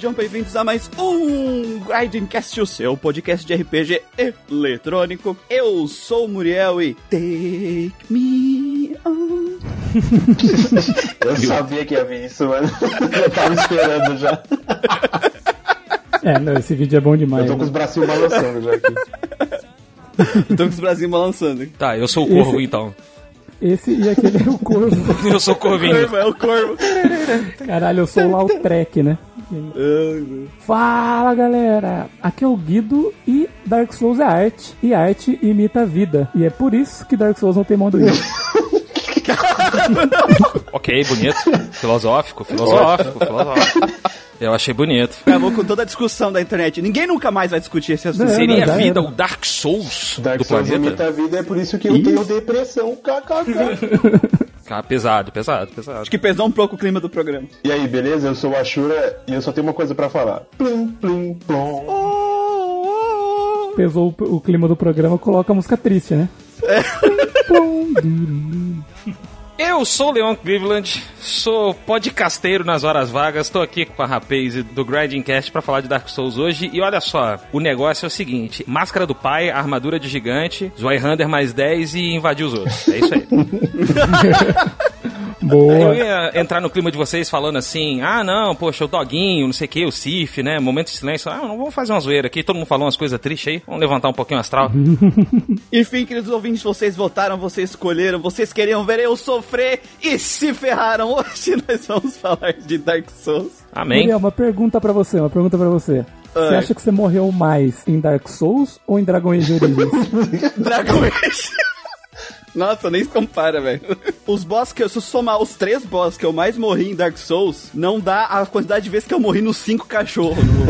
Sejam bem-vindos a mais um Grindcast, o seu podcast de RPG eletrônico. Eu sou o Muriel e Take Me On. Eu sabia que ia vir isso, mano. Eu tava esperando já. É, não, esse vídeo é bom demais. Eu tô com os né? bracinhos balançando já aqui. Tô com os bracinhos balançando. Tá, eu sou o corvo Esse- então. Esse e aquele é o corvo. Eu sou o corvinho. Corvo, é o corvo. Caralho, eu sou o Lautrec, né? Fala galera! Aqui é o Guido e Dark Souls é arte. E arte imita a vida. E é por isso que Dark Souls não tem mão do. Ok, bonito. Filosófico, filosófico, filosófico. Eu achei bonito. Acabou com toda a discussão da internet. Ninguém nunca mais vai discutir esse assunto. Não, Seria já a vida era. o Dark Souls Dark do Souls planeta? imita a vida, é por isso que eu tenho depressão. KKK. Ah, pesado, pesado, pesado. Acho que pesou um pouco o clima do programa. E aí, beleza? Eu sou o Ashura e eu só tenho uma coisa pra falar. Plim, plim, plom. Pesou o, o clima do programa, coloca a música triste, né? Eu sou o Leon Cleveland, sou podcasteiro nas horas vagas, tô aqui com a rapaz do Grinding Cast pra falar de Dark Souls hoje. E olha só, o negócio é o seguinte: máscara do pai, armadura de gigante, Zweihander mais 10 e invadir os outros. É isso aí. Eu Boa. ia entrar no clima de vocês falando assim, ah não, poxa, o doguinho, não sei o que, o Sif, né? Momento de silêncio. Ah, não vamos fazer uma zoeira aqui, todo mundo falou umas coisas tristes aí. Vamos levantar um pouquinho o astral. Enfim, queridos ouvintes, vocês votaram, vocês escolheram, vocês queriam ver eu sofrer e se ferraram. Hoje nós vamos falar de Dark Souls. Amém. Muriel, uma pergunta pra você, uma pergunta pra você. Você acha que você morreu mais em Dark Souls ou em Dragon Age Origins? Dragon Age. Nossa, nem se compara, velho. Os boss que eu, se eu somar os três boss que eu mais morri em Dark Souls, não dá a quantidade de vezes que eu morri nos cinco cachorros no,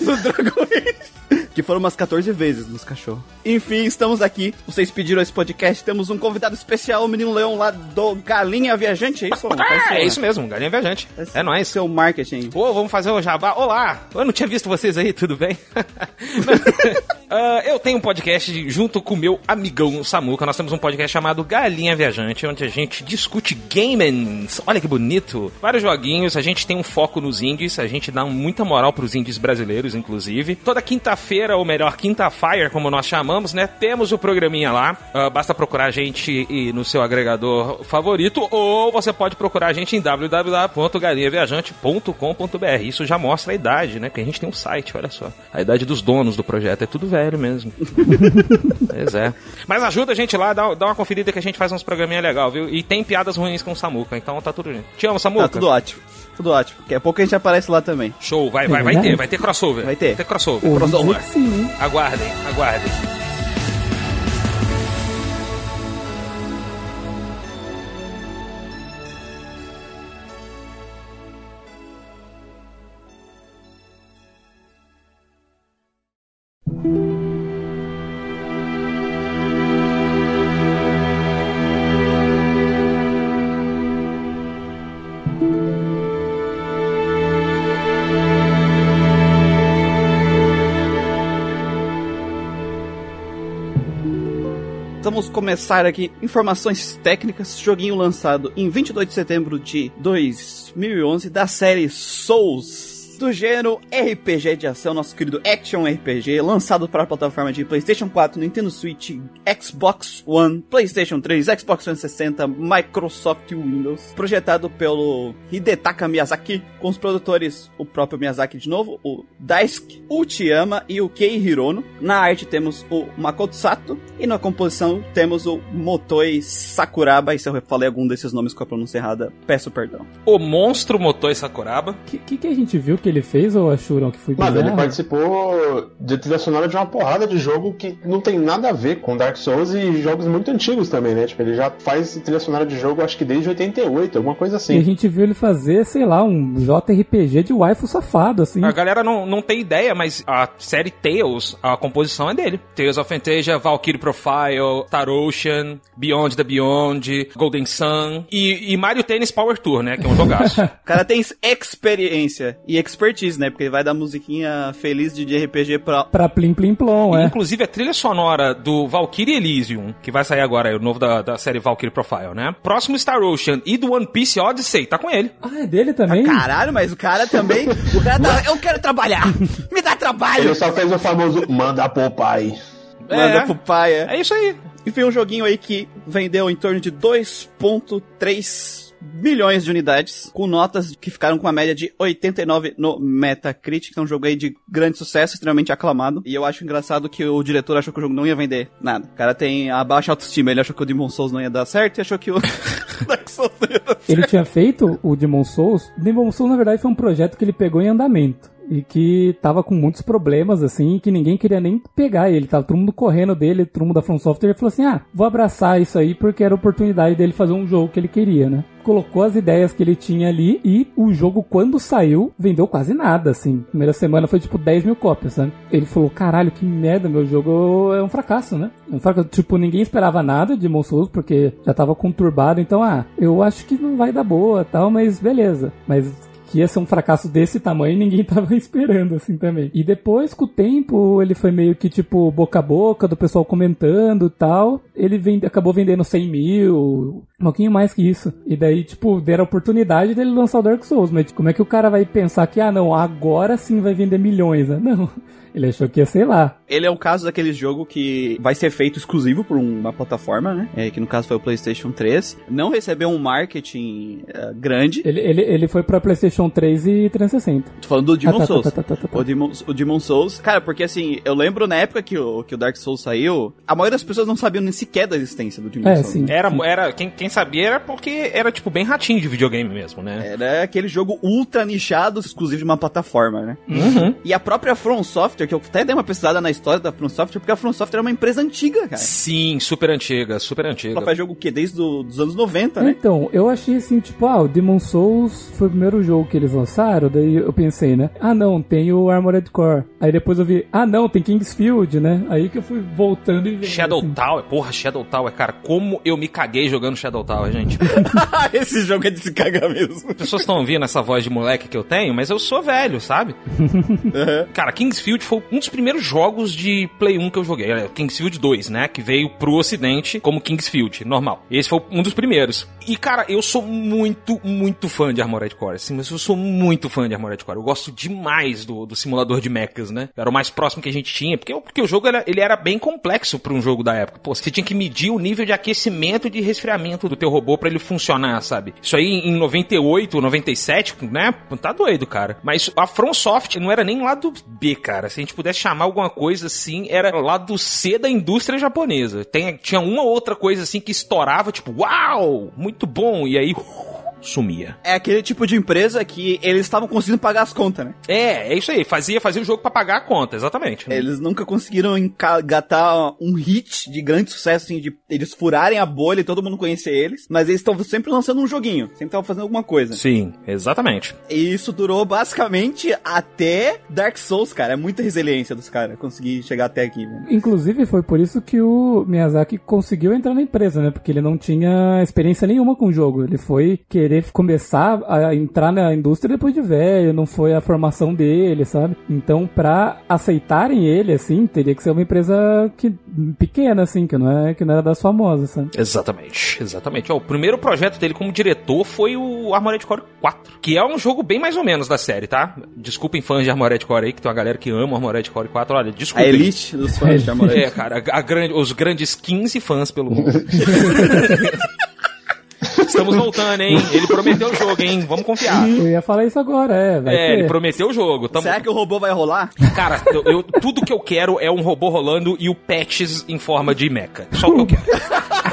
no Dragon Age. Que foram umas 14 vezes nos cachorros. Enfim, estamos aqui. Vocês pediram esse podcast. Temos um convidado especial, o menino Leão lá do Galinha Viajante. É isso? Ah, é isso mesmo, galinha viajante. faz É nóis. Seu marketing. Pô, vamos fazer o jabá. Olá! Eu não tinha visto vocês aí, tudo bem? Ah, eu tenho um podcast junto com o meu amigão Samuca. Nós temos um podcast chamado Galinha Viajante, onde a gente discute gamings. Olha que bonito! Vários joguinhos, a gente tem um foco nos indies, a gente dá muita moral pros indies brasileiros, inclusive. Toda quinta-feira, ou melhor, quinta-fire, como nós chamamos, né? Temos o programinha lá. Ah, basta procurar a gente e- no seu agregador favorito, ou você pode procurar a gente em www.galinhaviajante.com.br. Isso já mostra a idade, né? Porque a gente tem um site, olha só. A idade dos donos do projeto é tudo velho mesmo. pois é. Mas ajuda a gente lá, dá, dá uma conferida que a gente faz uns programinha legal, viu? E tem piadas ruins com o Samuca, então tá tudo gente. Te amo, Samuca. Tá tudo ótimo. Tudo ótimo. Daqui a pouco a gente aparece lá também. Show, vai, vai, vai ter, vai ter crossover. Vai ter. Vai ter crossover. Crossover. Aguardem, aguardem. Vamos começar aqui informações técnicas. Joguinho lançado em 22 de setembro de 2011 da série Souls. Do gênero RPG de ação, nosso querido Action RPG, lançado para a plataforma de PlayStation 4, Nintendo Switch, Xbox One, PlayStation 3, Xbox 360, Microsoft Windows. Projetado pelo Hidetaka Miyazaki, com os produtores o próprio Miyazaki de novo, o Daisuke Uchiyama e o Kei Hirono. Na arte temos o Makoto Sato e na composição temos o Motoi Sakuraba. E se eu falei algum desses nomes com a pronúncia errada, peço perdão. O monstro Motoi Sakuraba. O que, que, que a gente viu que ele fez, ou achuram que foi Mano, ele bizarro? participou de trilha sonora de uma porrada de jogo que não tem nada a ver com Dark Souls e jogos muito antigos também, né? Tipo, ele já faz trilha sonora de jogo, acho que desde 88, alguma coisa E a assim. gente viu ele fazer, sei lá, um JRPG de waifu safado, assim. A galera não, não tem ideia, mas a série Tales, a composição é dele. Tales of Fantasia, Valkyrie Profile, Star Ocean, Beyond the Beyond, Golden Sun e, e Mario Tennis Power Tour, né? Que é um jogaço. O cara tem experiência. E expertise, né? Porque ele vai dar musiquinha feliz de RPG pra. Pra Plim Plim Plom, é. Inclusive a trilha sonora do Valkyrie Elysium, que vai sair agora, é o novo da, da série Valkyrie Profile, né? Próximo Star Ocean e do One Piece Odyssey, tá com ele. Ah, é dele também? Caralho, mas o cara também. o cara tá. Eu quero trabalhar! Me dá trabalho! Ele só fez o famoso manda pro pai. Manda É. pro pai, é. É isso aí. E foi um joguinho aí que vendeu em torno de 2.3 milhões de unidades, com notas que ficaram com a média de 89 no Metacritic. É um jogo aí de grande sucesso, extremamente aclamado. E eu acho engraçado que o diretor achou que o jogo não ia vender nada. O cara tem a baixa autoestima, ele achou que o Demon Souls não ia dar certo e achou que o Dark Souls não ia dar certo. Ele tinha feito o Demon Souls. Demon Souls, na verdade, foi um projeto que ele pegou em andamento. E que tava com muitos problemas, assim, que ninguém queria nem pegar ele. Tava todo mundo correndo dele, todo mundo da From Software. Ele falou assim: ah, vou abraçar isso aí porque era a oportunidade dele fazer um jogo que ele queria, né? Colocou as ideias que ele tinha ali e o jogo, quando saiu, vendeu quase nada, assim. Primeira semana foi tipo 10 mil cópias, sabe? Ele falou: caralho, que merda, meu jogo é um fracasso, né? É um fracasso. Tipo, ninguém esperava nada de Demon Souls porque já tava conturbado. Então, ah, eu acho que não vai dar boa tal, mas beleza. Mas que ia ser um fracasso desse tamanho ninguém tava esperando, assim, também. E depois, com o tempo, ele foi meio que, tipo, boca a boca, do pessoal comentando e tal. Ele vende, acabou vendendo 100 mil, um pouquinho mais que isso. E daí, tipo, deram a oportunidade dele lançar o Dark Souls. Mas como é que o cara vai pensar que, ah, não, agora sim vai vender milhões, né? Não. Ele achou que ia, sei lá. Ele é um caso daquele jogo que vai ser feito exclusivo por uma plataforma, né? É, que no caso foi o PlayStation 3. Não recebeu um marketing eh, grande. Ele, ele, ele foi pra PlayStation 3 e 360. Tô falando do Demon Ah, tá, Souls. tá, tá, tá, tá, tá. O, Demon, o Demon Souls. Cara, porque assim, eu lembro na época que o, que o Dark Souls saiu, a maioria das pessoas não sabiam nem sequer da existência do Demon É, Souls. sim. Era, era quem, quem sabia era porque era, tipo, bem ratinho de videogame mesmo, né? Era aquele jogo ultra nichado, exclusivo de uma plataforma, né? Uhum. E a própria From Software, que eu até dei uma pesquisada na história da From Software, porque a From Software é uma empresa antiga, cara. Sim, super antiga, super antiga. Ela faz jogo o quê? Desde os anos 90, né? Então, eu achei assim, tipo, ah, o Demon Souls foi o primeiro jogo que eles lançaram, daí eu pensei, né? Ah, não, tem o Armored Core. Aí depois eu vi, ah, não, tem Kingsfield, né? Aí que eu fui voltando e vendo. Shadow assim. Tower, porra, Shadow Tower, cara, como eu me caguei jogando Shadow Tower, gente. Esse jogo é de se cagar mesmo. As pessoas estão ouvindo essa voz de moleque que eu tenho, mas eu sou velho, sabe? Cara, Kingsfield foi um dos primeiros jogos de Play 1 que eu joguei. É, Kingsfield 2, né? Que veio pro ocidente como Kingsfield, normal. Esse foi um dos primeiros. E, cara, eu sou muito, muito fã de Armored Core. Assim, mas eu sou muito fã de Armored Core. Eu gosto demais do, do simulador de mechas, né? Era o mais próximo que a gente tinha. Porque, porque o jogo era, ele era bem complexo pra um jogo da época. Pô, você tinha que medir o nível de aquecimento e de resfriamento do teu robô pra ele funcionar, sabe? Isso aí em 98, 97, né? Tá doido, cara. Mas a From Soft não era nem lado B, cara. Se a gente pudesse chamar alguma coisa assim, era lado C da indústria japonesa. Tem, tinha uma outra coisa assim que estourava, tipo, uau, muito bom. E aí, sumia. É aquele tipo de empresa que eles estavam conseguindo pagar as contas, né? É, é isso aí. Fazia, fazia o jogo pra pagar a conta, exatamente. né? Eles nunca conseguiram engatar um hit de grande sucesso, assim, de eles furarem a bolha e todo mundo conhecer eles, mas eles estão sempre lançando um joguinho, sempre estavam fazendo alguma coisa. Sim, exatamente. E isso durou basicamente até Dark Souls, cara. É muita resiliência dos caras conseguir chegar até aqui, né? Inclusive, foi por isso que o Miyazaki conseguiu entrar na empresa, né? Porque ele não tinha experiência nenhuma com o jogo. Ele foi querer começar a entrar na indústria depois de velho, não foi a formação dele, sabe? Então, pra aceitarem ele, assim, teria que ser uma empresa que, pequena, assim, que não, é, que não era das famosas, sabe? Exatamente, exatamente. Ó, o primeiro projeto dele como diretor foi o Armored Core 4, que é um jogo bem mais ou menos da série, tá? Desculpem fãs de Armored Core aí, que tem uma galera que ama Armored Core 4. Olha, A desculpem. elite dos fãs de Armored. É, cara, a grande, os grandes 15 fãs pelo mundo. Estamos voltando, hein? Ele prometeu o jogo, hein? Vamos confiar. Eu ia falar isso agora, é, vai É, ter. ele prometeu o jogo. Tamo... Será que o robô vai rolar? Cara, eu, eu- tudo que eu quero é um robô rolando e o patches em forma de mecha. Só o que eu quero.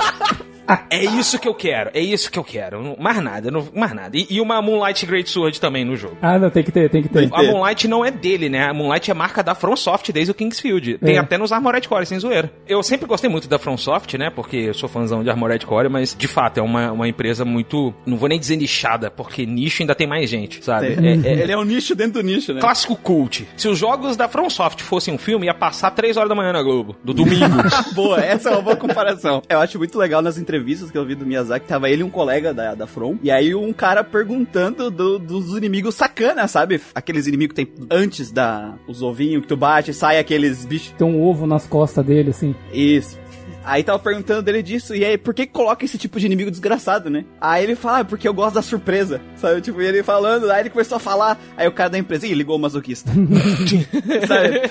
É isso que eu quero, é isso que eu quero. Mais nada, não- mais nada. E, e uma Moonlight Great Sword também no jogo. Ah, não, tem que ter, tem que ter. Tem. A Moonlight não é dele, né? A Moonlight é marca da FromSoft desde o Kingsfield. Tem É. até nos Armored Core, sem zoeira. Eu sempre gostei muito da FromSoft, né? Porque eu sou fãzão de Armored Core, mas de fato é uma, uma empresa muito. Não vou nem dizer nichada, porque nicho ainda tem mais gente, sabe? É- é- Ele é um nicho dentro do nicho, né? Clássico cult. Se os jogos da FromSoft fossem um filme, ia passar 3 horas da manhã na Globo, do domingo. boa, essa é uma boa comparação. Eu acho muito legal nas entrevistas entrevistas que eu vi do Miyazaki, tava ele e um colega da, da From, e aí um cara perguntando do- dos inimigos sacana, sabe? Aqueles inimigos que tem antes da... os ovinhos que tu bate, sai aqueles bichos... Tem um ovo nas costas dele, assim. Isso. Aí tava perguntando dele disso, e aí, por que coloca esse tipo de inimigo desgraçado, né? Aí ele fala, ah, porque eu gosto da surpresa, sabe? Tipo, ele falando, aí ele começou a falar, aí o cara da empresa, ih, ligou o masoquista. sabe?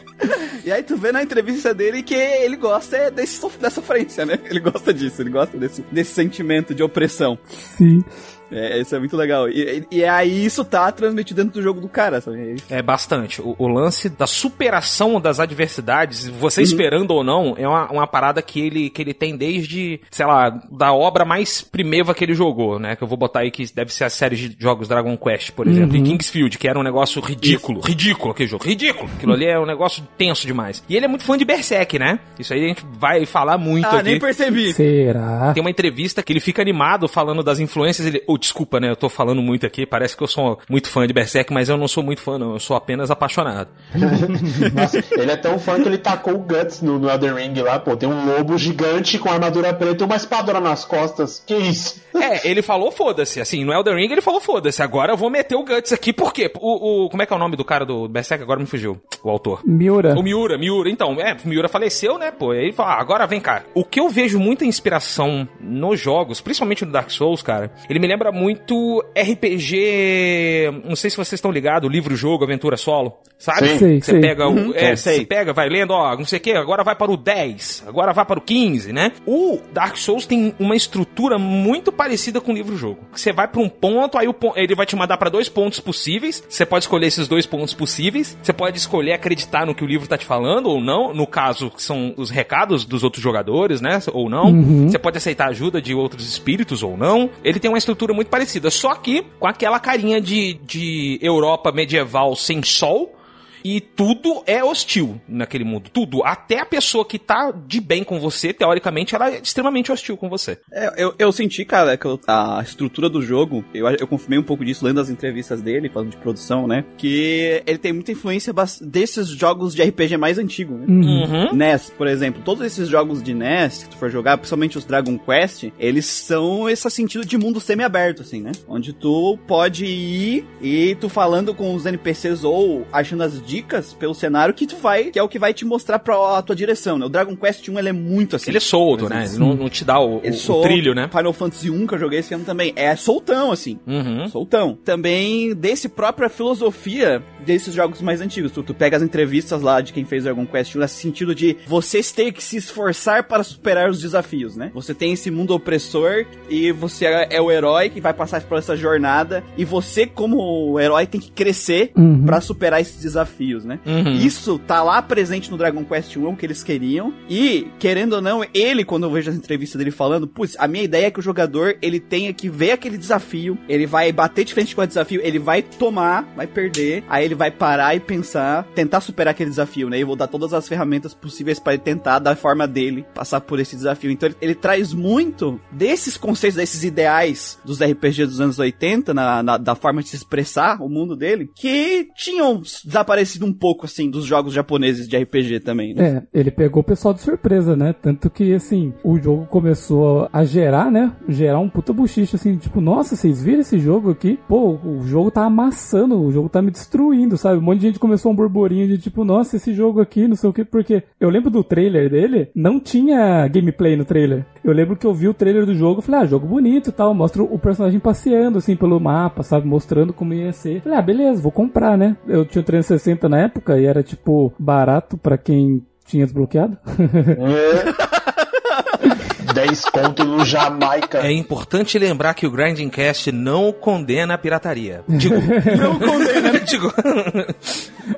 E aí tu vê na entrevista dele que ele gosta é desse, da sofrência, né? Ele gosta disso, ele gosta desse, desse sentimento de opressão. Sim. É, isso é muito legal. E, e, e aí isso tá transmitido dentro do jogo do cara, sabe? É bastante. O, o lance da superação das adversidades, você esperando ou não, é uma, uma parada que ele, que ele tem desde, sei lá, da obra mais primeva que ele jogou, né? Que eu vou botar aí que deve ser a série de jogos Dragon Quest, por exemplo. E Kingsfield, que era um negócio ridículo. Ridículo aquele jogo. Ridículo. Aquilo ali é um negócio tenso demais. E ele é muito fã de Berserk, né? Isso aí a gente vai falar muito Ah, aqui. nem percebi. Será? Tem uma entrevista que ele fica animado falando das influências. Ele, oh, desculpa, né? Eu tô falando muito aqui. Parece que eu sou muito fã de Berserk, mas eu não sou muito fã, não. Eu sou apenas apaixonado. Nossa, ele é tão fã que ele tacou o Guts no, no Elden Ring lá, pô. Tem um lobo gigante com armadura preta e uma espadona nas costas. Que isso? É, ele falou foda-se. Assim, no Elden Ring ele falou foda-se. Agora eu vou meter o Guts aqui. Por quê? O, o, como é que é o nome do cara do Berserk? Agora me fugiu. O autor. Miura. O Miura, Miura, então, é, o Miura faleceu, né, pô, aí ele fala, ah, agora vem cá. O que eu vejo muita inspiração nos jogos, principalmente no Dark Souls, cara, ele me lembra muito RPG, não sei se vocês estão ligados, livro-jogo, aventura solo, sabe? Sim. Sei, Você sei. pega o, Uhum, é, você pega, vai lendo, ó, não sei o que, agora vai para o 10, agora vai para o 15, né? O Dark Souls tem uma estrutura muito parecida com o livro-jogo. Você vai para um ponto, aí o pon- ele vai te mandar para dois pontos possíveis, você pode escolher esses dois pontos possíveis, você pode escolher acreditar no que o livro tá te falando ou não, no caso, que são os recados dos outros jogadores, né, ou não. Você pode aceitar a ajuda de outros espíritos ou não. Ele tem uma estrutura muito parecida, só que com aquela carinha de, de Europa medieval sem sol, e tudo é hostil naquele mundo. Tudo. Até a pessoa que tá de bem com você, teoricamente, ela é extremamente hostil com você. É, eu, eu senti, cara, que eu- a estrutura do jogo, eu, eu confirmei um pouco disso lendo as entrevistas dele, falando de produção, né? Que ele tem muita influência desses jogos de RPG mais antigos, né? Uhum. Uhum. NES, por exemplo, todos esses jogos de NES que tu for jogar, principalmente os Dragon Quest, eles são esse sentido de mundo semi-aberto, assim, né? Onde tu pode ir e tu falando com os NPCs ou achando as dicas pelo cenário que tu vai, que é o que vai te mostrar pra a tua direção, né? O Dragon Quest 1 ele é muito assim. Ele é solto, né? Ele não, não te dá o, o- Ele o solto. trilho, né? Final Fantasy 1 que eu joguei esse ano também é soltão, assim. Uhum. Soltão. Também desse própria filosofia desses jogos mais antigos. Tu, tu pega as entrevistas lá de quem fez Dragon Quest 1 nesse sentido de vocês têm que se esforçar para superar os desafios, né? Você tem esse mundo opressor e você é é o herói que vai passar por essa jornada e você como herói tem que crescer Uhum. pra superar esses desafios, né? Uhum. Isso tá lá presente no Dragon Quest 1 que eles queriam. E, querendo ou não, ele, quando eu vejo as entrevistas dele falando, putz, a minha ideia é que o jogador ele tenha que ver aquele desafio, ele vai bater de frente com o desafio, ele vai tomar, vai perder, aí ele vai parar e pensar, tentar superar aquele desafio, né? E eu vou dar todas as ferramentas possíveis pra ele tentar, da forma dele, passar por esse desafio. Então ele, ele traz muito desses conceitos, desses ideais dos RPG dos anos 80, na, na- da forma de se expressar o mundo dele, que tinham desaparecido um pouco, assim, dos jogos japoneses de RPG também, né? É, ele pegou o pessoal de surpresa, né? Tanto que, assim, o jogo começou a gerar, né? Gerar um puta buchicho, assim, tipo, nossa, vocês viram esse jogo aqui? Pô, o jogo tá amassando, o jogo tá me destruindo, sabe? Um monte de gente começou um burburinho de tipo, nossa, esse jogo aqui, não sei o que, porque eu lembro do trailer dele, não tinha gameplay no trailer. Eu lembro que eu vi o trailer do jogo, falei, ah, jogo bonito e tal, mostra o personagem passeando, assim, pelo mapa, sabe? Mostrando como ia ser. Falei, ah, beleza, vou comprar, né? Eu tinha o 360 na época e era, tipo, barato pra quem tinha desbloqueado. É. 10 conto no Jamaica. É importante lembrar que o Grinding Cast não condena a pirataria. Digo, não condena. Digo,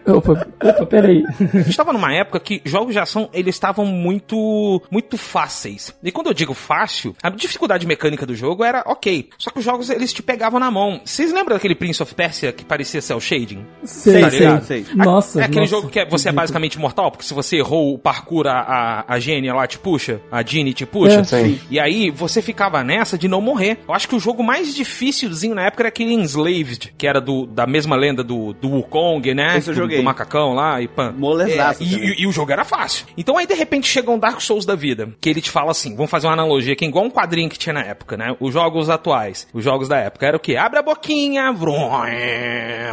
opa, opa, peraí. a gente tava numa época que jogos de ação, eles estavam muito, muito fáceis. E quando eu digo fácil, a dificuldade mecânica do jogo era ok. Só que os jogos, eles te pegavam na mão. Vocês lembram daquele Prince of Persia que parecia cel shading? Sei, Tá sei. sei. Nossa, É aquele nossa, jogo que é- você é basicamente mortal, porque se você errou o parkour, a, a, a Gênia lá te puxa, a Jeannie te puxa. É. Sim. E aí você ficava nessa de não morrer. Eu acho que o jogo mais dificilzinho na época era aquele Enslaved, que era do, da mesma lenda do, do Wukong, né? Esse eu joguei. do macacão lá e pã. Molezaço É, e, e- o jogo era fácil. Então aí de repente chega um Dark Souls da vida, que ele te fala assim, vamos fazer uma analogia aqui, igual um quadrinho que tinha na época, né? Os jogos atuais, os jogos da época, era o quê? Abre a boquinha, vrum,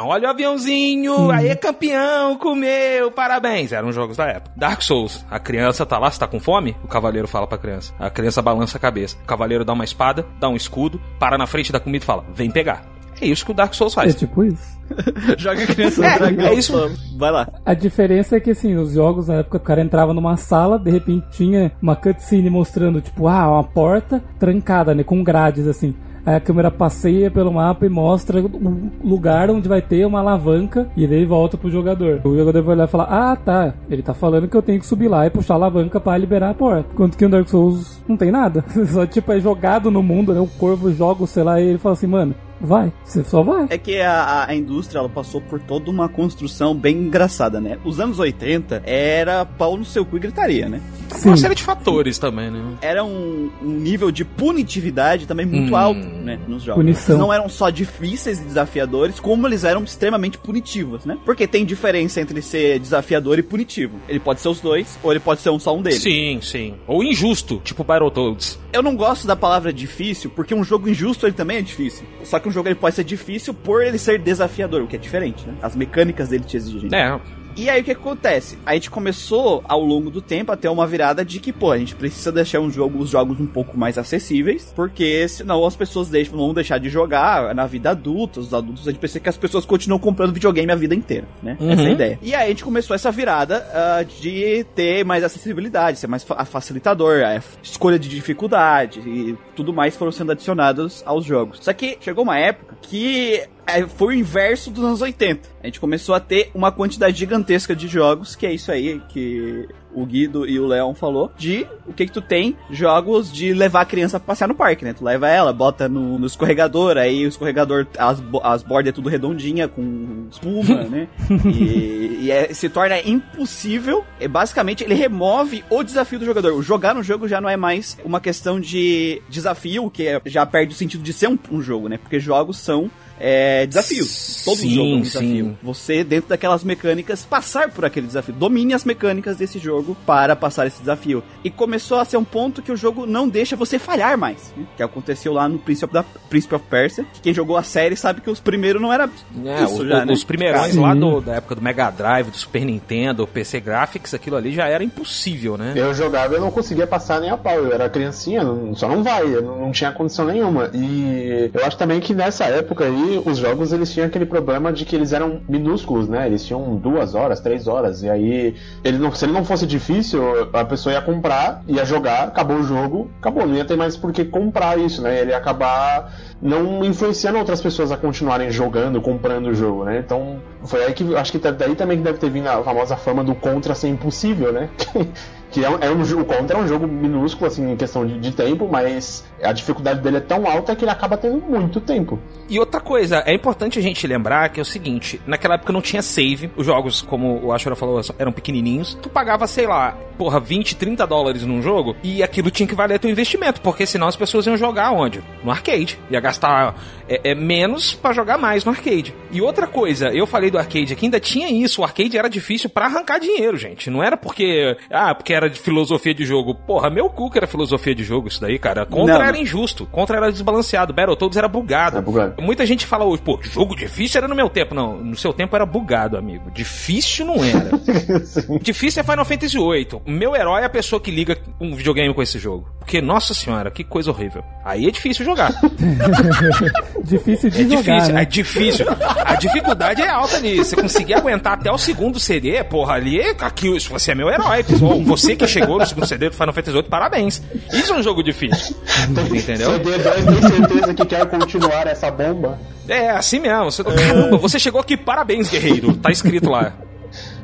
olha o aviãozinho, aí campeão, comeu, parabéns. Eram os jogos da época. Dark Souls, a criança tá lá, você tá com fome? O cavaleiro fala pra criança. A criança balança a cabeça. O cavaleiro dá uma espada, dá um escudo, para na frente da comida e fala, vem pegar. É isso que o Dark Souls É faz. tipo isso. Joga a criança no É, dragão. é isso. Vai lá. A diferença é que, assim, os jogos na época o cara entrava numa sala, de repente tinha uma cutscene mostrando, tipo, ah, uma porta trancada, né, com grades, assim. Aí a câmera passeia pelo mapa e mostra o lugar onde vai ter uma alavanca e daí volta pro jogador. O jogador vai olhar e falar: Ah, tá. Ele tá falando que eu tenho que subir lá e puxar a alavanca pra liberar a porta. Enquanto que no Dark Souls não tem nada. Só tipo é jogado no mundo, né? O corvo joga, sei lá, e ele fala assim, mano, vai. Você só vai. É que a, a indústria ela passou por toda uma construção bem engraçada, né? Os anos 80 era pau no seu cu e gritaria, né? Sim. Uma série de fatores também, né? Era um, um nível de punitividade também muito Hum. alto, né? Nos jogos. Punição. Eles não eram só difíceis e desafiadores, como eles eram extremamente punitivos, né? Porque tem diferença entre ser desafiador e punitivo. Ele pode ser os dois, ou ele pode ser um só um deles. Sim, sim. Ou injusto, tipo Battletoads. Eu não gosto da palavra difícil, porque um jogo injusto ele também é difícil. Só que um jogo ele pode ser difícil por ele ser desafiador, o que é diferente, né? As mecânicas dele te exigem. É, E aí o que acontece? A gente começou ao longo do tempo a ter uma virada de que, pô, a gente precisa deixar um jogo, os jogos um pouco mais acessíveis, porque senão as pessoas deixam, vão deixar de jogar na vida adulta, os adultos, a gente pensa que as pessoas continuam comprando videogame a vida inteira, né? Essa é a ideia. E aí a gente começou essa virada ah, de ter mais acessibilidade, ser mais fa- facilitador, a escolha de dificuldade e tudo mais foram sendo adicionados aos jogos. Só que chegou uma época que foi o inverso dos anos 80. A gente começou a ter uma quantidade gigantesca de jogos, que é isso aí que o Guido e o Leon falou, de o que que tu tem? Jogos de levar a criança pra passear no parque, né? Tu leva ela, bota no, no escorregador, aí o escorregador, as, as bordas é tudo redondinha, com espuma, né? E, e é- se torna impossível, é, basicamente ele remove o desafio do jogador. O jogar no jogo já não é mais uma questão de desafio, que é- já perde o sentido de ser um, um jogo, né? Porque jogos são é, desafios. Todo Sim, jogo é um sim. desafio. Você, dentro daquelas mecânicas, passar por aquele desafio. Domine as mecânicas desse jogo para passar esse desafio. E começou a ser um ponto que o jogo não deixa você falhar mais. né? Que aconteceu lá no Príncipe, da, Príncipe of Persia. Que quem jogou a série sabe que os primeiros não era É, isso os, já, né? os primeirões Sim. lá do- da época do Mega Drive, do Super Nintendo, PC Graphics, aquilo ali já era impossível, né? Eu jogava e eu não conseguia passar nem a pau. Eu era criancinha, não- só não vai, eu não, não tinha condição nenhuma. E eu acho também que nessa época aí, os jogos eles tinham aquele problema de que eles eram minúsculos, né? Eles tinham duas horas, três horas. E aí, ele não, se ele não fosse difícil, a pessoa ia comprar, ia jogar, acabou o jogo, acabou. Não ia ter mais por que comprar isso, né? Ele ia acabar não influenciando outras pessoas a continuarem jogando, comprando o jogo, né? Então, foi aí que acho que daí também que deve ter vindo a famosa fama do Contra ser impossível, né? que é um, é um o Contra é um jogo minúsculo, assim, em questão de, de tempo, mas a dificuldade dele é tão alta que ele acaba tendo muito tempo. E outra coisa, é importante a gente lembrar que é o seguinte, naquela época não tinha save, os jogos, como o Ashura falou, eram pequenininhos, tu pagava, sei lá, porra, 20, 30 dólares num jogo, e aquilo tinha que valer teu investimento, porque senão as pessoas iam jogar onde? No arcade. Ia gastar é, é, menos pra jogar mais no arcade. E outra coisa, eu falei do arcade aqui, ainda tinha isso, o arcade era difícil pra arrancar dinheiro, gente. Não era porque, ah, porque era de filosofia de jogo. Porra, meu cu que era filosofia de jogo isso daí, cara. Contra Não. era injusto, contra era desbalanceado, Battletoads era bugado. Era bugado. Muita gente fala hoje, pô, jogo difícil era no meu tempo. Não, no seu tempo era bugado, amigo. Difícil não era. difícil é Final Fantasy VIII. Meu herói é a pessoa que liga um videogame com esse jogo. Porque, nossa senhora, que coisa horrível. Aí é difícil jogar. Difícil de É jogar, difícil, né? é difícil. A dificuldade é alta ali. Você conseguir aguentar até o segundo CD, porra, ali, aqui, isso você é meu herói. Ou você que chegou no segundo CD do Final Fantasy VIII, parabéns. Isso é um jogo difícil. Entendeu? CD2 tem certeza que quer continuar essa bomba. É, assim mesmo. Você, caramba, você chegou aqui, parabéns, guerreiro. Tá escrito lá.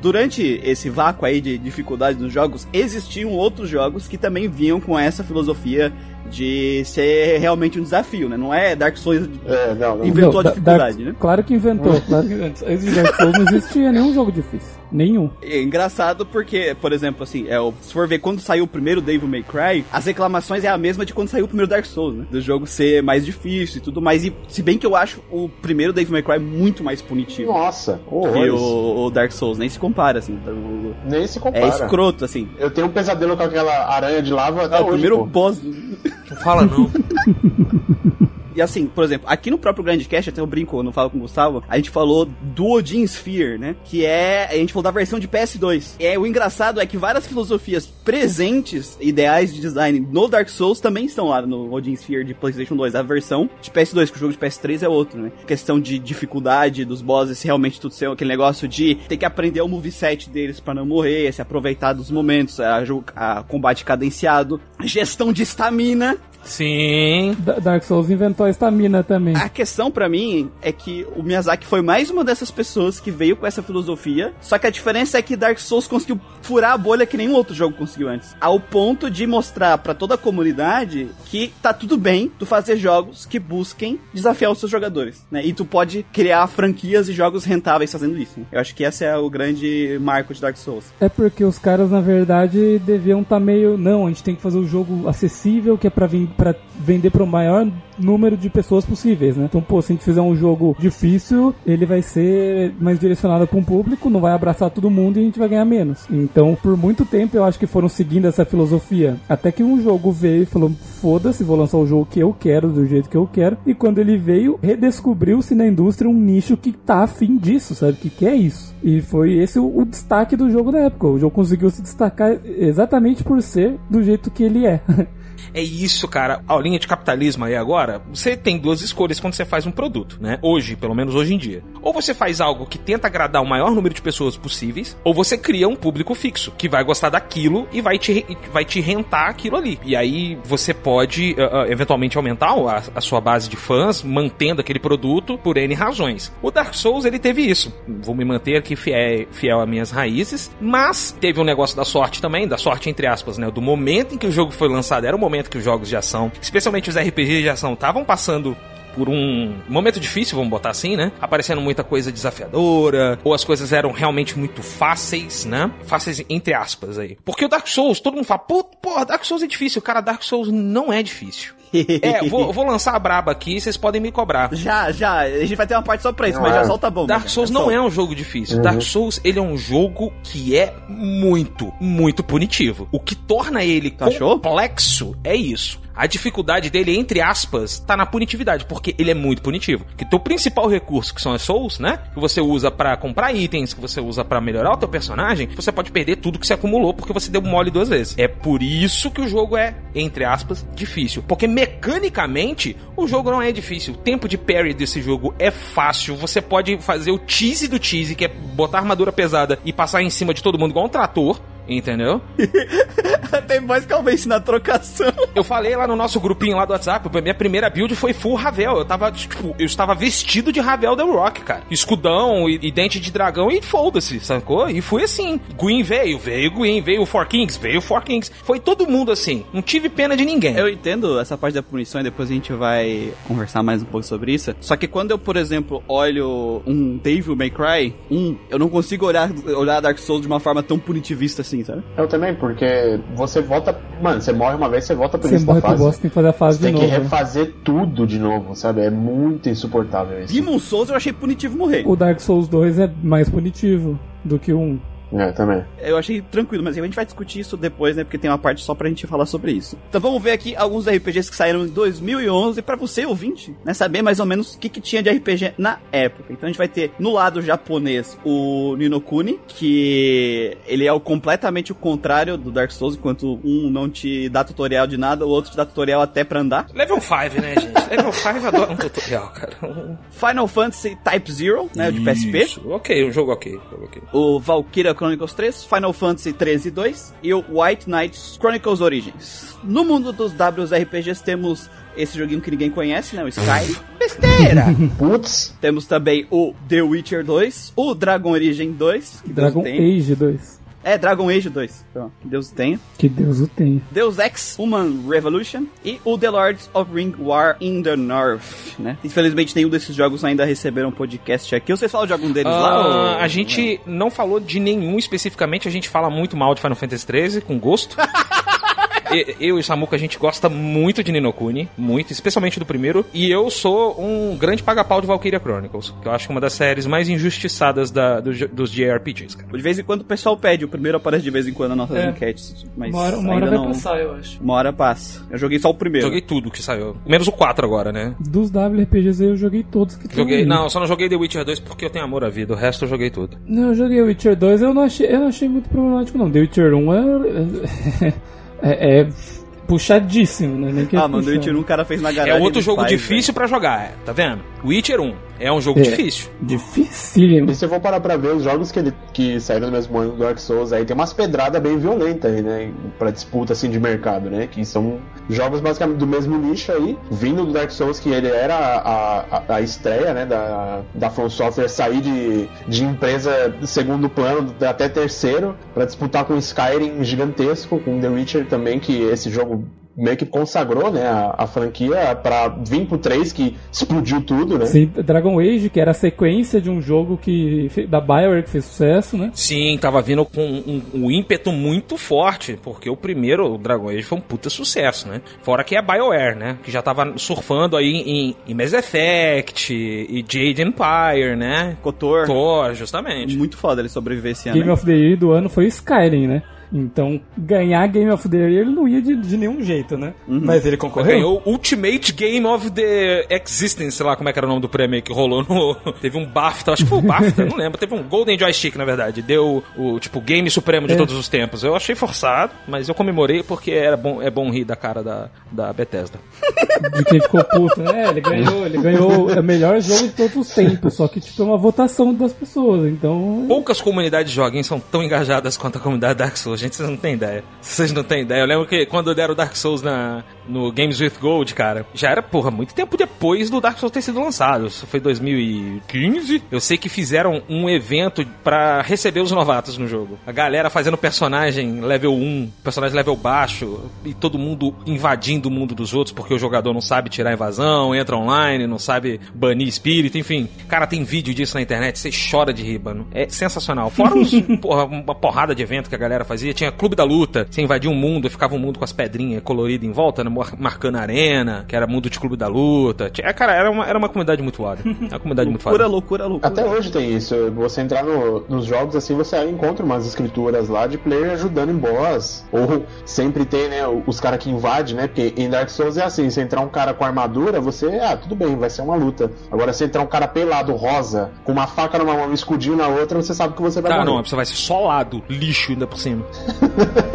Durante esse vácuo aí de dificuldade dos jogos, existiam outros jogos que também vinham com essa filosofia De ser realmente um desafio, né? Não é Dark Souls É, não, não. inventou Não, a dificuldade, Dark- né? Claro que inventou. claro que inventou. Dark Souls não existia nenhum jogo difícil. Nenhum. É engraçado porque, por exemplo, assim, é, o- se for ver quando saiu o primeiro Devil May Cry, as reclamações é a mesma de quando saiu o primeiro Dark Souls, né? Do jogo ser mais difícil e tudo mais. E se bem que eu acho o primeiro Devil May Cry muito mais punitivo Nossa, que o, o Dark Souls, nem se compara, assim. Então, o- Nem se é compara. escroto, assim. Eu tenho um pesadelo com aquela aranha de lava até É o primeiro pô. boss. Não fala não. E assim, por exemplo, aqui no próprio Grandcast, até eu brinco, eu não falo com o Gustavo, a gente falou do Odin Sphere, né? Que é. A gente falou da versão de PS2. É, o engraçado é que várias filosofias presentes, ideais de design no Dark Souls também estão lá no Odin Sphere de PlayStation 2. A versão de PS2, que o jogo de PS3 é outro, né? Questão de dificuldade dos bosses, realmente tudo ser aquele negócio de ter que aprender o moveset deles pra não morrer, se aproveitar dos momentos, a, a combate cadenciado, gestão de estamina, Sim. Da- Dark Souls inventou a estamina também. A questão pra mim é que o Miyazaki foi mais uma dessas pessoas que veio com essa filosofia, só que a diferença é que Dark Souls conseguiu furar a bolha que nenhum outro jogo conseguiu antes. Ao ponto de mostrar pra toda a comunidade que tá tudo bem tu fazer jogos que busquem desafiar os seus jogadores, né? E tu pode criar franquias e jogos rentáveis fazendo isso. né? Eu acho que esse é o grande marco de Dark Souls. É porque os caras, na verdade, deviam estar meio. Não, a gente tem que fazer o jogo acessível, que é pra, vin- pra vender pro maior número de pessoas possíveis, né? Então, pô, se a gente fizer um jogo difícil, ele vai ser mais direcionado pra um público, não vai abraçar todo mundo e a gente vai ganhar menos. Então, por muito tempo, eu acho que foram seguindo essa filosofia. Até que um jogo veio e falou: foda-se, vou lançar o jogo que eu quero, do jeito que eu quero. E quando ele veio, redescobriu-se na indústria um nicho que tá afim disso, sabe? Que quer isso. E foi esse o, o destaque do jogo na época. O jogo conseguiu se destacar exatamente por ser do jeito que ele é. É isso, cara. A aulinha de capitalismo aí agora, você tem duas escolhas quando você faz um produto, né? Hoje, pelo menos hoje em dia. Ou você faz algo que tenta agradar o maior número de pessoas possíveis, ou você cria um público fixo, que vai gostar daquilo e vai te, vai te rentar aquilo ali. E aí você pode, ah, eventualmente, aumentar a, a sua base de fãs, mantendo aquele produto por N razões. O Dark Souls, ele teve isso. Vou me manter aqui fiel, fiel às minhas raízes, mas teve um negócio da sorte também, da sorte entre aspas, né? Do momento em que o jogo foi lançado, era o momento que os jogos de ação, especialmente os RPGs de ação, estavam passando por um momento difícil, vamos botar assim, né? Aparecendo muita coisa desafiadora, ou as coisas eram realmente muito fáceis, né? Fáceis entre aspas aí. Porque o Dark Souls, todo mundo fala, porra, Dark Souls é difícil. Cara, Dark Souls não é difícil. É, vou, vou lançar a braba aqui, vocês podem me cobrar. Já, já. A gente vai ter uma parte só pra isso, Não mas é. já solta a bomba. Dark. Souls Já não é um jogo difícil. Dark Souls, ele é um jogo que é muito, muito punitivo. O que torna ele achou? complexo é isso. A dificuldade dele, entre aspas, tá na punitividade, porque ele é muito punitivo. Que teu principal recurso, que são as souls, né? Que você usa pra comprar itens, que você usa pra melhorar o teu personagem, você pode perder tudo que você acumulou porque você deu mole duas vezes. É por isso que o jogo é, entre aspas, difícil. Porque mecanicamente, o jogo não é difícil. O tempo de parry desse jogo é fácil. Você pode fazer o cheese do cheese, que é botar armadura pesada e passar em cima de todo mundo igual um trator. Entendeu? Tem mais que eu venci na trocação. Eu falei lá no nosso grupinho lá do WhatsApp, minha primeira build foi full Ravel. Eu tava, tipo, eu estava vestido de Ravel The Rock, cara. Escudão e, e dente de dragão e foda-se, sacou? E fui assim. Gwyn veio, veio Gwyn, veio o Four Kings, veio o Four Kings. Foi todo mundo assim. Não tive pena de ninguém. Eu entendo essa parte da punição e depois a gente vai conversar mais um pouco sobre isso. Só que quando eu, por exemplo, olho um Devil May Cry 1, eu não consigo olhar, olhar Dark Souls de uma forma tão punitivista assim, sabe? Eu também, porque você volta. Mano, você morre uma vez, você volta pro Você início da fase. boss, tem que fazer a fase Você de tem novo. que né? refazer tudo de novo, sabe? É muito insuportável isso. Demon Souls eu achei punitivo morrer. O Dark Souls 2 é mais punitivo do que um. É, também. Eu achei tranquilo, mas a gente vai discutir isso depois, né? Porque tem uma parte só pra gente falar sobre isso. Então vamos ver aqui alguns RPGs que saíram em 2011 pra você, ouvinte, né? Saber mais ou menos o que, que tinha de RPG na época. Então a gente vai ter no lado japonês o Ninokuni, que ele é o completamente o contrário do Dark Souls, enquanto um não te dá tutorial de nada, o outro te dá tutorial até pra andar. Level 5, né, gente? Level 5 adora um tutorial, cara. Final Fantasy Type Zero, né? o De PSP. Ok, um jogo ok. Jogo ok. o Valkyria Chronicles 3, Final Fantasy 13 2 e o White Knights Chronicles Origins. No mundo dos WRPGs temos esse joguinho que ninguém conhece, né? O Sky. Besteira! Putz, temos também o The Witcher 2, o Dragon Origin 2, que Deus Dragon tem. Age 2. É, Dragon Age 2. Então, que Deus o tenha. Que Deus o tenha. Deus Ex Human Revolution e o The Lords of Ring War in the North, né? Infelizmente nenhum desses jogos ainda receberam um podcast aqui. Vocês falam de algum deles Ah, lá? ou- A gente não falou de nenhum especificamente, a gente fala muito mal de Final Fantasy XIII, com gosto. Eu e o Samuka, a gente gosta muito de Ninokuni, muito, especialmente do primeiro. E eu sou um grande paga-pau de Valkyria Chronicles, que eu acho que é uma das séries mais injustiçadas da- do- dos JRPGs, cara. De vez em quando o pessoal pede, o primeiro aparece de vez em quando nas nossas É. enquetes, mas Uma hora, uma hora ainda vai não... passar, eu acho. Uma hora passa. Eu joguei só o primeiro. Joguei tudo que saiu. Menos o 4 agora, né? Dos WRPGs aí eu joguei todos que Joguei. Não, só não joguei The Witcher 2 porque eu tenho amor à vida. O resto eu joguei tudo. Não, eu joguei Witcher 2, eu não achei, eu não achei muito problemático não. The Witcher 1 é, é, é puxadíssimo, né? Nem que é Ah, mano, puxado. Witcher 1 o cara fez na É garagem. outro do jogo pai, difícil pra jogar, é, tá vendo? Witcher 1 é um jogo É. difícil. Dificílimo. E se eu for parar pra ver os jogos que, ele, que saíram no mesmo ano do Dark Souls, aí tem umas pedradas bem violentas aí, né? Pra disputa assim de mercado, né? Que são jogos basicamente do mesmo nicho aí, vindo do Dark Souls, que ele era a, a, a estreia, né? Da, da From Software sair de, de empresa de segundo plano até terceiro, pra disputar com Skyrim gigantesco, com The Witcher também, que esse jogo meio que consagrou, né? A, a franquia pra vir pro 3, que explodiu tudo, né? Sim, Dragon Age, que era a sequência de um jogo que da BioWare que fez sucesso, né? Sim, tava vindo com um, um ímpeto muito forte, porque o primeiro, o Dragon Age, foi um puta sucesso, né? Fora que é a BioWare, né? Que já tava surfando aí em, em Mass Effect e Jade Empire, né? Kotor. Thor, justamente. Muito foda ele sobreviver esse ano. Game of the Year do ano foi Skyrim, né? Então, ganhar Game of the Year ele não ia de, de nenhum jeito, né? Mas ele concorreu. Ganhou o Ultimate Game of the Existence, sei lá como é que era o nome do prêmio que rolou no. Teve um BAFTA, acho que foi o BAFTA, não lembro. Teve um Golden Joystick, na verdade. Deu o tipo Game Supremo de É. todos os tempos. Eu achei forçado, mas eu comemorei porque era bom, é bom rir da cara da, da Bethesda. De quem ficou puto, né? Ele ganhou, ele ganhou o melhor jogo de todos os tempos. Só que, tipo, é uma votação das pessoas. Então, Poucas comunidades de joguinhos são tão engajadas quanto a comunidade Dark Souls. Gente, vocês não têm ideia. Vocês não têm ideia. Eu lembro que quando deram Dark Souls na, no Games with Gold, cara, já era, porra, muito tempo depois do Dark Souls ter sido lançado. Isso foi 2015. Eu sei que fizeram um evento pra receber os novatos no jogo. A galera fazendo personagem level 1, personagem level baixo, e todo mundo invadindo o mundo dos outros porque o jogador não sabe tirar invasão, entra online, não sabe banir espírito, enfim. Cara, tem vídeo disso na internet, você chora de rir, mano. É sensacional. Fora os, porra, uma porrada de evento que a galera fazia. Tinha Clube da Luta, você invadia um mundo, ficava um mundo com as pedrinhas coloridas em volta, né, marcando a arena, que era mundo de Clube da Luta. Tinha- cara, era uma, era uma comunidade muito foda. Uma comunidade muito Loucura, foda. loucura, loucura. Até hoje tem isso. Você entrar no- nos jogos assim, você encontra umas escrituras lá de player ajudando em boss. Ou sempre tem, né, os caras que invadem, né? Porque em Dark Souls é assim, se entrar um cara com armadura, você, ah, tudo bem, vai ser uma luta. Agora se entrar um cara pelado, rosa, com uma faca numa mão e um escudinho na outra, você sabe que você vai Cara, morrer. não, você vai ser solado, lixo ainda por cima.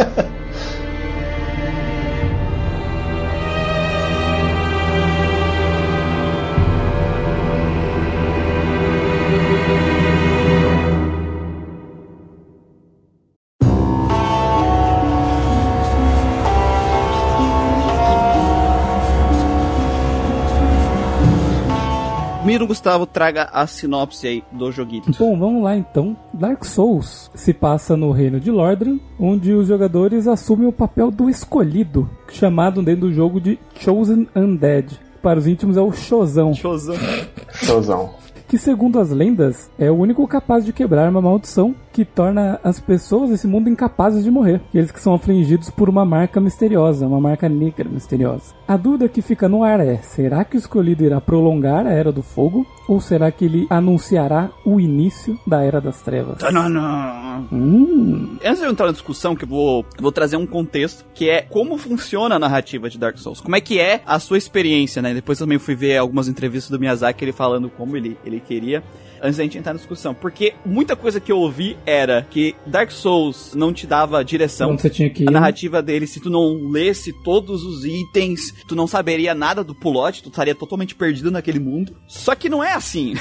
Miro Gustavo, traga a sinopse aí do joguinho. Bom, vamos lá então. Dark Souls se passa no reino de Lordran, onde os jogadores assumem o papel do escolhido, chamado dentro do jogo de Chosen Undead. Para os íntimos é o Shozão, Showzão. Showzão. que segundo as lendas é o único capaz de quebrar uma maldição que torna as pessoas desse mundo incapazes de morrer. Aqueles que são afligidos por uma marca misteriosa, uma marca negra misteriosa. A dúvida que fica no ar é: será que o escolhido irá prolongar a Era do Fogo? Ou será que ele anunciará o início da Era das Trevas? Tanana. Hum, Antes de eu entrar na discussão, que eu vou, eu vou trazer um contexto, que é como funciona a narrativa de Dark Souls. Como é que é a sua experiência, né? Depois também fui ver algumas entrevistas do Miyazaki, ele falando como ele, ele queria. Antes da gente entrar na discussão. Porque muita coisa que eu ouvi era que Dark Souls não te dava direção. onde você tinha que ir? A narrativa dele, se tu não lesse todos os itens, tu não saberia nada do plot, tu estaria totalmente perdido naquele mundo. Só que não é assim.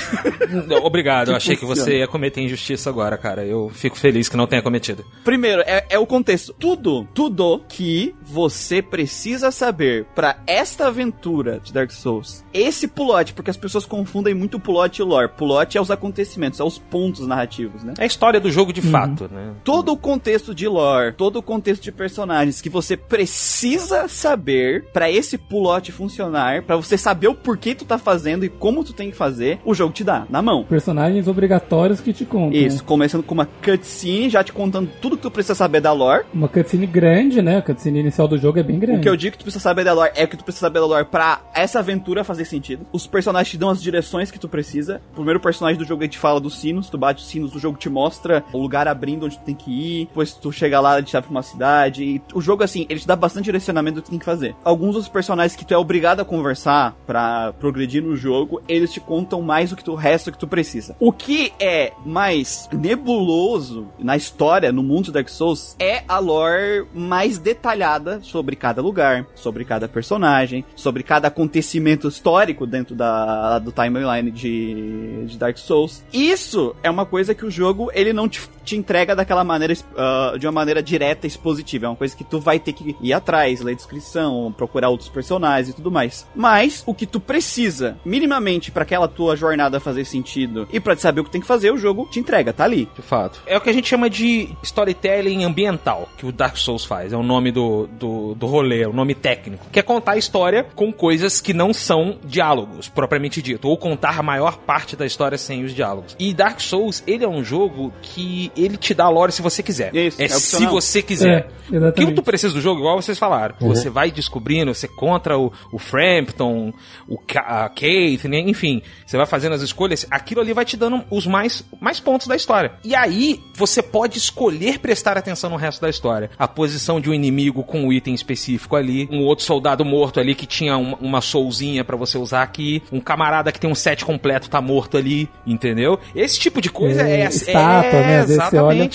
Obrigado, eu achei que você ia cometer injustiça agora, cara. Eu fico feliz que não tenha cometido. Primeiro, é, é o contexto. Tudo, tudo que você precisa saber pra esta aventura de Dark Souls. Esse plot, porque as pessoas confundem muito plot e lore. Plot é o os acontecimentos, é os pontos narrativos, né? É a história do jogo de fato, né? Todo o contexto de lore, todo o contexto de personagens que você precisa saber pra esse plot funcionar, pra você saber o porquê tu tá fazendo e como tu tem que fazer, o jogo te dá na mão. Personagens obrigatórios que te contam. Isso, começando com uma cutscene, já te contando tudo que tu precisa saber da lore. Uma cutscene grande, né? A cutscene inicial do jogo é bem grande. O que eu digo que tu precisa saber da lore é que tu precisa saber da lore pra essa aventura fazer sentido. Os personagens te dão as direções que tu precisa. O primeiro personagem do jogo ele te fala dos sinos, tu bate os sinos, o jogo te mostra o lugar abrindo onde tu tem que ir. Depois tu chega lá, ele te dá pra uma cidade. E o jogo, assim, ele te dá bastante direcionamento do que tu tem que fazer. Alguns dos personagens que tu é obrigado a conversar pra progredir no jogo, eles te contam mais do que tu, o resto que tu precisa. O que é mais nebuloso na história, no mundo de Dark Souls, é a lore mais detalhada sobre cada lugar, sobre cada personagem, sobre cada acontecimento histórico dentro da, do timeline de, de Dark Souls. Isso é uma coisa que o jogo ele não te, te entrega daquela maneira, uh, de uma maneira direta expositiva. É uma coisa que tu vai ter que ir atrás, ler descrição, procurar outros personagens e tudo mais. Mas o que tu precisa, minimamente, para aquela tua jornada fazer sentido e para saber o que tem que fazer, o jogo te entrega, tá ali. De fato. É o que a gente chama de storytelling ambiental, que o Dark Souls faz. É o nome do, do, do rolê, é o nome técnico. Que é contar a história com coisas que não são diálogos, propriamente dito. Ou contar a maior parte da história sem os diálogos. E Dark Souls, ele é um jogo que ele te dá lore se você quiser. Isso, é, é se você quiser. É, o que tu precisa do jogo, igual vocês falaram. Uhum. Você vai descobrindo, você contra o, o Frampton, o Ka a Kate, né? enfim. Você vai fazendo as escolhas. Aquilo ali vai te dando os mais, mais pontos da história. E aí, você pode escolher prestar atenção no resto da história. A posição de um inimigo com um item específico ali. Um outro soldado morto ali que tinha uma, uma soulzinha pra você usar aqui. Um camarada que tem um set completo tá morto ali. Entendeu? Esse tipo de coisa é... É, é, estátua, né? Às vezes você olha-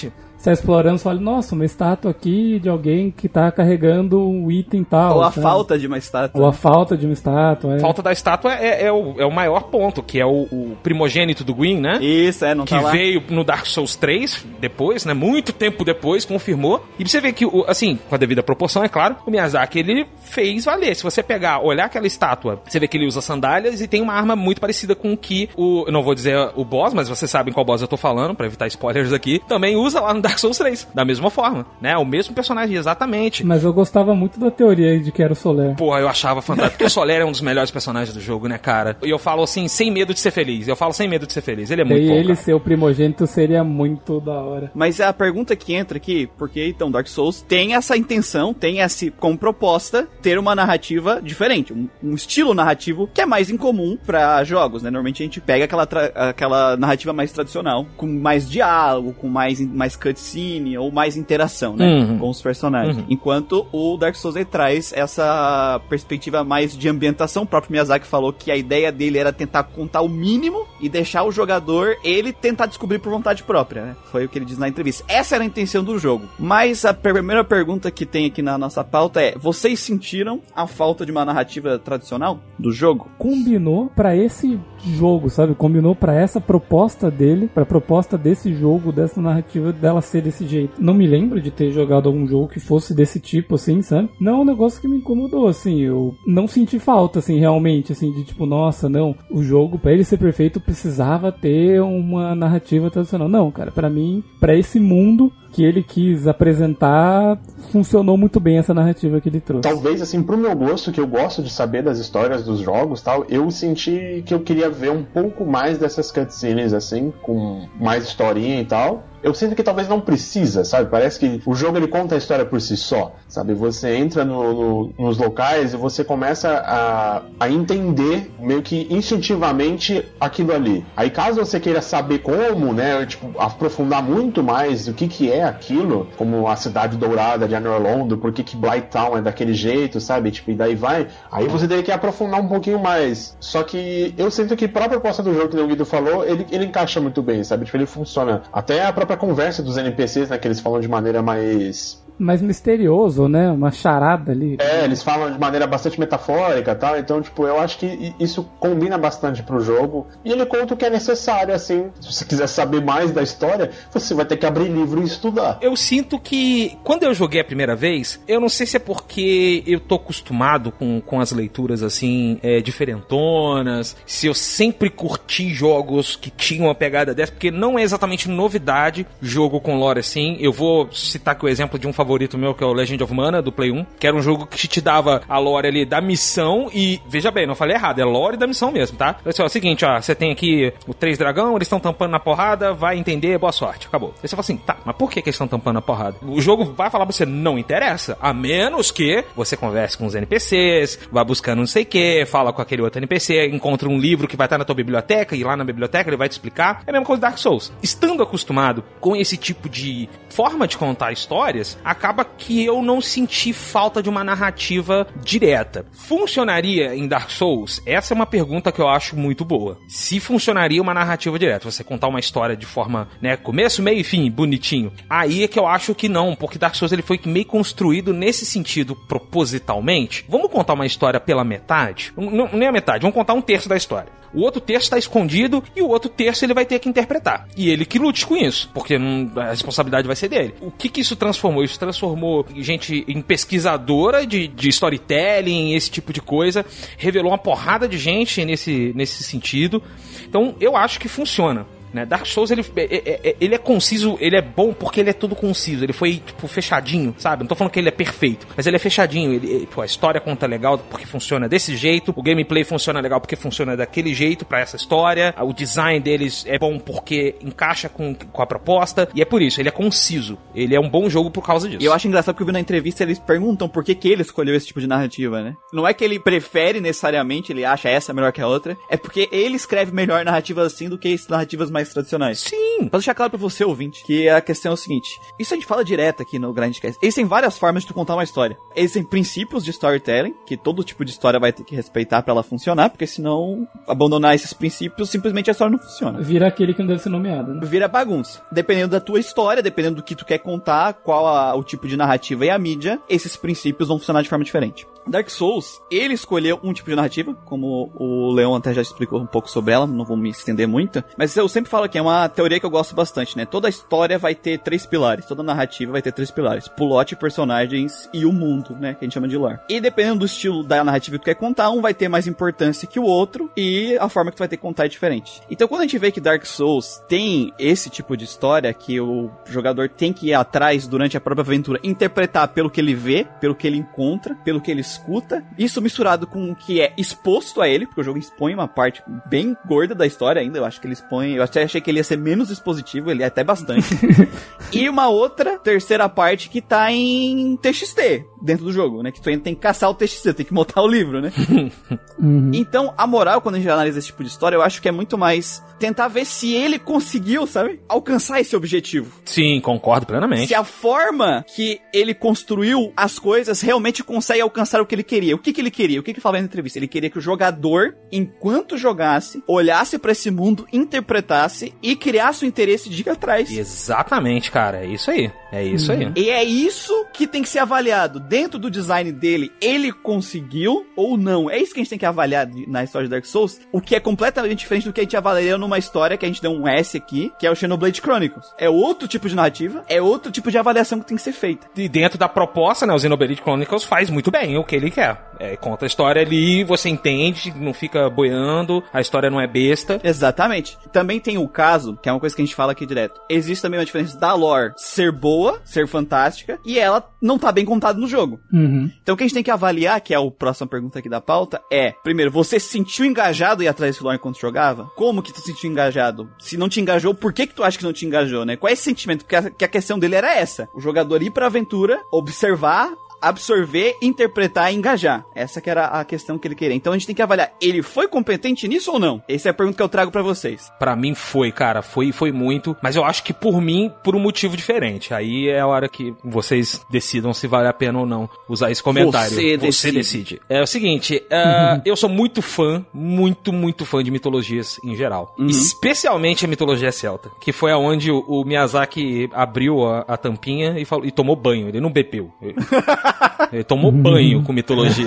exatamente. Você tá explorando, você fala, nossa, uma estátua aqui de alguém que tá carregando um item tal. Ou a sabe? falta de uma estátua. Ou a falta de uma estátua. É. Falta da estátua é, é o, é o maior ponto, que é o, o primogênito do Gwyn, né? Isso, é, não que tá lá. veio no Dark Souls 3, depois, né? Muito tempo depois, confirmou. E você vê que, o- assim, com a devida proporção, é claro, o Miyazaki, ele fez valer. Se você pegar, olhar aquela estátua, você vê que ele usa sandálias e tem uma arma muito parecida com o que o, eu não vou dizer o boss, mas vocês sabem qual boss eu tô falando, pra evitar spoilers aqui, também usa lá no Dark Souls 3, da mesma forma, né? O mesmo personagem, exatamente. Mas eu gostava muito da teoria aí de que era o Soler. Porra, eu achava fantástico. Porque o Soler é um dos melhores personagens do jogo, né, cara? E eu falo assim, sem medo de ser feliz. Eu falo sem medo de ser feliz. Ele é muito E bom, ele cara. ser o primogênito seria muito da hora. Mas a pergunta que entra aqui, porque então Dark Souls tem essa intenção, tem essa como proposta ter uma narrativa diferente, um, um estilo narrativo que é mais incomum pra jogos, né? Normalmente a gente pega aquela, aquela narrativa mais tradicional, com mais diálogo, com mais, mais cutscene ou mais interação, né? Uhum. Com os personagens. Uhum. Enquanto o Dark Souls ele traz essa perspectiva mais de ambientação. O próprio Miyazaki falou que a ideia dele era tentar contar o mínimo e deixar o jogador ele tentar descobrir por vontade própria, né? Foi o que ele diz na entrevista. Essa era a intenção do jogo. Mas a primeira pergunta que tem aqui na nossa pauta é: vocês sentiram a falta de uma narrativa tradicional do jogo? Combinou pra esse jogo, sabe? Combinou pra essa proposta dele, pra proposta desse jogo, dessa narrativa dela ser desse jeito. Não me lembro de ter jogado algum jogo que fosse desse tipo, assim, sabe? Não é um negócio que me incomodou, assim. Eu não senti falta, assim, realmente, assim, de tipo, nossa, não. O jogo, pra ele ser perfeito, precisava ter uma narrativa tradicional. Não, cara, pra mim, pra esse mundo que ele quis apresentar, funcionou muito bem essa narrativa que ele trouxe. Talvez, assim, pro meu gosto, que eu gosto de saber das histórias dos jogos tal, eu senti que eu queria ver um pouco mais dessas cutscenes, assim, com mais historinha e tal. Eu sinto que talvez não precisa, sabe? Parece que o jogo ele conta a história por si só, sabe? Você entra no- no- nos locais e você começa a, a entender meio que instintivamente aquilo ali. Aí caso você queira saber como, né, tipo, aprofundar muito mais o que que é aquilo, como a cidade dourada de Anor Londo, por que que Blighttown é daquele jeito, sabe? Tipo, e daí vai. Aí você teria que aprofundar um pouquinho mais. Só que eu sinto que pra proposta do jogo que o Guido falou, ele, ele encaixa muito bem, sabe? Tipo, ele funciona. Até a própria conversa dos NPCs, né, que eles falam de maneira mais mais misterioso, né? Uma charada ali. é, eles falam de maneira bastante metafórica e tal, então, tipo, eu acho que isso combina bastante pro jogo. E ele conta o que é necessário, assim. Se você quiser saber mais da história, você vai ter que abrir livro e estudar. Eu sinto que quando eu joguei a primeira vez, eu não sei se é porque eu tô acostumado com, com as leituras assim, é, diferentonas, se eu sempre curti jogos que tinham uma pegada dessa, porque não é exatamente novidade jogo com lore assim. Eu vou citar aqui o exemplo de um favorito meu, que é o Legend of Mana, do Play 1, que era um jogo que te dava a lore ali da missão e, veja bem, não falei errado, é lore da missão mesmo, tá? Assim, ó, é o seguinte, ó, você tem aqui o três dragão, eles estão tampando na porrada, vai entender, boa sorte, acabou. Aí você fala assim, tá, mas por que, que eles estão tampando na porrada? O jogo vai falar pra você, não interessa, a menos que você converse com os NPCs, vá buscando não sei o que, fala com aquele outro NPC, encontra um livro que vai estar na tua biblioteca, e lá na biblioteca ele vai te explicar. É a mesma coisa Dark Souls. Estando acostumado com esse tipo de forma de contar histórias, acaba que eu não senti falta de uma narrativa direta. Funcionaria em Dark Souls? Essa é uma pergunta que eu acho muito boa. Se funcionaria uma narrativa direta, você contar uma história de forma, né, começo, meio e fim, bonitinho. Aí é que eu acho que não, porque Dark Souls ele foi meio construído nesse sentido propositalmente. Vamos contar uma história pela metade? Não, nem a metade, vamos contar um terço da história. O outro terço está escondido e o outro terço ele vai ter que interpretar. E ele que lute com isso, porque a responsabilidade vai ser dele. O que que isso transformou? Isso transformou gente em pesquisadora de, de storytelling, esse tipo de coisa. Revelou uma porrada de gente nesse, nesse sentido. Então eu acho que funciona. Né? Dark Souls, ele, é, é, é, ele é conciso, ele é bom porque ele é todo conciso. Ele foi, tipo, fechadinho, sabe? Não tô falando que ele é perfeito, mas ele é fechadinho. Ele, pô, a história conta legal porque funciona desse jeito, o gameplay funciona legal porque funciona daquele jeito para essa história, o design deles é bom porque encaixa com, com a proposta, e é por isso, ele é conciso. Ele é um bom jogo por causa disso. E eu acho engraçado porque eu vi na entrevista eles perguntam por que, que ele escolheu esse tipo de narrativa, né? Não é que ele prefere necessariamente, ele acha essa melhor que a outra, é porque ele escreve melhor narrativas assim do que narrativas mais tradicionais. Sim! Pra deixar claro pra você, ouvinte, que a questão é o seguinte: isso a gente fala direto aqui no Grindcast. Existem várias formas de tu contar uma história. Existem princípios de storytelling, que todo tipo de história vai ter que respeitar para ela funcionar, porque senão abandonar esses princípios, simplesmente a história não funciona. Vira aquele que não deve ser nomeado, né? Vira bagunça. Dependendo da tua história, dependendo do que tu quer contar, qual a, o tipo de narrativa e a mídia, esses princípios vão funcionar de forma diferente. Dark Souls, ele escolheu um tipo de narrativa, como o Leon até já explicou um pouco sobre ela, não vou me estender muito, mas eu sempre falo que é uma teoria que eu gosto bastante, né? Toda história vai ter três pilares, toda narrativa vai ter três pilares: plot, personagens e o mundo, né? Que a gente chama de lore. E dependendo do estilo da narrativa que tu quer contar, um vai ter mais importância que o outro e a forma que tu vai ter que contar é diferente. Então quando a gente vê que Dark Souls tem esse tipo de história que o jogador tem que ir atrás durante a própria aventura, interpretar pelo que ele vê, pelo que ele encontra, pelo que ele escuta, isso misturado com o que é exposto a ele, porque o jogo expõe uma parte bem gorda da história ainda, eu acho que ele expõe, eu até achei que ele ia ser menos expositivo, ele é até bastante. e uma outra terceira parte que tá em TXT dentro do jogo, né? Que tu ainda tem que caçar o TXT, tem que montar o livro, né? Uhum. Então, a moral, quando a gente analisa esse tipo de história, eu acho que é muito mais tentar ver se ele conseguiu, sabe? Alcançar esse objetivo. Sim, concordo plenamente. Se a forma que ele construiu as coisas realmente consegue alcançar o que ele queria. O que, que ele queria? O que, que ele falava na entrevista? Ele queria que o jogador, enquanto jogasse, olhasse para esse mundo, interpretasse e criasse o interesse de ir atrás. Exatamente, cara. É isso aí. É isso aí. E é isso que tem que ser avaliado. Dentro do design dele, ele conseguiu ou não? É isso que a gente tem que avaliar na história de Dark Souls. O que é completamente diferente do que a gente avaliaria numa história que a gente deu um S aqui, que é o Xenoblade Chronicles. É outro tipo de narrativa, é outro tipo de avaliação que tem que ser feita. E dentro da proposta, né, o Xenoblade Chronicles faz muito bem o que ele quer. É, conta a história ali, você entende, não fica boiando, a história não é besta. Exatamente. Também tem o caso, que é uma coisa que a gente fala aqui direto. Existe também uma diferença da lore ser boa, ser fantástica, e ela não tá bem contada no jogo. Uhum. Então o que a gente tem que avaliar, que é a próxima pergunta aqui da pauta, é, primeiro, você se sentiu engajado ir atrás desse lore enquanto jogava? Como que tu se sentiu engajado? Se não te engajou, por que que tu acha que não te engajou, né? Qual é esse sentimento? Porque a, que a questão dele era essa. O jogador ir pra aventura, observar, absorver, interpretar e engajar. Essa que era a questão que ele queria. Então a gente tem que avaliar, ele foi competente nisso ou não? Essa é a pergunta que eu trago pra vocês. Pra mim foi, cara, foi foi muito, mas eu acho que por mim, por um motivo diferente. Aí é a hora que vocês decidam se vale a pena ou não usar esse comentário. Você decide. É o seguinte, é, eu sou muito fã, muito, muito fã de mitologias em geral. Uhum. Especialmente a mitologia celta, que foi aonde o, o Miyazaki abriu a, a tampinha e, falou, e tomou banho. Ele não bebeu. Ele, ele tomou banho com mitologia.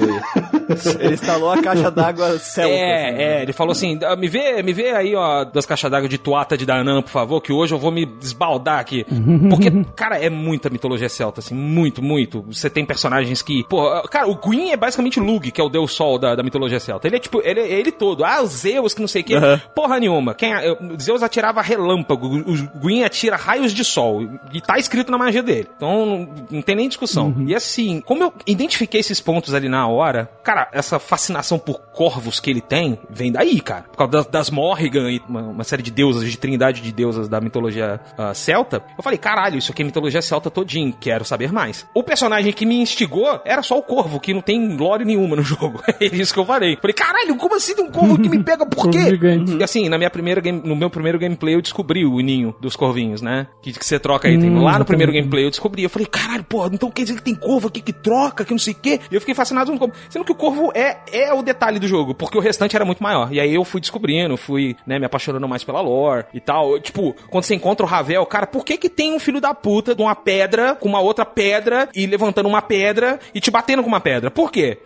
Ele instalou a caixa d'água Celta. É, assim. é, ele falou assim: "Ah, me vê, me vê aí, ó, das caixas d'água de Tuata de Danã, por favor, que hoje eu vou me desbaldar aqui. Porque, cara, é muita mitologia celta, assim, muito, muito. Você tem personagens que. Pô, cara, o Gwyn é basicamente Lug, que é o deus sol da, da mitologia celta. Ele é tipo, ele é ele todo. Ah, os Zeus, que não sei o quê. Porra nenhuma. Quem, eu- Zeus atirava relâmpago, o Gwyn atira raios de sol. E tá escrito na magia dele. Então, não, não tem nem discussão. E assim, como eu identifiquei esses pontos ali na hora, cara, essa fascinação por corvos que ele tem vem daí, cara. Por causa das, das Morrigan e uma, uma série de deusas, de trindade de deusas da mitologia ah, celta. Eu falei, caralho, isso aqui é mitologia celta todinho, quero saber mais. O personagem que me instigou era só o corvo, que não tem glória nenhuma no jogo. É isso que eu falei. Falei, caralho, como assim tem um corvo que me pega? Por quê? E assim, na minha primeira game- no meu primeiro gameplay eu descobri o ninho dos corvinhos, né? Que, que você troca item. Hum, Lá no primeiro gameplay eu descobri. Eu falei, caralho, pô, então quer dizer que tem corvo aqui que troca, que não sei o quê. E eu fiquei fascinado com o corvo. Sendo que o corvo é, é o detalhe do jogo, porque o restante era muito maior. E aí eu fui descobrindo, fui, né, me apaixonando mais pela lore e tal. Tipo, quando você encontra o Ravel, cara, por que que tem um filho da puta de uma pedra com uma outra pedra e levantando uma pedra e te batendo com uma pedra? Por quê?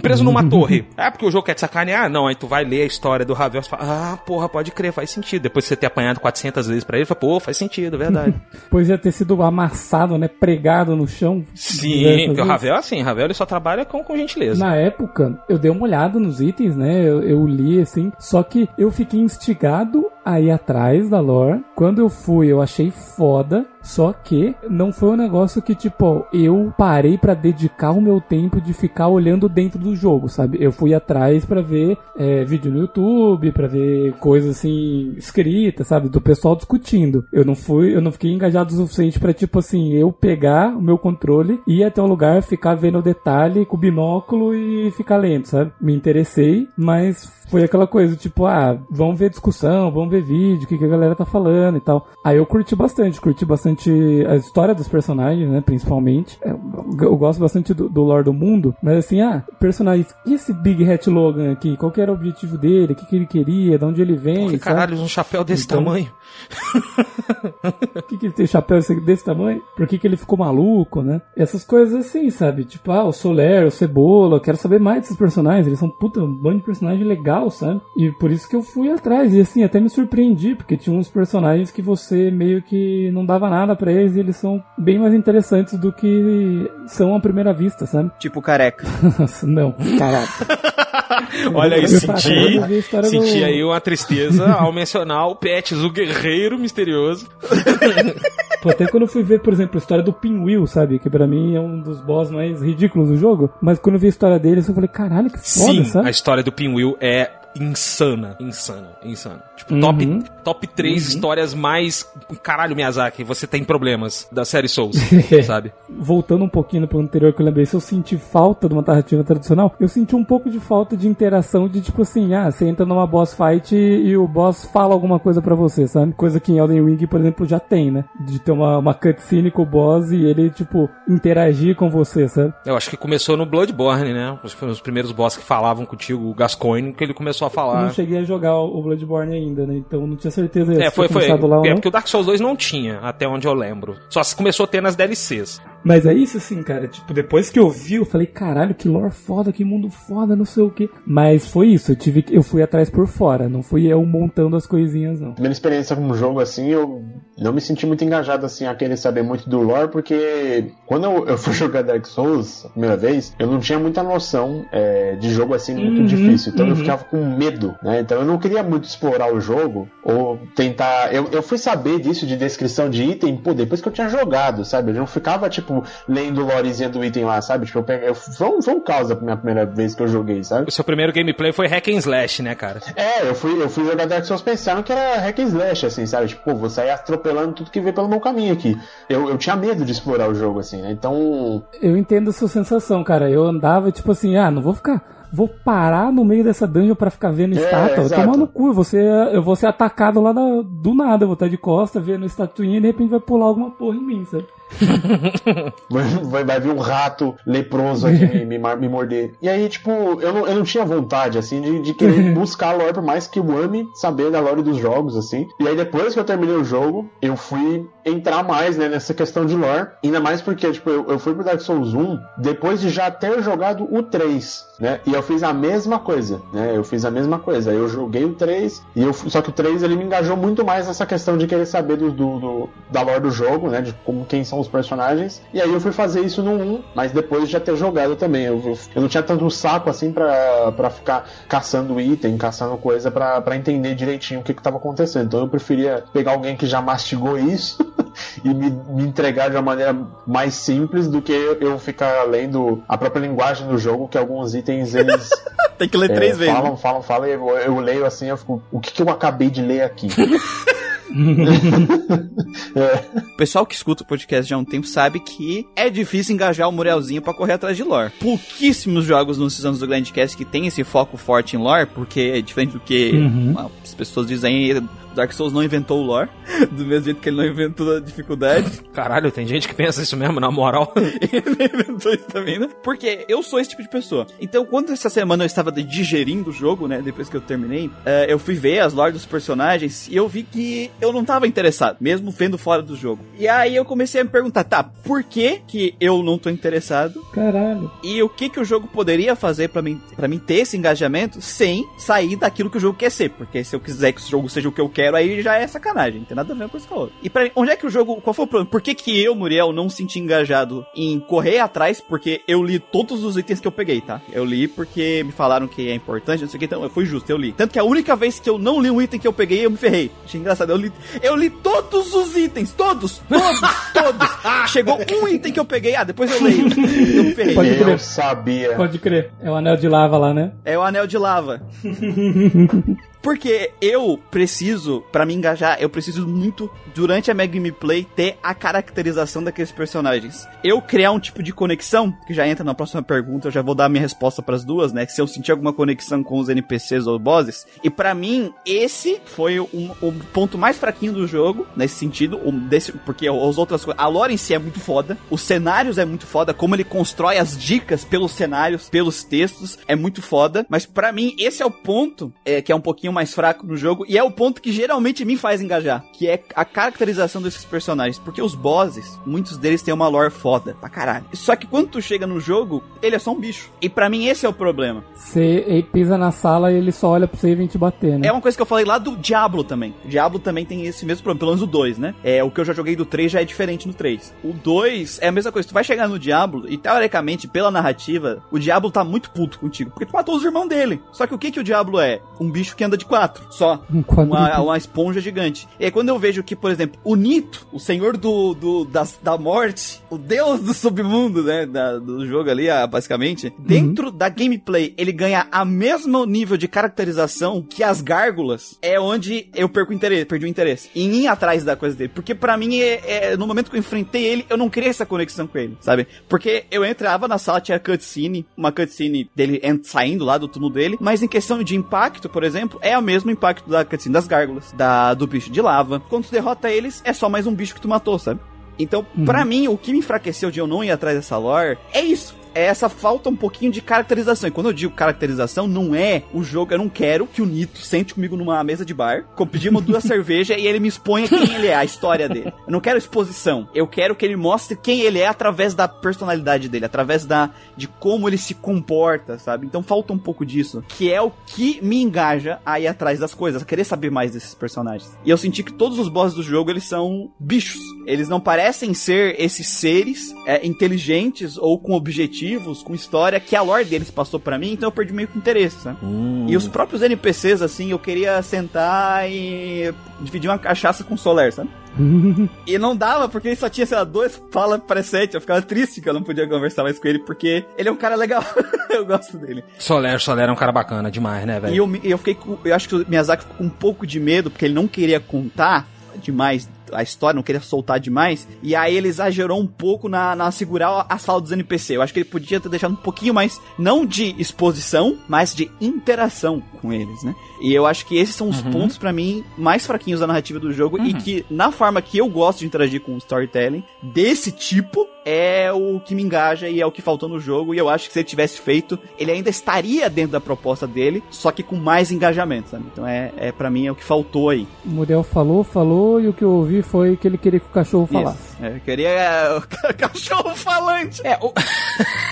Preso numa torre. É porque o jogo quer te sacanear? Não, aí tu vai ler a história do Ravel e fala, ah, porra, pode crer, faz sentido. Depois de você ter apanhado 400 vezes pra ele, fala, pô, faz sentido, é verdade. Pois ia ter sido amassado, né? Pregado no chão. Sim, o. Ravel é assim, Ravel ele só trabalha com, com gentileza. Na época, eu dei uma olhada nos itens, né? Eu, eu li assim. Só que eu fiquei instigado a ir atrás da lore. Quando eu fui, eu achei foda. Só que não foi um negócio que, tipo, eu parei pra dedicar o meu tempo de ficar olhando dentro do jogo, sabe? Eu fui atrás pra ver é, vídeo no YouTube, pra ver coisas assim escritas, sabe? Do pessoal discutindo. Eu não fui, eu não fiquei engajado o suficiente pra, tipo assim, eu pegar o meu controle, ir até um lugar, ficar vendo o detalhe com o binóculo e ficar lendo, sabe? Me interessei, mas foi aquela coisa, tipo, ah, vamos ver discussão, vamos ver vídeo, o que, que a galera tá falando e tal. Aí eu curti bastante, curti bastante a história dos personagens, né, principalmente. Eu, eu gosto bastante do, do lore do mundo, mas assim, ah, personagens, e esse Big Hat Logan aqui? Qual que era o objetivo dele? O que, que ele queria? De onde ele vem? Sabe? caralho, um chapéu desse Então- tamanho. Por que, que ele tem chapéu desse- desse tamanho? Por que, que ele ficou maluco, né? Essas coisas assim, sabe? Tipo, ah, o Soler, o Cebola, eu quero saber mais desses personagens. Eles são puta, um bando de personagem legal, sabe? E por isso que eu fui atrás. E assim, até me surpreendi, porque tinha uns personagens que você meio que não dava nada pra eles e eles são bem mais interessantes do que são à primeira vista, sabe? Tipo careca. Não, caralho. Olha aí, Eu senti, senti do- aí uma tristeza ao mencionar o Pets, o guerreiro misterioso. Pô, até quando eu fui ver, por exemplo, a história do Pinwheel, sabe? Que pra mim é um dos boss mais ridículos do jogo. Mas quando eu vi a história deles, eu falei, caralho, que foda, Sim, sabe? a história do Pinwheel é insana, insana, insana. Tipo, Uhum. top, top 3 histórias mais... Caralho, Miyazaki, você tem problemas da série Souls, sabe? Voltando um pouquinho pro anterior que eu lembrei, se eu senti falta de uma narrativa tradicional, eu senti um pouco de falta de interação de tipo assim, ah, você entra numa boss fight e, e o boss fala alguma coisa pra você, sabe? Coisa que em Elden Ring, por exemplo, já tem, né? De ter uma, uma cutscene com o boss e ele, tipo, interagir com você, sabe? Eu acho que começou no Bloodborne, né? Os, os primeiros boss que falavam contigo, o Gascoigne, que ele começou a Eu falar... não cheguei a jogar o Bloodborne ainda, né? Então não tinha certeza É, se foi, foi. lá ou É não. porque o Dark Souls 2 não tinha, até onde eu lembro. Só se começou a ter nas DLCs. Mas é isso assim, cara. Tipo, depois que eu vi, eu falei, caralho, que lore foda, que mundo foda, não sei o quê. Mas foi isso, eu tive que- eu fui atrás por fora, não fui eu montando as coisinhas, não. Primeira experiência com um jogo assim, eu não me senti muito engajado assim a querer saber muito do lore, porque quando eu, eu fui jogar Dark Souls a primeira vez, eu não tinha muita noção é, de jogo assim muito Uhum, difícil. Então eu uhum. ficava com medo, né? Então eu não queria muito explorar o jogo ou tentar. Eu, eu fui saber disso de descrição de item, pô, depois que eu tinha jogado, sabe? Eu não ficava, tipo, lendo o lorezinha do item lá, sabe? Tipo, eu peguei. Eu, foi, um, foi um caos a minha primeira vez que eu joguei, sabe? O seu primeiro gameplay foi hack and slash, né, cara? É, eu fui, eu fui jogar Dark Souls pensando que era hack and slash, assim, sabe? Tipo, pô, vou sair atropelando tudo que vê pelo meu caminho aqui. Eu, eu tinha medo de explorar o jogo, assim, né? Então, Eu entendo a sua sensação, cara. Eu andava tipo assim, ah, não vou ficar. Vou parar no meio dessa dungeon pra ficar vendo É, estátua. exato. Tomar no cu, você, eu vou ser atacado lá da- do nada. Eu vou estar de costa, vendo estatuinha e de repente vai pular alguma porra em mim, sabe? vai, vai, vir um rato leproso aqui me, me, me, morder. E aí, tipo, eu não, eu não tinha vontade, assim, de, de querer buscar a lore, por mais que eu ame saber da lore dos jogos, assim. E aí, depois que eu terminei o jogo, eu fui entrar mais, né, nessa questão de lore. Ainda mais porque, tipo, eu, eu fui pro Dark Souls 1 depois de já ter jogado o 3, né? E eu fiz a mesma coisa, né? Eu fiz a mesma coisa. Eu joguei o 3, e eu, só que o 3 ele me engajou muito mais nessa questão de querer saber do, do, do da lore do jogo, né? De como quem são os personagens. E aí eu fui fazer isso no 1, mas depois de já ter jogado também. Eu, eu, não tinha tanto saco assim pra, pra ficar caçando item, caçando coisa pra, pra entender direitinho o que, que tava acontecendo. Então eu preferia pegar alguém que já mastigou isso e me, me, entregar de uma maneira mais simples do que eu ficar lendo a própria linguagem do jogo, que alguns itens eles. Tem que ler é, três vezes. Falam, falam, falam, e eu, eu leio assim, eu fico. O que, que eu acabei de ler aqui? é. O pessoal que escuta o podcast já há um tempo sabe que é difícil engajar o Murielzinho para correr atrás de lore. Pouquíssimos jogos nos anos do Grandcast que tem esse foco forte em lore, porque é diferente do que uhum. as pessoas dizem Dark Souls não inventou o lore, do mesmo jeito que ele não inventou a dificuldade. Caralho, tem gente que pensa isso mesmo, na moral. ele inventou isso também, né? Porque eu sou esse tipo de pessoa. Então, quando essa semana eu estava digerindo o jogo, né, depois que eu terminei, uh, eu fui ver as lores dos personagens e eu vi que eu não estava interessado, mesmo vendo fora do jogo. E aí eu comecei a me perguntar, tá, por que que eu não tô interessado? Caralho. E o que que o jogo poderia fazer para mim, para mim ter esse engajamento sem sair daquilo que o jogo quer ser? Porque se eu quiser que o jogo seja o que eu quero, aí já é sacanagem. Não tem nada a ver com uma coisa com a outra. E pra mim, onde é que o jogo. Qual foi o problema? Por que, que eu, Muriel, não senti engajado em correr atrás? Porque eu li todos os itens que eu peguei, tá? Eu li porque me falaram que é importante, não sei o que, então foi justo, eu li. Tanto que a única vez que eu não li um item que eu peguei, eu me ferrei. Achei engraçado. Eu li, eu li todos os itens, todos, todos, todos. Chegou um item que eu peguei, ah, depois eu leio. Eu me ferrei. Pode crer. Eu sabia. Pode crer. É o anel de lava lá, né? É o anel de lava. Porque eu preciso, para me engajar, eu preciso muito, durante a Mega Gameplay, ter a caracterização daqueles personagens. Eu criar um tipo de conexão, que já entra na próxima pergunta, eu já vou dar a minha resposta para as duas, né? Se eu sentir alguma conexão com os NPCs ou bosses. E para mim, esse foi o, o, ponto mais fraquinho do jogo, nesse sentido, desse, porque as outras coisas. A lore em si é muito foda, os cenários é muito foda, como ele constrói as dicas pelos cenários, pelos textos, é muito foda. Mas para mim, esse é o ponto, é, que é um pouquinho pouquinho mais fraco no jogo, e é o ponto que geralmente me faz engajar, que é a caracterização desses personagens, porque os bosses, muitos deles têm uma lore foda pra caralho. Só que quando tu chega no jogo, ele é só um bicho. E para mim esse é o problema. Você pisa na sala e ele só olha pra você e vem te bater, né? É uma coisa que eu falei lá do Diablo também. O Diablo também tem esse mesmo problema, pelo menos o 2, né? É, o que eu já joguei do 3 já é diferente no 3. O 2 é a mesma coisa, tu vai chegar no Diablo e teoricamente, pela narrativa, o Diablo tá muito puto contigo, porque tu matou os irmãos dele. Só que o que que o Diablo é? Um bicho que anda de quatro, só. Um uma, uma, esponja gigante. E aí quando eu vejo que, por exemplo, o Nito, o senhor do, do das, da morte, o deus do submundo, né, da, do jogo ali, ah, basicamente, uhum. dentro da gameplay, ele ganha a mesmo nível de caracterização que as gárgulas, é onde eu perco o interesse, perdi o interesse em ir atrás da coisa dele. Porque para mim, é, é, no momento que eu enfrentei ele, eu não criei essa conexão com ele, sabe? Porque eu entrava na sala, tinha cutscene, uma cutscene dele saindo lá do túmulo dele, mas em questão de impacto, por exemplo, é o mesmo impacto da cutscene das gárgulas, da, do bicho de lava. Quando tu derrota eles, é só mais um bicho que tu matou, sabe? Então, uhum. para mim, o que me enfraqueceu de eu não ir atrás dessa lore é isso é essa falta um pouquinho de caracterização. E quando eu digo caracterização, não é o jogo. Eu não quero que o Nito sente comigo numa mesa de bar, pedimos duas cervejas e ele me exponha quem ele é, a história dele. Eu não quero exposição. Eu quero que ele mostre quem ele é através da personalidade dele, através da de como ele se comporta, sabe? Então falta um pouco disso, que é o que me engaja a ir atrás das coisas, a querer saber mais desses personagens. E eu senti que todos os bosses do jogo eles são bichos. Eles não parecem ser esses seres é, inteligentes ou com objetivos com história, que a lore deles passou para mim, então eu perdi meio que interesse, sabe? Hum. E os próprios NPCs, assim, eu queria sentar e dividir uma cachaça com o Soler, sabe? e não dava, porque ele só tinha, sei lá, dois fala presente. Eu ficava triste que eu não podia conversar mais com ele, porque ele é um cara legal. eu gosto dele. Soler, Soler é um cara bacana demais, né, velho? E eu, eu fiquei Eu acho que o Miyazaki ficou com um pouco de medo, porque ele não queria contar demais a história, não queria soltar demais. E aí ele exagerou um pouco na, na segurar as falas dos NPC. Eu acho que ele podia ter deixado um pouquinho mais, não de exposição, mas de interação com eles, né? E eu acho que esses são os Uhum. pontos, pra mim, mais fraquinhos da narrativa do jogo. E que, na forma que eu gosto de interagir com o storytelling, desse tipo, é o que me engaja e é o que faltou no jogo. E eu acho que se ele tivesse feito, ele ainda estaria dentro da proposta dele, só que com mais engajamento, sabe? Então é, é para mim, é o que faltou aí. O Muriel falou, falou, e o que eu ouvi foi que ele queria que o cachorro falasse. Isso. É, eu queria é, o cachorro falante. É, o-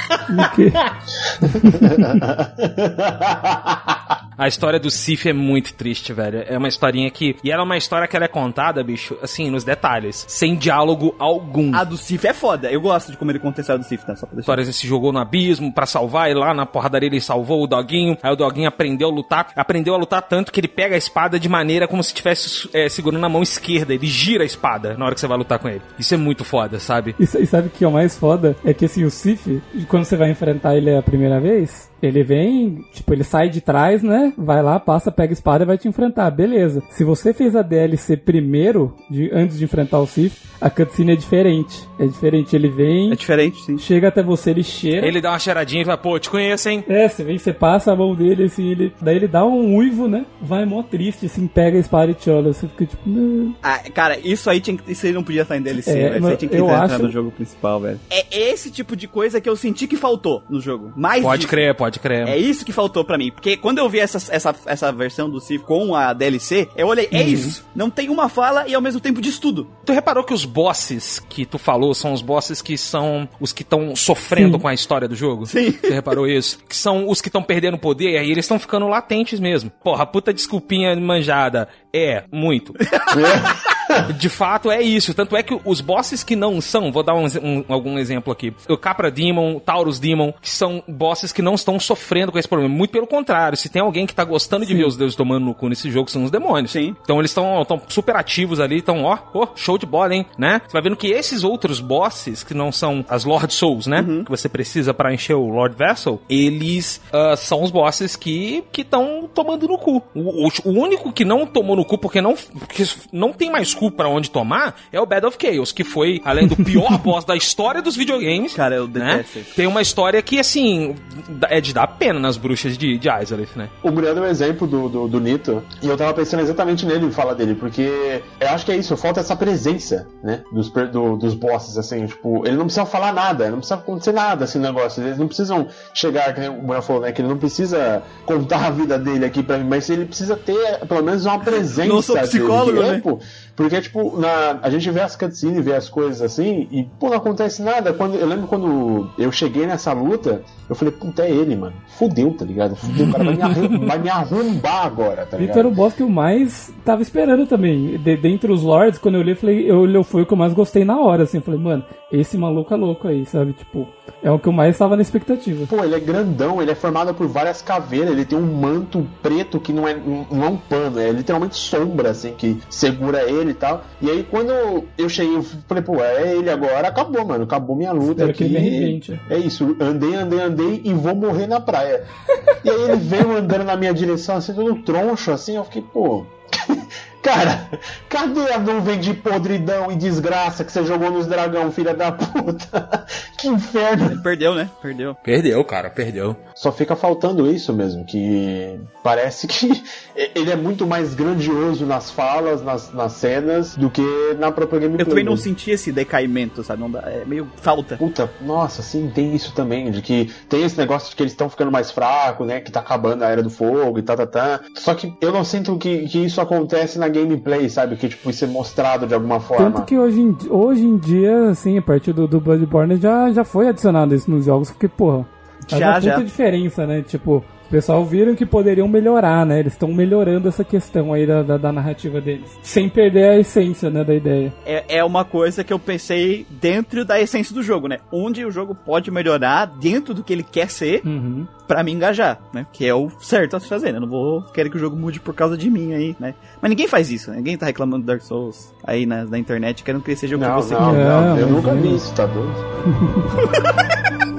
O quê? A história do Sif é muito triste, velho. É uma historinha que. E ela é uma história que ela é contada, bicho, assim, nos detalhes. Sem diálogo algum. A do Sif é foda. Eu gosto de como ele conta a história do Sif, tá? Só pra deixar. Histórias se jogou no abismo pra salvar, e lá na porradaria ele salvou o doguinho. Aí o doguinho aprendeu a lutar. Aprendeu a lutar tanto que ele pega a espada de maneira como se estivesse é, segurando na mão esquerda. Ele gira a espada na hora que você vai lutar com ele. Isso é muito foda, sabe? E, e sabe o que é o mais foda? É que assim, o Sif, quando você vai enfrentar ele a primeira vez, ele vem, tipo, ele sai de trás, né? Vai lá, passa, pega a espada e vai te enfrentar. Beleza. Se você fez a DLC primeiro, de- antes de enfrentar o Sif, a cutscene é diferente. É diferente. Ele vem, É diferente, sim. chega até você, ele cheira. Ele dá uma cheiradinha e fala, pô, te conheço, hein? É, você vem, você passa a mão dele, assim, ele. Daí ele dá um uivo, né? Vai mó triste, assim, pega a espada e te olha. Você fica tipo. "Não". Ah, cara, isso aí, tinha que, isso aí não podia estar em DLC, É, velho. Isso aí tinha que eu entrar acho- no jogo principal, velho. É esse tipo de coisa que eu senti que faltou no jogo. Mais Pode disso. crer, pode crer. É isso que faltou pra mim. Porque quando eu vi essa, essa, essa versão do Sif com a DLC, eu olhei, Uhum. é isso. Não tem uma fala e ao mesmo tempo diz tudo. Tu reparou que os bosses que tu falou são os bosses que são os que estão sofrendo Sim. com a história do jogo? Sim. Você reparou isso? Que são os que estão perdendo poder e aí eles estão ficando latentes mesmo. Porra, puta desculpinha manjada. É, muito. De fato, é isso. Tanto é que os bosses que não são, vou dar um, um- algum exemplo aqui. O Capra Demon, Taurus Demon, que são bosses que não estão sofrendo com esse problema. Muito pelo contrário, se tem alguém que tá gostando de ver os deuses tomando no cu nesse jogo, são os demônios. Sim. Então eles estão super ativos ali, estão, ó, ó, show de bola, hein, né? Você vai vendo que esses outros bosses, que não são as Lord Souls, né? Que você precisa pra encher o Lord Vessel, eles ah, são os bosses que estão tomando no cu. O, o- o único que não tomou no cu, porque não, porque não tem mais cu pra onde tomar, é o Battle of Chaos, que foi, além do pior boss da história dos videogames, Cara, eu né? detesto. Tem uma história que, assim, é de dar pena nas bruxas de, de Izalith, né? O Muriel deu um exemplo do, do, do Nito, e eu tava pensando exatamente nele, fala dele, porque eu acho que é isso, falta essa presença, né, dos, do- dos bosses, assim, tipo, ele não precisa falar nada, não precisa acontecer nada, assim, no negócio, eles não precisam chegar, que nem o Muriel falou, né, que ele não precisa contar a vida dele aqui pra mim, mas ele precisa ter, pelo menos, uma presença. Não sou dele. psicólogo, É, né? pô, porque, tipo, na, a gente vê as cutscenes, vê as coisas assim, e, pô, não acontece nada. Quando, eu lembro quando eu cheguei nessa luta, eu falei, puta, é ele, mano. Fudeu, tá ligado? Fudeu, o cara vai me, arrum- vai me arrombar agora, tá Vitor era ligado? o boss que eu mais tava esperando também. De, dentre os lords, quando eu olhei, eu falei, eu, eu foi o que eu mais gostei na hora, assim. Eu falei, mano, esse maluco é louco aí, sabe? Tipo, é o que eu mais tava na expectativa. Pô, ele é grandão, ele é formado por várias caveiras, ele tem um manto preto que não é, não é um pano, é literalmente sombra, assim, que segura ele e tal. E aí, quando eu cheguei, eu falei, pô, é ele agora, acabou, mano, acabou minha luta Espero que aqui. ele me arrebente. É isso, andei, andei, andei e vou morrer na praia. e aí ele veio andando na minha direção, assim, todo troncho, assim, eu fiquei, pô. Cara, cadê a nuvem de podridão e desgraça que você jogou nos dragão, filha da puta? que inferno. Perdeu, né? Perdeu. Perdeu, cara, perdeu. Só fica faltando isso mesmo, que parece que ele é muito mais grandioso nas falas, nas, nas cenas, do que na própria gameplay. Eu também não mesmo. senti esse decaimento, sabe? Não dá, é meio falta. Puta, nossa, sim, tem isso também, de que tem esse negócio de que eles estão ficando mais fracos, né? Que tá acabando a era do fogo e tá, tá, tá. Só que eu não sinto que, que isso acontece na gameplay, sabe? Que, tipo, isso é mostrado de alguma forma. Tanto que hoje em, hoje em dia, assim, a partir do, do Bloodborne já, já foi adicionado isso nos jogos, porque, porra, faz Já, uma puta já. diferença, né? Tipo, o pessoal viram que poderiam melhorar, né? Eles estão melhorando essa questão aí da, da, da narrativa deles. Sem perder a essência, né, da ideia. É, é uma coisa que eu pensei dentro da essência do jogo, né? Onde o jogo pode melhorar dentro do que ele quer ser Uhum. pra me engajar, né? Que é o certo a se fazer, né? Eu não vou querer que o jogo mude por causa de mim aí, né? Mas ninguém faz isso, né? Ninguém tá reclamando do Dark Souls aí na, na internet querendo que ele seja o que você não, quer. não, eu Não, nunca mas vi eu- isso, tá doido?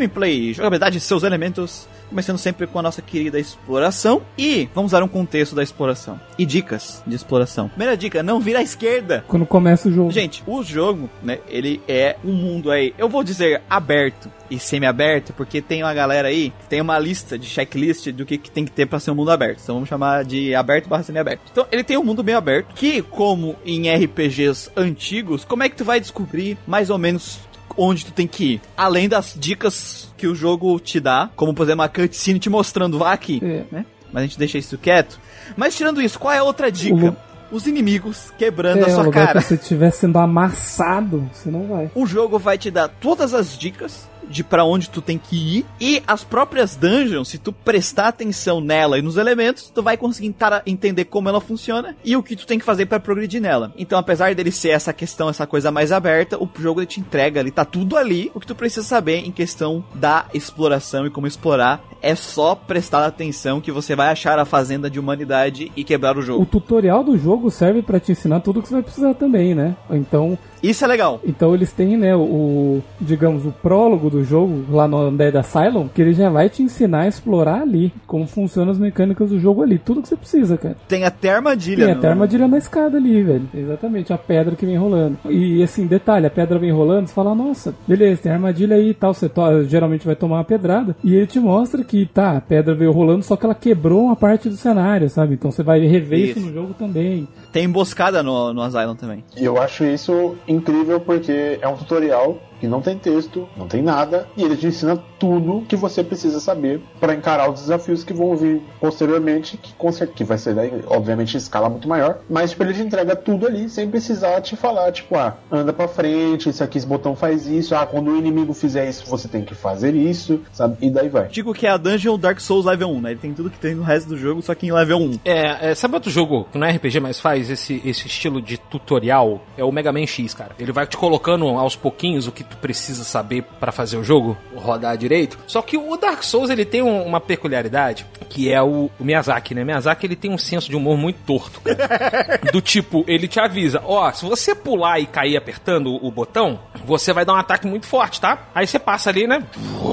gameplay, jogabilidade e seus elementos, começando sempre com a nossa querida exploração e vamos dar um contexto da exploração e dicas de exploração. Primeira dica, não vira à esquerda. Quando começa o jogo. Gente, o jogo, né, ele é um mundo aí, eu vou dizer aberto e semi-aberto, porque tem uma galera aí que tem uma lista de checklist do que, que tem que ter para ser um mundo aberto. Então vamos chamar de aberto barra semi-aberto. Então ele tem um mundo bem aberto, que como em RPGs antigos, como é que tu vai descobrir mais ou menos onde tu tem que ir. Além das dicas que o jogo te dá, como por exemplo uma cutscene te mostrando, vá aqui, É. né? Mas a gente deixa isso quieto. Mas tirando isso, qual é a outra dica? Os inimigos quebrando É, a sua cara. que você estiver sendo amassado, você não vai. O jogo vai te dar todas as dicas de pra onde tu tem que ir e as próprias dungeons, se tu prestar atenção nela e nos elementos, tu vai conseguir entender como ela funciona e o que tu tem que fazer pra progredir nela. Então, apesar dele ser essa questão, essa coisa mais aberta, o jogo te entrega ali, tá tudo ali, o que tu precisa saber em questão da exploração e como explorar. É só prestar atenção que você vai achar a fazenda de humanidade e quebrar o O jogo. tutorial do jogo serve pra te ensinar tudo que você vai precisar também, né? Então, Isso é legal. então eles têm, né, o, digamos, o prólogo do jogo lá no Dead Asylum, que ele já vai te ensinar a explorar ali como funcionam as mecânicas do jogo ali, tudo que você precisa, cara. Tem até armadilha. Tem no- até armadilha na escada ali, velho. Exatamente, a pedra que vem rolando. E assim, detalhe, a pedra vem rolando, você fala, nossa, beleza, tem armadilha aí e tal. Você to- geralmente vai tomar uma pedrada. E ele te mostra que, tá, a pedra veio rolando, só que ela quebrou uma parte do cenário, sabe? Então você vai rever isso, Isso. no jogo também. Tem emboscada no, no Asylum também. E eu acho isso incrível porque é um tutorial que não tem texto, não tem nada, e ele te ensina tudo que você precisa saber para encarar os desafios que vão vir posteriormente, que, que vai ser, daí, obviamente, em escala muito maior, mas tipo, ele te entrega tudo ali sem precisar te falar, tipo, ah, anda pra frente, esse aqui, esse botão faz isso, ah, quando o inimigo fizer isso, você tem que fazer isso, sabe? E daí vai. Digo que é a Dungeon Dark Souls Level 1, né? Ele tem tudo que tem no resto do jogo, só que em Level 1. É, é, sabe outro jogo que não é RPG, mas faz esse, esse estilo de tutorial? É o Mega Man X, cara. Ele vai te colocando aos pouquinhos o que tu precisa saber pra fazer o jogo rodar direito. Só que o Dark Souls, ele tem um- uma peculiaridade, que é o, o Miyazaki, né? Miyazaki, ele tem um senso de humor muito torto, cara. Do tipo, ele te avisa, ó, se você pular e cair apertando o botão, você vai dar um ataque muito forte, tá? Aí você passa ali, né,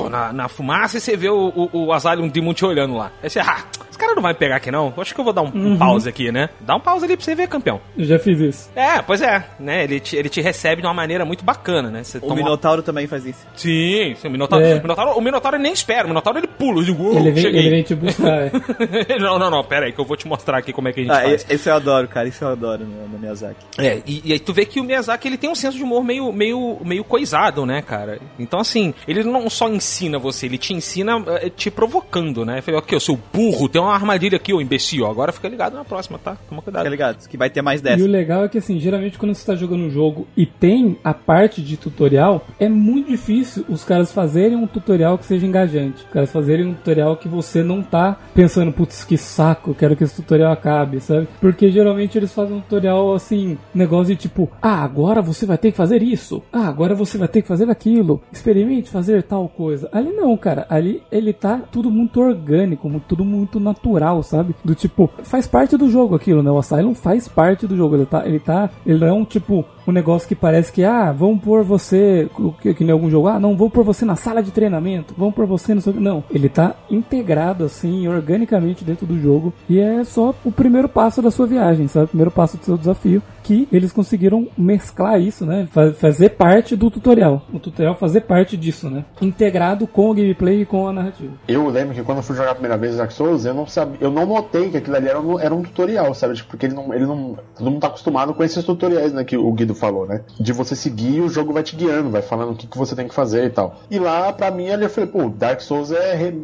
na, na fumaça e você vê o, o, o Asylum Demon te olhando lá. Aí você, ah, esse cara não vai me pegar aqui não. Eu acho que eu vou dar um, um pause aqui, né? Dá um pause ali pra você ver, campeão. Eu já fiz isso. É, pois é, né? Ele te, ele te recebe de uma maneira muito bacana, né? Você toma- Minotauro também faz isso. Sim, sim, o Minotauro, É. o Minotauro, o Minotauro ele nem espera, o Minotauro ele pula, digo, "Uou, ele, vem, cheguei." ele vem te buscar. é. não, não, não, pera aí que eu vou te mostrar aqui como é que a gente Ah, faz. esse, esse eu adoro, cara. Isso eu adoro no, no Miyazaki. É, e, e aí tu vê que o Miyazaki ele tem um senso de humor meio, meio, meio coisado, né, cara? Então, assim, ele não só ensina você, ele te ensina eh, te provocando, né? Falei, ok, eu sou burro, tem uma armadilha aqui, ô imbecil. Agora fica ligado na próxima, tá? Toma cuidado. Fica ligado? Que vai ter mais E dessa. o legal é que, assim, geralmente quando você tá jogando um jogo e tem a parte de tutorial, é muito difícil os caras fazerem um tutorial que seja engajante. Os caras fazerem um tutorial que você não tá pensando, putz, que saco, quero que esse tutorial acabe, sabe? Porque geralmente eles fazem um tutorial, assim, negócio de tipo, ah, agora você vai ter que fazer isso. Ah, agora você vai ter que fazer aquilo. Experimente fazer tal coisa. Ali não, cara. Ali ele tá tudo muito orgânico, tudo muito natural, sabe? Do tipo, faz parte do jogo aquilo, né? O Asylum faz parte do jogo. Ele tá, ele tá, ele não é um tipo um negócio que parece que, ah, vamos pôr você, que, que nem algum jogo, ah, não, vamos pôr você na sala de treinamento, vamos pôr você no seu... Não, ele tá integrado, assim, organicamente dentro do jogo e é só o primeiro passo da sua viagem, sabe? O primeiro passo do seu desafio, que eles conseguiram mesclar isso, né? Fa- fazer parte do tutorial. O tutorial fazer parte disso, né? Integrado com o gameplay e com a narrativa. Eu lembro que quando eu fui jogar a primeira vez Dark Souls, eu não sabia, eu não notei que aquilo ali era um, era um tutorial, sabe? Tipo, porque ele não, ele não. Todo mundo tá acostumado com esses tutoriais, né? Que o Guido falou, né? De você seguir o jogo vai te guiando, vai falando o que, que você tem que fazer e tal. E lá, pra mim, ali eu falei, pô, Dark Souls é. re-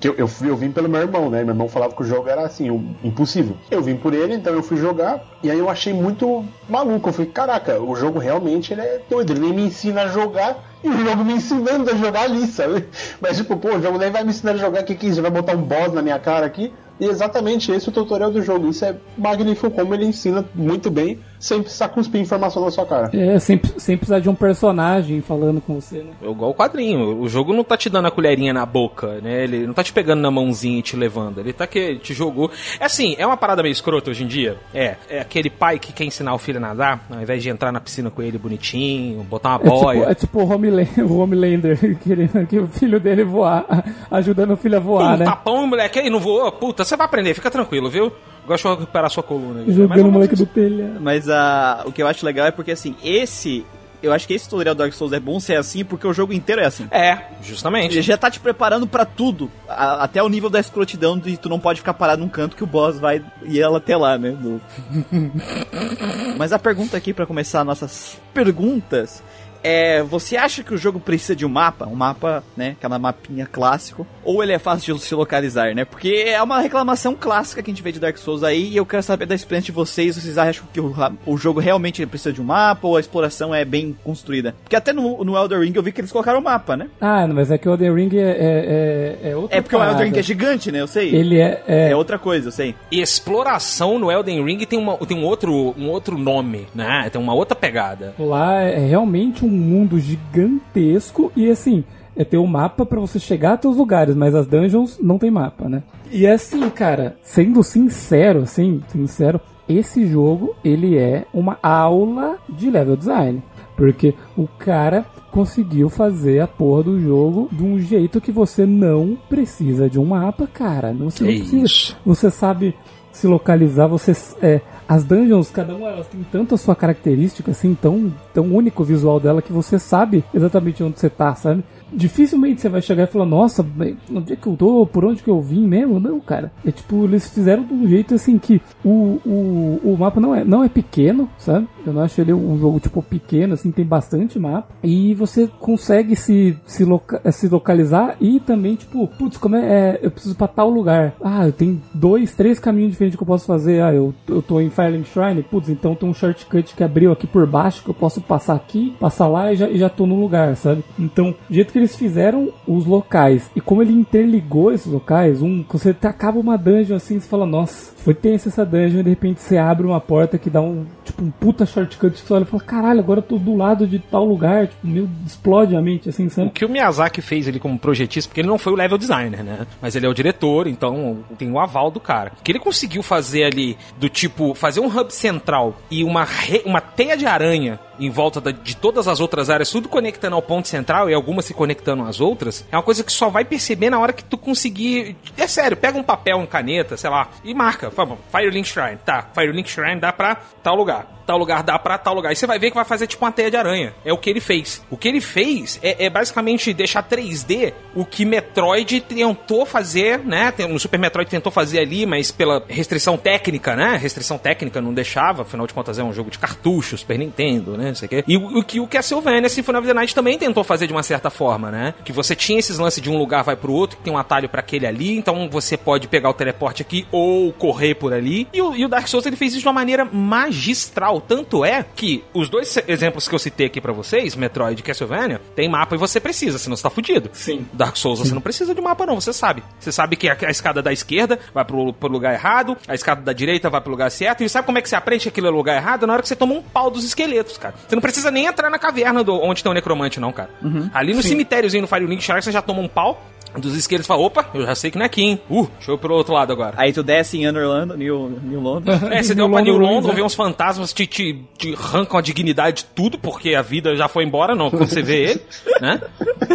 Que eu, eu, fui, eu vim pelo meu irmão, né? Meu irmão falava que o jogo era assim, o- impossível. Eu vim por ele, então eu fui jogar, e aí eu achei muito maluco. Eu falei, caraca, o jogo realmente ele é doido, ele nem me ensina a jogar e o jogo me ensinando a jogar ali, sabe? Mas tipo, pô, o jogo nem vai me ensinar a jogar, o que que é isso? Vai botar um boss na minha cara aqui? E exatamente esse é o tutorial do jogo. Isso é magnífico como ele ensina muito bem sem precisar cuspir informação na sua cara. É, sem, sem precisar de um personagem falando com você, né? É igual o quadrinho. O jogo não tá te dando a colherinha na boca, né? Ele não tá te pegando na mãozinha e te levando. Ele tá que te jogou. É assim, é uma parada meio escrota hoje em dia. É. É aquele pai que quer ensinar o filho a nadar, ao invés de entrar na piscina com ele bonitinho, botar uma boia. É tipo, é tipo o, Homelander, o Homelander querendo que o filho dele voar, ajudando o filho a voar, um né? tapão, moleque, aí não voou. Puta, você vai aprender, fica tranquilo, viu? Gosto de recuperar sua coluna. Jogando o moleque do telhado. Mas ah, o que eu acho legal é porque, assim, esse... Eu acho que esse tutorial do Dark Souls é bom ser assim porque o jogo inteiro é assim. É, justamente. Ele já tá te preparando pra tudo, a- até o nível da escrotidão de tu não pode ficar parado num canto que o boss vai e ela até lá, né? do- Mas a pergunta aqui pra começar nossas perguntas é: você acha que o jogo precisa de um mapa, um mapa, né, aquela mapinha clássico, ou ele é fácil de se localizar, né? Porque é uma reclamação clássica que a gente vê de Dark Souls aí e eu quero saber da experiência de vocês. Vocês acham que o, o jogo realmente precisa de um mapa ou a exploração é bem construída? Porque até no, no Elder Ring eu vi que eles colocaram o mapa, né? Ah, mas é que o Elden Ring é, é, é, é outra É porque o parada. Elden Ring é gigante, né? Eu sei. Ele é, é, É outra coisa, eu sei. E exploração no Elden Ring tem, uma, tem um, outro, um outro nome, né? Tem uma outra pegada. Lá é realmente um mundo gigantesco e assim, é ter um mapa pra você chegar até os lugares, mas as dungeons não tem mapa, né? E assim, cara, sendo sincero, assim, sincero, esse jogo ele é uma aula de level design, porque o cara conseguiu fazer a porra do jogo de um jeito que você não precisa de um mapa, cara. Você não precisa. Você sabe se localizar, você é, as dungeons, cada uma elas tem tanto a sua característica assim, tão tão único o visual dela que você sabe exatamente onde você tá, sabe? Dificilmente você vai chegar e falar, nossa, onde é que eu tô? Por onde que eu vim mesmo? Não, cara. É tipo, eles fizeram de um jeito assim que o, o, o mapa não é, não é pequeno, sabe? Eu não acho ele um jogo tipo pequeno, assim, tem bastante mapa. E você consegue se, se, loca se localizar e também, tipo, putz, como é, é, eu preciso pra tal lugar. Ah, tem dois, três caminhos diferentes que eu posso fazer. Ah, eu, eu tô em Firelink Shrine, putz, então tem um shortcut que abriu aqui por baixo que eu posso passar aqui, passar lá e já, e já tô no lugar, sabe? Então, jeito que eles fizeram os locais. E como ele interligou esses locais, um, você acaba uma dungeon assim, você fala, nossa, foi tensa essa dungeon e de repente você abre uma porta que dá um, tipo, um puta shortcut que você olha e fala, caralho, agora eu tô do lado de tal lugar, tipo, meio explode a mente, assim, O sabe? que o Miyazaki fez ele como projetista, porque ele não foi o level designer, né? Mas ele é o diretor, então tem o aval do cara. O que ele conseguiu fazer ali, do tipo, fazer um hub central e uma, re- uma teia de aranha em volta da- de todas as outras áreas, tudo conectando ao ponto central e algumas se conectando às outras, é uma coisa que só vai perceber na hora que tu conseguir. É sério, pega um papel, uma caneta, sei lá, e marca. Firelink Shrine. Tá, Firelink Shrine dá pra tal lugar. Tal lugar dá pra tal lugar. E você vai ver que vai fazer tipo uma teia de aranha. É o que ele fez. O que ele fez é, é basicamente deixar 3D o que Metroid tentou fazer, né? O Super Metroid tentou fazer ali, mas pela restrição técnica, né? Restrição técnica não deixava, afinal de contas é um jogo de cartucho, Super Nintendo, né? Não sei o quê. E o, o que o Castlevania Symphony of the Night também tentou fazer de uma certa forma, né? Que você tinha esses lances de um lugar vai pro outro, que tem um atalho pra aquele ali, então você pode pegar o teleporte aqui ou correr por ali. E o, e o Dark Souls ele fez isso de uma maneira magistral. Tanto é que os dois exemplos que eu citei aqui pra vocês, Metroid e Castlevania, tem mapa e você precisa, senão você tá fudido. Sim. Dark Souls você não precisa de mapa, não, você sabe. Você sabe que a, a escada da esquerda vai pro, pro lugar errado, a escada da direita vai pro lugar certo, e sabe como é que você aprende que aquilo é o lugar errado? Na hora que você toma um pau dos esqueletos, cara. Você não precisa nem entrar na caverna do, onde tem o necromante, não, cara. Ali no cemitériozinho no Fire Link Shark, você já toma um pau dos esqueletos e fala, opa, eu já sei que não é aqui, hein? Uh, deixa eu ir pro outro lado agora. Aí tu desce em Underland, New, New London. É, você deu pra New London, vê uns fantasmas, te, te, te arrancam a dignidade de tudo, porque a vida já foi embora, não, quando você vê ele, né?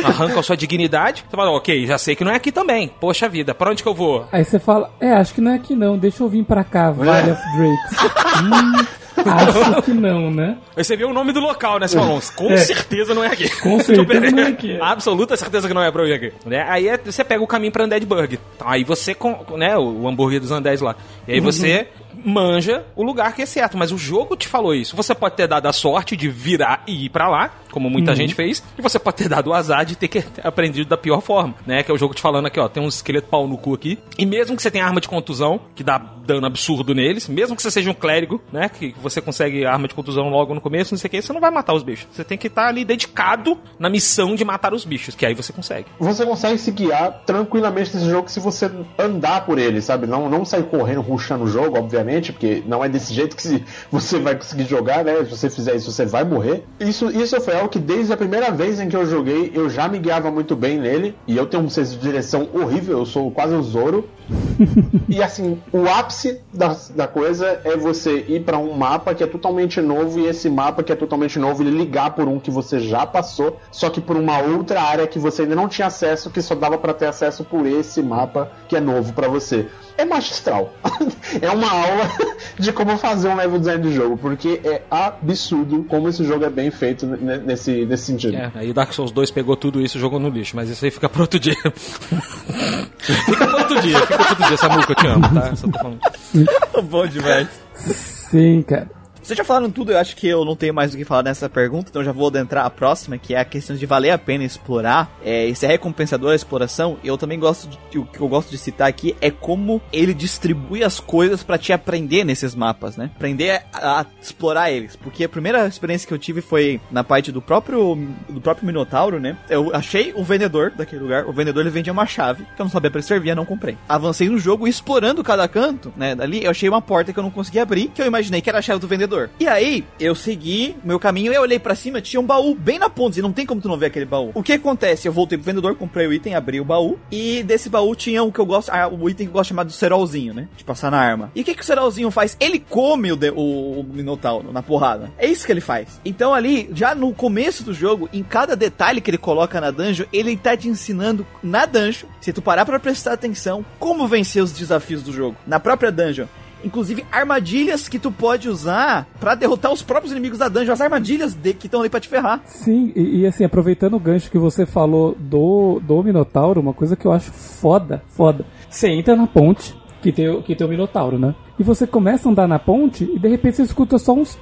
Arrancam a sua dignidade. Você fala, ok, já sei que não é aqui também. Poxa vida, pra onde que eu vou? Aí você fala, é, acho que não é aqui não, deixa eu vir pra cá, Valley of Drakes. hum, acho que não, né? Aí você vê o nome do local, né? Você fala, "Nossa, com É. certeza não é aqui. Com certeza não é aqui. Absoluta certeza que não é pra eu ir aqui. Né? Aí é- você pega o caminho pra Undead Burger. Aí você, com, né, o hambúrguer dos Undead lá. E aí você manja o lugar que é certo. Mas o jogo te falou isso. Você pode ter dado a sorte de virar e ir pra lá, como muita gente fez. E você pode ter dado o azar de ter que ter aprendido da pior forma, né? Que é o jogo te falando aqui, ó. Tem um esqueleto pau no cu aqui. E mesmo que você tenha arma de contusão, que dá dano absurdo neles, mesmo que você seja um clérigo, né? Que você consegue arma de contusão logo no começo, não sei o que, você não vai matar os bichos. Você tem que estar ali dedicado na missão de matar os bichos, que aí você consegue. Você consegue se guiar tranquilamente nesse jogo se você andar por ele, sabe? Não, não sair correndo, ruxando o jogo, obviamente. Obviamente, porque não é desse jeito que você vai conseguir jogar, né? Se você fizer isso, você vai morrer. Isso, isso foi algo que desde a primeira vez em que eu joguei, eu já me guiava muito bem nele. E eu tenho um senso de direção horrível, eu sou quase um Zoro. e assim, o ápice da, da coisa é você ir para um mapa que é totalmente novo e esse mapa que é totalmente novo ele ligar por um que você já passou, só que por uma outra área que você ainda não tinha acesso, que só dava para ter acesso por esse mapa que é novo para você é magistral. é uma aula de como fazer um level design de jogo, porque é absurdo como esse jogo é bem feito nesse, nesse sentido. É, aí Dark Souls 2 pegou tudo isso e jogou no lixo, mas isso aí fica pro outro dia. fica pro outro dia, fica pro outro dia, Samuca, eu te amo, tá? Só tô falando. Bom demais. Sim, cara. Vocês já falaram tudo, eu acho que eu não tenho mais o que falar nessa pergunta, então já vou adentrar a próxima, que é a questão de valer a pena explorar é, e ser recompensador a exploração. Eu também gosto de, o que eu gosto de citar aqui é como ele distribui as coisas para te aprender nesses mapas, né? Aprender a, a, explorar eles, porque a primeira experiência que eu tive foi na parte do próprio do próprio Minotauro, né? Eu achei o vendedor daquele lugar, o vendedor ele vendia uma chave que eu não sabia para servir, não comprei. Avancei no jogo explorando cada canto, né? Dali eu achei uma porta que eu não conseguia abrir, que eu imaginei que era a chave do vendedor vendedor. E aí, eu segui meu caminho, eu olhei para cima, tinha um baú bem na ponta, e não tem como tu não ver aquele baú. O que acontece? Eu voltei pro vendedor, comprei o item, abri o baú, e desse baú tinha o que eu gosto, ah, o item que eu gosto chamado cerolzinho, né? De passar na arma. E o que, que o cerolzinho faz? Ele come o, de, o, o Minotauro na porrada. É isso que ele faz. Então ali, já no começo do jogo, em cada detalhe que ele coloca na dungeon, ele tá te ensinando na dungeon, se tu parar pra prestar atenção, como vencer os desafios do jogo. Na própria dungeon inclusive armadilhas que tu pode usar para derrotar os próprios inimigos da dungeon, as armadilhas de, que estão ali para te ferrar. Sim, e, e, assim, aproveitando o gancho que você falou do, do Minotauro, uma coisa que eu acho foda, foda. Você entra na ponte, que tem, que tem o Minotauro, né? E você começa a andar na ponte e de repente você escuta só uns,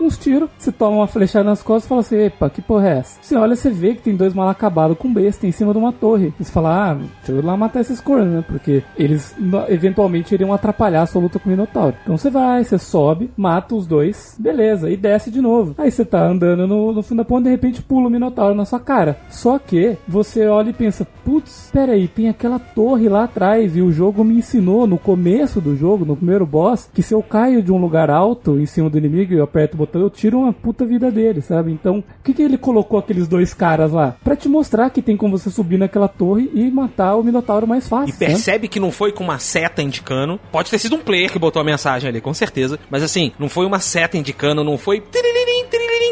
uns tiros. Você toma uma flechada nas costas e fala assim: Epa, que porra é essa? Você olha, você vê que tem dois mal acabados com besta em cima de uma torre. Você fala: Ah, deixa eu ir lá matar esses cornos, né? Porque eles eventualmente iriam atrapalhar a sua luta com o Minotauro. Então você vai, você sobe, mata os dois, beleza, e desce de novo. Aí você tá andando no, no fim da ponte de repente pula o Minotauro na sua cara. Só que você olha e pensa: Putz, peraí, tem aquela torre lá atrás e o jogo me ensinou no começo do jogo, no primeiro boss que se eu caio de um lugar alto em cima do inimigo e eu aperto o botão, eu tiro uma puta vida dele, sabe? Então, o que, que ele colocou aqueles dois caras lá? Pra te mostrar que tem como você subir naquela torre e matar o Minotauro mais fácil. E percebe né? que não foi com uma seta indicando. Pode ter sido um player que botou a mensagem ali, com certeza. Mas assim, não foi uma seta indicando, não foi.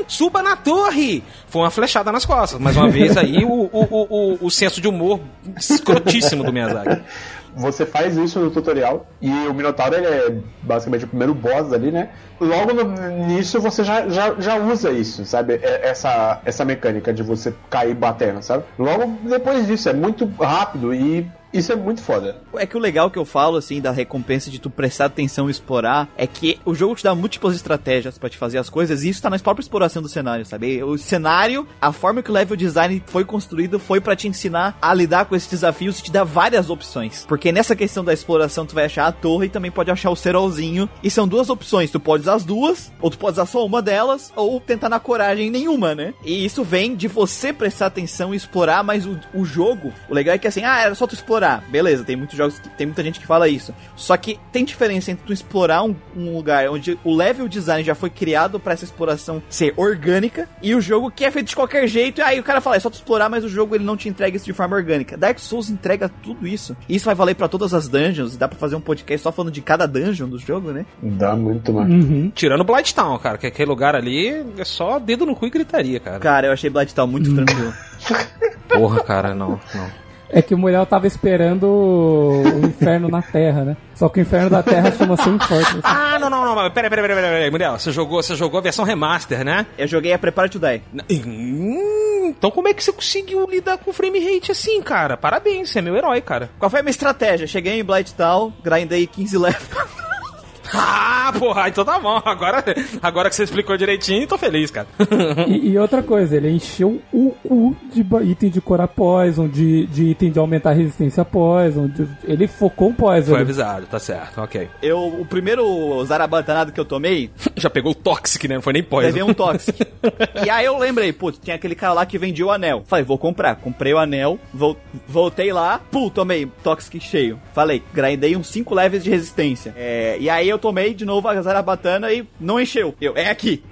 Suba na torre! Foi uma flechada nas costas. Mais uma vez aí, o, o, o, o, o senso de humor escrotíssimo do Miyazaki. Você faz isso no tutorial e o Minotauro é basicamente o primeiro boss ali, né? Logo no, nisso você já, já, já usa isso, sabe? É, essa, essa mecânica de você cair batendo, sabe? Logo depois disso, é muito rápido e isso é muito foda. É que o legal que eu falo, assim, da recompensa de tu prestar atenção e explorar, é que o jogo te dá múltiplas estratégias para te fazer as coisas, e isso tá na própria exploração do cenário, sabe? O cenário, a forma que o level design foi construído foi para te ensinar a lidar com esses desafios e te dar várias opções. Porque nessa questão da exploração, tu vai achar a torre e também pode achar o cerolzinho. E são duas opções. Tu pode usar as duas, ou tu pode usar só uma delas, ou tentar na coragem nenhuma, né? E isso vem de você prestar atenção e explorar, mas o, o jogo, o legal é que assim, ah, era só tu explorar explorar. Beleza, tem muitos jogos que tem muita gente que fala isso. Só que tem diferença entre tu explorar um, um lugar onde o level design já foi criado para essa exploração ser orgânica e o jogo que é feito de qualquer jeito. E aí o cara fala, é só tu explorar, mas o jogo ele não te entrega isso de forma orgânica. Dark Souls entrega tudo isso. E isso vai valer para todas as dungeons. Dá para fazer um podcast só falando de cada dungeon do jogo, né? Dá muito, mano. Uhum. Tirando Blighttown, cara, que aquele lugar ali é só dedo no cu e gritaria, cara. Cara, eu achei Blighttown muito uhum. tranquilo. Porra, cara, não, não. É que o Muriel tava esperando o inferno na Terra, né? Só que o inferno da Terra chama Sem Fortress. Ah, não, não, não. Peraí, peraí, peraí, peraí. Muriel, você jogou, você jogou a versão remaster, né? Eu joguei a Prepare to Die. Hum, então como é que você conseguiu lidar com frame rate assim, cara? Parabéns, você é meu herói, cara. Qual foi a minha estratégia? Cheguei em Blight Town, grindei 15 levels. Ah, porra, então tá bom. Agora, agora que você explicou direitinho, tô feliz, cara. e, e, outra coisa, ele encheu o cu de item de curar poison, de, de item de aumentar a resistência a poison. De, ele focou o poison. Foi avisado, tá certo, ok. Eu, o primeiro zarabatanado que eu tomei, Já pegou o Toxic, né? Não foi nem poison. Levei um Toxic. e aí eu lembrei, putz, tinha aquele cara lá que vendia o anel. Falei, vou comprar. Comprei o anel, vol voltei lá, pum, tomei Toxic cheio. Falei, grindei uns 5 levels de resistência. É, e aí eu tomei de novo a Zarabatana e não encheu. Eu, é aqui.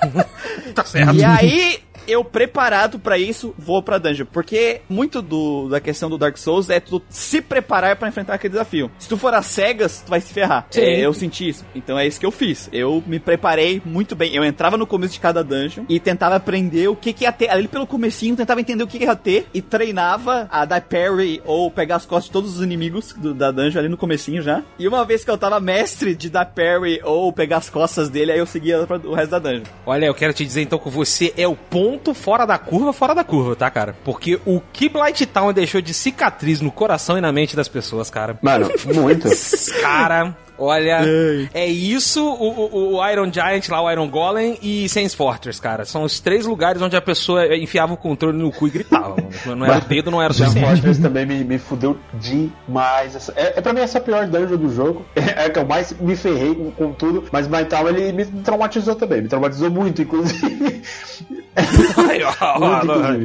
tá certo. E aí, eu preparado para isso, vou pra dungeon. Porque muito do, da questão do Dark Souls é tu se preparar para enfrentar aquele desafio. Se tu for às cegas, tu vai se ferrar. É, eu senti isso. Então é isso que eu fiz. Eu me preparei muito bem. Eu entrava no começo de cada dungeon e tentava aprender o que, que ia ter. Ali pelo comecinho, tentava entender o que, que ia ter e treinava a dar parry ou pegar as costas de todos os inimigos do, da dungeon ali no comecinho já. E uma vez que eu tava mestre de dar parry ou pegar as costas dele, aí eu seguia o resto da dungeon. Olha, eu quero te dizer então que você é o ponto fora da curva, fora da curva, tá, cara? Porque o que Blight Town deixou de cicatriz no coração e na mente das pessoas, cara. Mano, muito. cara, Olha, é isso, o, o, o, Iron Giant lá, o Iron Golem e Saints Fortress, cara. São os três lugares onde a pessoa enfiava o controle no cu e gritava, mano. Não era dedo, não era suficiente. Saints Fortress também me, me fudeu demais. É, é pra mim essa pior dungeon do jogo. É, é que eu mais me ferrei com, com tudo, mas Blight Town ele me traumatizou também. Me traumatizou muito, inclusive.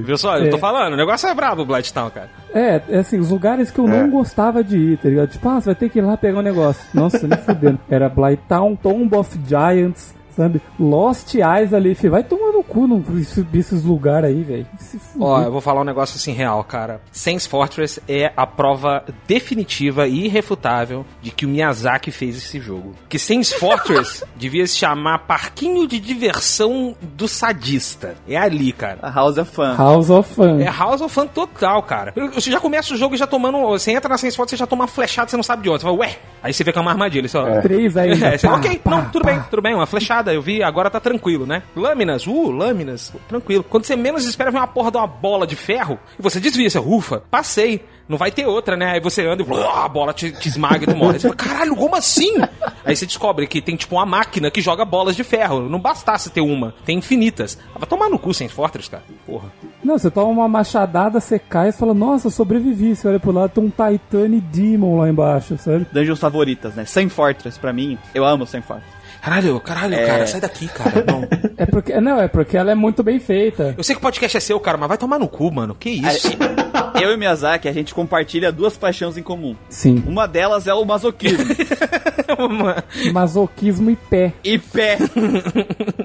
Viu só? Eu tô é. falando, o negócio é brabo, Blight Town, cara. É, é assim, os lugares que eu não é. gostava de ir, tá ligado? Tipo, ah, você vai ter que ir lá pegar um negócio. Nossa, me fudendo. Era Blight Town, Tomb of Giants, sabe? Lost Eyes ali, filho. Vai tomar no cu não esses lugares aí, velho. Ó, eu vou falar um negócio assim real, cara. Saints Fortress é a prova definitiva e irrefutável de que o Miyazaki fez esse jogo. Que Saints Fortress devia se chamar Parquinho de Diversão do Sadista. É ali, cara. A House of Fun. House of Fun. É House of Fun total, cara. Você já começa o jogo já tomando. Você entra na Saints Fortress, você já toma uma flechada, você não sabe de onde. Você fala, ué. Aí você vê que é uma armadilha. Só... É. Três aí. É, você, ok, pá, não, tudo pá. bem, tudo bem, uma flechada. Eu vi, agora tá tranquilo, né? Lâminas, uh, lâminas, tranquilo. Quando você menos espera, vem uma porra de uma bola de ferro e você desvia, você, ufa, passei. Não vai ter outra, né? Aí você anda e a bola te, te esmaga e tu morre. Você fala, caralho, como assim? Aí você descobre que tem tipo uma máquina que joga bolas de ferro. Não bastasse ter uma, tem infinitas. Ah, vai tomar no cu sem Fortress, cara. Porra. Não, você toma uma machadada, você cai e fala, nossa, sobrevivi. Você olha pro lado, tem um Titane Demon lá embaixo, sabe? Dungeons favoritas, né? Sem Fortress, pra mim, eu amo Sem Fortress. Caralho, caralho, é... cara, sai daqui, cara. Não. É porque, não, é porque ela é muito bem feita. Eu sei que o podcast é seu, cara, mas vai tomar no cu, mano. Que isso? Eu e Miyazaki, a gente compartilha duas paixões em comum. Sim. Uma delas é o masoquismo. masoquismo e pé. E pé.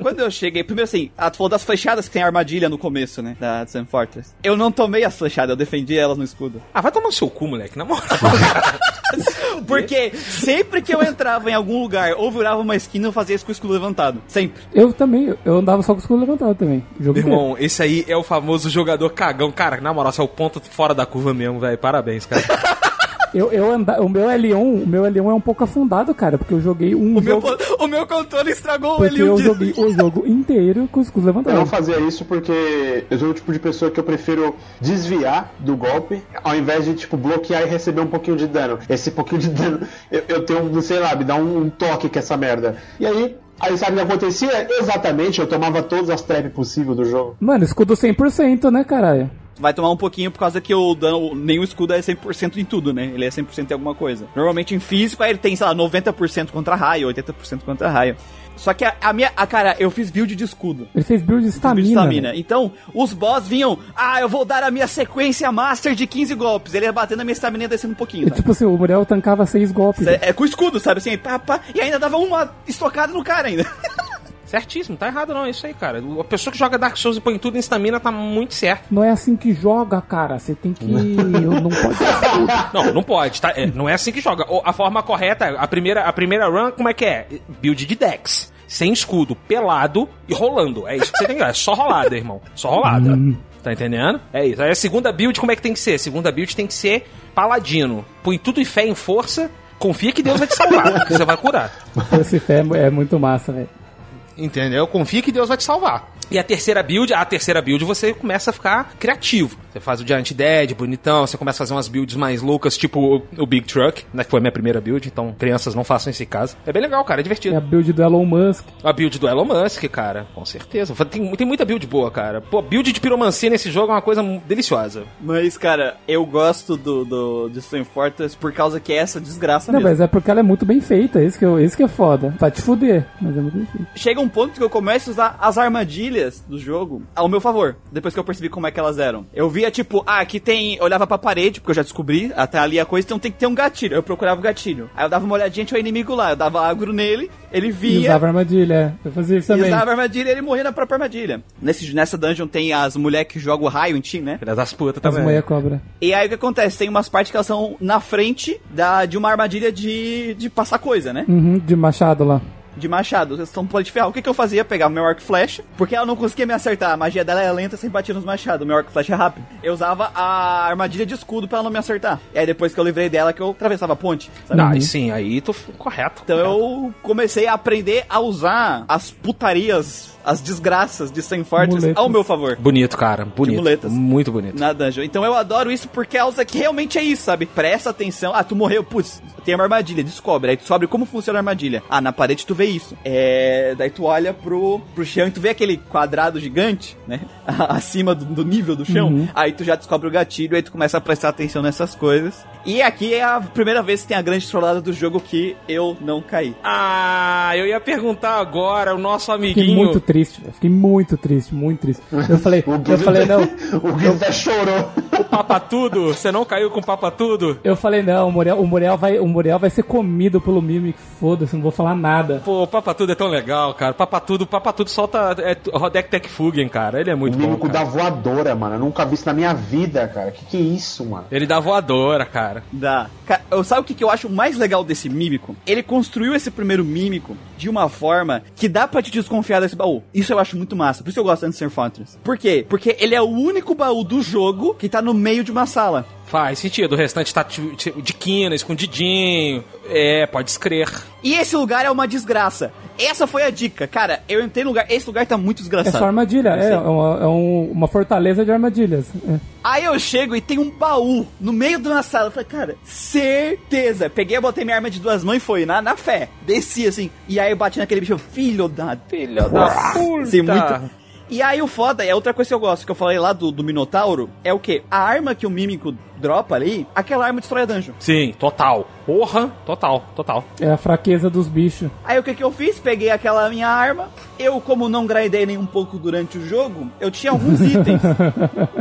Quando eu cheguei, primeiro assim, a tu falou das flechadas que tem armadilha no começo, né? Da Sam Fortress. Eu não tomei as flechadas, eu defendi elas no escudo. Ah, vai tomar o seu cu, moleque, na moral. Porque sempre que eu entrava em algum lugar ou virava uma esquina, eu fazia isso com o escudo levantado. Sempre. Eu também, eu andava só com o escudo levantado também. Jogo Irmão, inteiro. esse aí é o famoso jogador cagão. Cara, na moral, você é o ponto fora da curva mesmo, velho. Parabéns, cara. Eu, eu anda, o meu L1, o meu L1 é um pouco afundado, cara, porque eu joguei um o jogo... Meu, o meu controle estragou porque o L1. eu joguei o jogo inteiro com os escudos levantados. Eu não fazia isso porque eu sou o tipo de pessoa que eu prefiro desviar do golpe, ao invés de, tipo, bloquear e receber um pouquinho de dano. Esse pouquinho de dano, eu, eu tenho, sei lá, me dá um, um toque com essa merda. E aí, Aí sabe o que acontecia? Exatamente, eu tomava todas as traps possíveis do jogo. Mano, escudo 100%, né, caralho? Vai tomar um pouquinho por causa que o dano, nenhum escudo é 100% em tudo, né? Ele é 100% em alguma coisa. Normalmente em físico ele tem, sei lá, 90% contra raio, 80% contra raio. Só que a, a, minha. A, cara, eu fiz build de escudo. Ele fez build de estamina. Então, os boss vinham. Ah, eu vou dar a minha sequência master de 15 golpes. Ele ia batendo a minha estamina e descendo um pouquinho. Tipo assim, o Muriel tancava 6 golpes. É, é, com escudo, sabe? Assim, pá, pá, e ainda dava uma estocada no cara ainda. Certíssimo, tá errado não, é isso aí, cara. A pessoa que joga Dark Souls e põe tudo em estamina tá muito certo. Não é assim que joga, cara. Você tem que. não pode. não, não pode, tá? É, não é assim que joga. A forma correta, a primeira, a primeira run, como é que é? Build de Dex. Sem escudo, pelado e rolando. É isso que você tem que É só rolada, irmão. Só rolada. Hum. Tá entendendo? É isso. Aí a segunda build, como é que tem que ser? A segunda build tem que ser paladino. Põe tudo em fé em força. Confia que Deus vai te salvar, que você vai curar. Esse fé é muito massa, velho. Entendeu? Confia que Deus vai te salvar. E a terceira build, a terceira build você começa a ficar criativo. Você faz o Giant Dead, bonitão, você começa a fazer umas builds mais loucas, tipo o, o Big Truck, né? Que foi a minha primeira build, então crianças não façam esse caso. É bem legal, cara, é É divertido. a build do Elon Musk. A build do Elon Musk, cara, com certeza. Tem, tem muita build boa, cara. Pô, build de piromancia nesse jogo é uma coisa deliciosa. Mas, cara, eu gosto do, do de Fortress por causa que é essa desgraça Não, mesmo. mas é porque ela é muito bem feita, esse que, eu- esse que é foda. Vai te fuder, mas é muito bem feita. Chega um ponto que eu começo a usar as armadilhas do jogo ao meu favor. Depois que eu percebi como é que elas eram. Eu via, tipo, ah, aqui tem. Eu olhava pra parede, porque eu já descobri, até ali a coisa, então tem que ter um gatilho. Eu procurava o gatilho. Aí eu dava uma olhadinha, tinha o inimigo lá. Eu dava agro nele, ele E via. usava armadilha. Eu fazia isso E também. usava armadilha e ele morria na própria armadilha. Nesse, nessa dungeon tem as mulheres que jogam raio em ti, né? Das putas As também. mulher cobra. E aí o que acontece? Tem umas partes que elas são na frente da, de uma armadilha de, de passar coisa, né? Uhum, de machado lá. De machado. Vocês estão pode ferrar. O que, que eu fazia? Pegava meu arco e flecha, porque ela não conseguia me acertar. A magia dela é lenta, sempre batia nos machados. Meu arco e flecha é rápido. Eu usava a armadilha de escudo pra ela não me acertar. E aí depois que eu livrei dela, que eu atravessava a ponte. sabe? Ah, e sim, aí tu correto. Então correto. eu comecei a aprender a usar as putarias, as desgraças de Sam Fortress Muletas. ao meu favor. Bonito, cara. Bonito. muletas. Muito bonito. na dungeon. Então eu adoro isso porque causa que realmente é isso, sabe? Presta atenção. Ah, tu morreu, putz, tem uma armadilha, descobre. Aí tu descobre como funciona a armadilha. Ah, na parede tu vê isso. É. Daí tu olha pro, pro chão e tu vê aquele quadrado gigante, né? Acima do, do nível do chão. Uhum. Aí tu já descobre o gatilho, aí tu começa a prestar atenção nessas coisas. E aqui é a primeira vez que tem a grande trollada do jogo que eu não caí. Ah, eu ia perguntar agora, o nosso Fiquei amiguinho. muito triste, velho. Fiquei muito triste, muito triste. Eu falei, O eu falei, não. O Guido até chorou. O Papa Tudo? Você não caiu com o Papa Tudo? Eu falei, não, o Muriel, o Muriel, vai, o Muriel vai ser comido pelo Mimic, foda-se, não vou falar nada. Pô, o Papa Tudo é tão legal, cara. O Papa Tudo, o Papa Tudo solta é, Rodek Tech Fugen, cara. Ele é muito o bom. mímico Cara. da voadora, mano. Eu nunca vi isso na minha vida, cara. Que que é isso, mano? Ele dá voadora, cara. Dá. Ca- eu- Sabe o que, que eu acho mais legal desse mímico? Ele construiu esse primeiro mímico de uma forma que dá pra te desconfiar desse baú. Isso eu acho muito massa. Por isso eu gosto de Answer Fortress. Por quê? Porque ele é o único baú do jogo que tá no meio de uma sala. Faz sentido. O restante tá de, quina, escondidinho. É, pode escrever. E esse lugar é uma desgraça. Essa foi a dica. Cara, eu entrei no lugar. Esse lugar tá muito É desgraçado. só armadilha, é, é, uma, é um- uma fortaleza de armadilhas. É. Aí eu chego e tem um baú no meio de uma sala. Eu falei, cara, certeza. Peguei, botei minha arma de duas mãos e foi na, na fé. Desci assim. E aí eu bati naquele bicho, filho da. Filho da puta. Assim, muito. E aí o foda, é outra coisa que eu gosto, que eu falei lá do, do Minotauro, é o que? A arma que o Mímico dropa ali, aquela arma destrói a dungeon. Sim, total. Porra, total, total. É a fraqueza dos bichos. Aí o que que eu fiz? Peguei aquela minha arma. Eu, como não grindei nem um pouco durante o jogo, eu tinha alguns itens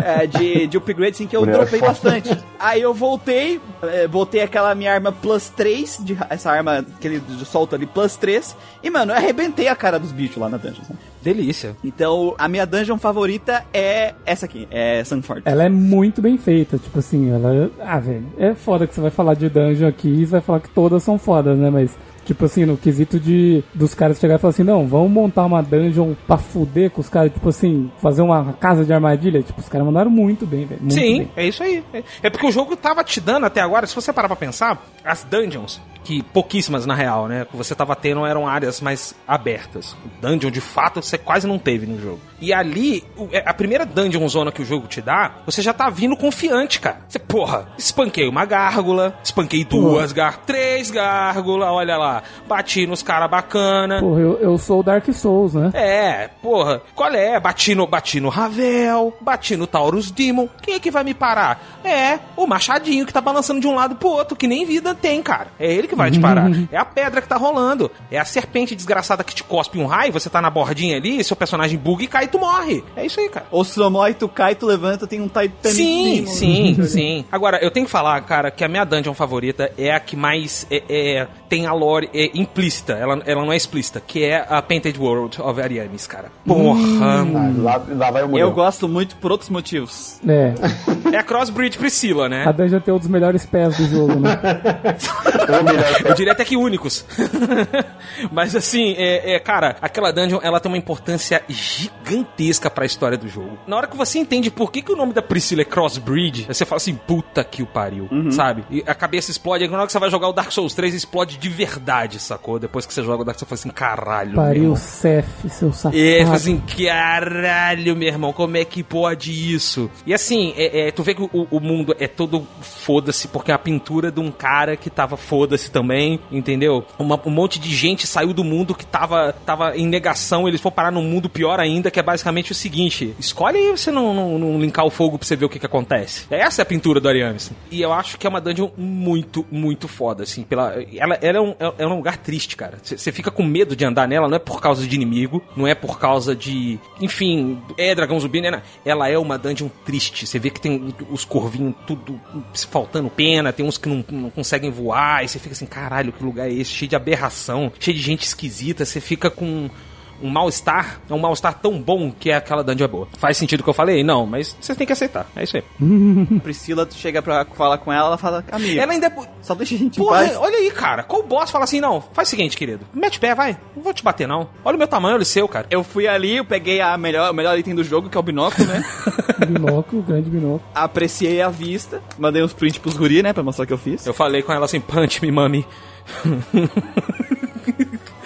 é, de, de upgrade assim, que eu Mulher dropei bastante. Aí eu voltei, é, botei aquela minha arma plus 3, de, essa arma que ele solta ali, plus 3. E, mano, eu arrebentei a cara dos bichos lá na dungeon. Delícia. Então, a minha dungeon favorita é essa aqui, é Sunford. Ela é muito bem feita, tipo assim, ela. Ah, velho, é foda que você vai falar de dungeon aqui e você vai falar que todas são fodas, né? Mas, tipo assim, no quesito de dos caras chegar e falar assim, não, vamos montar uma dungeon pra fuder com os caras, tipo assim, fazer uma casa de armadilha. Tipo, os caras mandaram muito bem, velho. Sim, bem. é isso aí. É- É porque o jogo tava te dando até agora, se você parar pra pensar, as dungeons, que pouquíssimas na real, né? Que você tava tendo eram áreas mais abertas. Dungeon, de fato, você quase não teve no jogo. E ali, o- é, a primeira dungeon zona que o jogo te dá, você já tá vindo confiante, cara. Você, porra, espanquei uma gárgula, espanquei duas gárgulas, três gárgulas, olha lá. Bati nos caras bacana. Porra, eu, eu sou o Dark Souls, né? É, porra, qual é? Bati no, bati no Ravel, bati no Taurus Demon. Quem é que vai me parar? É, o Machadinho que tá balançando de um lado pro outro, que nem vida tem, cara. É ele que vai te parar. É a pedra que tá rolando. É a serpente desgraçada que te cospe um raio, você tá na bordinha ali, seu personagem buga e cai e tu morre. É isso aí, cara. Ou se tu não morre, tu cai, tu levanta, tem um Titan. Sim, sim, sim. Agora, eu tenho que falar, cara, que a minha dungeon favorita é a que mais é, é- tem a lore é, implícita, ela, ela não é explícita, que é a Painted World of Ariamis, cara. Porra! Ah, lá, lá vai o. Eu gosto muito por outros motivos. É. É a Crossbreed Priscila, A né? dungeon tem um dos melhores pés do jogo, né? Ô, Muriel, Eu diria até que únicos. Mas assim, é, é, cara, aquela dungeon ela tem uma importância gigantesca para a história do jogo. Na hora que você entende por que, que o nome da Priscila é Crossbreed, você fala assim, puta que o pariu, Uhum. sabe? E a cabeça explode. Na hora que você vai jogar o Dark Souls 3, explode de verdade, sacou? Depois que você joga o Dark Souls, você fala assim, caralho. Pariu. Cef, seu safado. É, fala assim, caralho, meu irmão, como é que pode isso? E assim, é, é, tu vê que o, o mundo é todo foda-se, porque é a pintura de um cara que tava foda-se também, entendeu? Uma- um monte de gente saiu do mundo que tava, tava em negação, eles foram parar num mundo pior ainda, que é basicamente o seguinte: escolhe aí você não, não, não linkar o fogo pra você ver o que que acontece. Essa é a pintura do Ariames. E eu acho que é uma dungeon muito, muito foda, assim. Pela, ela, ela é, um, é um lugar triste, cara. Você você fica com medo de andar nela, não é por causa de inimigo, não é por causa de. Enfim, é dragão zumbi, né? Ela é uma dungeon triste. Você vê que tem os corvinhos tudo faltando pena, tem uns que não, não conseguem voar, e você fica assim, caralho, que lugar é esse? Cheio de aberração, cheio de gente esquisita, você fica com um mal-estar, é um mal-estar tão bom que é aquela dungeon é boa. Faz sentido o que eu falei? Não, mas vocês têm que aceitar. É isso aí. Priscila, tu chega pra falar com ela, ela fala, amigo, Ela ainda. só deixa a gente em Porra, paz. olha aí, cara. Qual boss fala assim, não? Faz o seguinte, querido. Mete o pé, vai. Não vou te bater, não. Olha o meu tamanho, olha o seu, cara. Eu fui ali, eu peguei a melhor, o melhor item do jogo, que é o binóculo, né? Binóculo, grande binóculo. Apreciei a vista, mandei uns prints pros guri, né, pra mostrar o que eu fiz. Eu falei com ela assim, punch me, mami.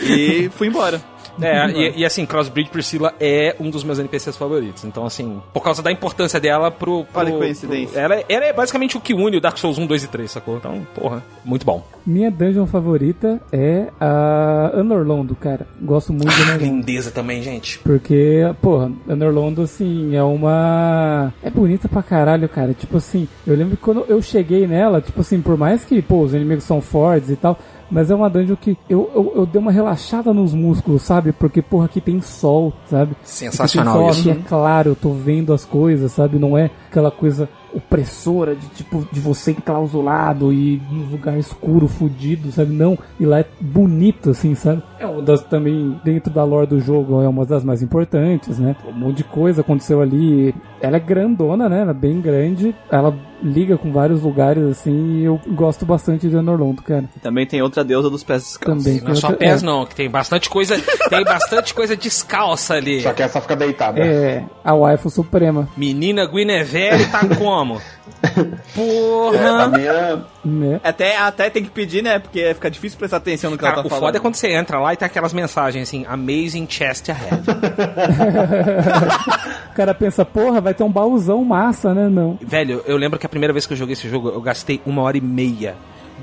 E fui embora. É, e, e assim, Crossbreed Priscilla é um dos meus NPCs favoritos. Então, assim, por causa da importância dela pro. pro Olha que coincidência. pro- ela, é- ela é basicamente o que une o Dark Souls 1, 2 e 3, sacou? Então, porra, muito bom. Minha dungeon favorita é a Anorlondo, cara. Gosto muito de Anorlondo. Lindeza também, gente. Porque, porra, Anorlondo, assim, é uma. É bonita pra caralho, cara. Tipo assim, eu lembro que quando eu cheguei nela, tipo assim, por mais que, pô, os inimigos são fortes e tal. Mas é uma dungeon que eu, eu, eu dei uma relaxada nos músculos, sabe? Porque, porra, aqui tem sol, sabe? Sensacional aqui tem isso. sol, Aqui é claro, eu tô vendo as coisas, sabe? Não é aquela coisa opressora de tipo de você enclausulado e num lugar escuro, fudido, sabe? Não, e lá é bonito assim, sabe? É uma das também dentro da lore do jogo, é uma das mais importantes, né? Um monte de coisa aconteceu ali. Ela é grandona, né? Ela é bem grande. Ela liga com vários lugares assim, e eu gosto bastante de Anorlondo, cara. Também tem outra deusa dos pés descalços. Também. Não é só outra- pés, é. não, que tem bastante coisa. tem bastante coisa descalça ali. Só que essa fica deitada. É, a waifu suprema, Menina Guinevere tá como? É, a Porra! minha. né? Até, até tem que pedir, né? Porque fica difícil prestar atenção no que Cara, ela tá o falando. foda é quando você entra lá e tem aquelas mensagens assim, Amazing Chest Ahead. O cara pensa, porra, vai ter um baúzão massa, né? Não. Velho, eu lembro que a primeira vez que eu joguei esse jogo, eu gastei uma hora e meia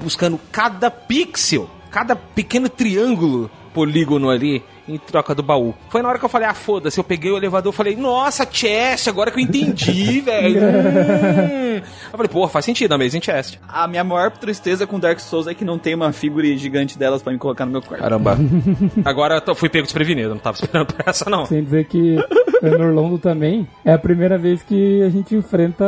buscando cada pixel, cada pequeno triângulo polígono ali em troca do baú. Foi na hora que eu falei, ah, foda-se, eu peguei o elevador e falei, nossa, chest, agora que eu entendi, velho. Hum. Eu falei, porra, faz sentido, Amazing Chest. A minha maior tristeza com Dark Souls é que não tem uma figura gigante delas pra me colocar no meu quarto. Caramba. Agora eu fui pego desprevenido, não tava esperando por essa não. Sem dizer que Anorlondo também é a primeira vez que a gente enfrenta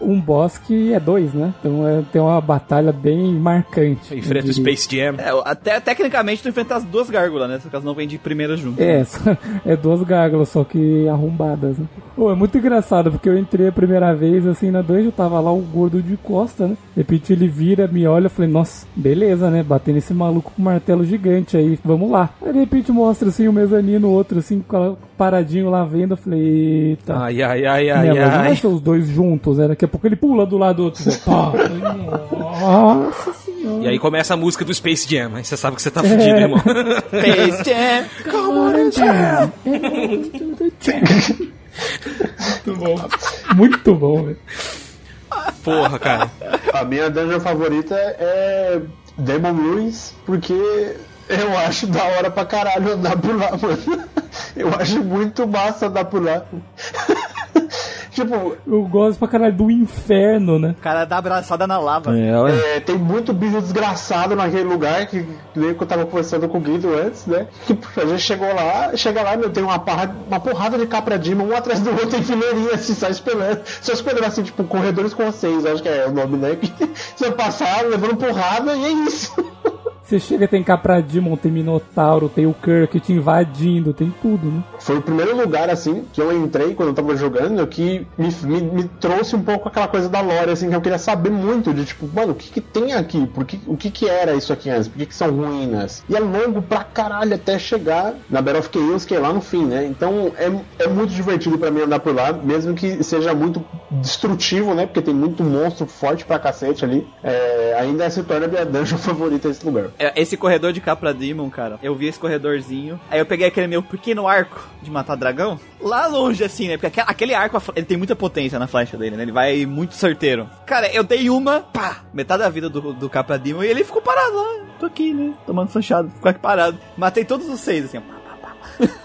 um boss que é dois, né? Então é, tem uma batalha bem marcante. Enfrenta o. Space Jam. É, até tecnicamente tu enfrenta as duas gárgulas, né? Só que elas não vêm de primeira junto. É, só- é duas gárgulas, só que arrombadas, né? Pô, é muito engraçado, porque eu entrei a primeira vez, assim, na dungeon, tava lá o gordo de costa, né? De repente ele vira, me olha, eu falei, nossa, beleza, né? Bater nesse maluco com um martelo gigante aí, vamos lá. Aí de repente mostra, assim, o mezanino, o outro, assim, com- paradinho lá vendo, eu falei, eita. Ai, ai, ai, Né, ai, mas vai ai. os dois juntos, né? Daqui a pouco ele pula do lado do outro. Você, pá, nossa senhora. E aí começa a música do Space Jam, aí você sabe que você tá fudido, É. irmão. Space Jam! Come on and jam. Muito bom. Muito bom, velho. Porra, cara. A minha dungeon favorita é Demon Ruins, porque eu acho da hora pra caralho andar por lá, mano. Eu acho muito massa andar por lá. Tipo, Eu gosto pra caralho do inferno, né? O cara dá abraçada na lava. é, tem muito bicho desgraçado naquele lugar que nem que eu tava conversando com o Guido antes, né? Que a gente chegou lá, chega lá, meu, tem uma, parra, uma porrada de capra dima, um atrás do outro em fileirinha, assim, só esperando. Só esperando assim, tipo, corredores com seis, acho que é o nome, né? Que você passar levando porrada e é isso. Você chega, tem Capradimon, tem Minotauro, tem o Kirk te invadindo, tem tudo, né? Foi o primeiro lugar, assim, que eu entrei quando eu tava jogando, que me, me, me trouxe um pouco aquela coisa da lore, assim, que eu queria saber muito, de tipo, mano, o que que tem aqui? Por que, o que que era isso aqui antes? Por que que são ruínas? E é longo pra caralho até chegar na Battle of Chaos, que é lá no fim, né? Então é, é muito divertido pra mim andar por lá, mesmo que seja muito destrutivo, né? Porque tem muito monstro forte pra cacete ali. É, ainda se torna minha dungeon favorita esse lugar. É, Esse corredor de Capra Demon, cara, eu vi esse corredorzinho. Aí eu peguei aquele meu pequeno arco de matar dragão. Lá longe, assim, né? Porque aque- aquele arco, ele tem muita potência na flecha dele, né? Ele vai muito certeiro. Cara, eu dei uma, pá, metade da vida do, do Capra Demon e ele ficou parado lá. Tô aqui, né? Tomando fechado, ficou aqui parado. Matei todos os seis, assim.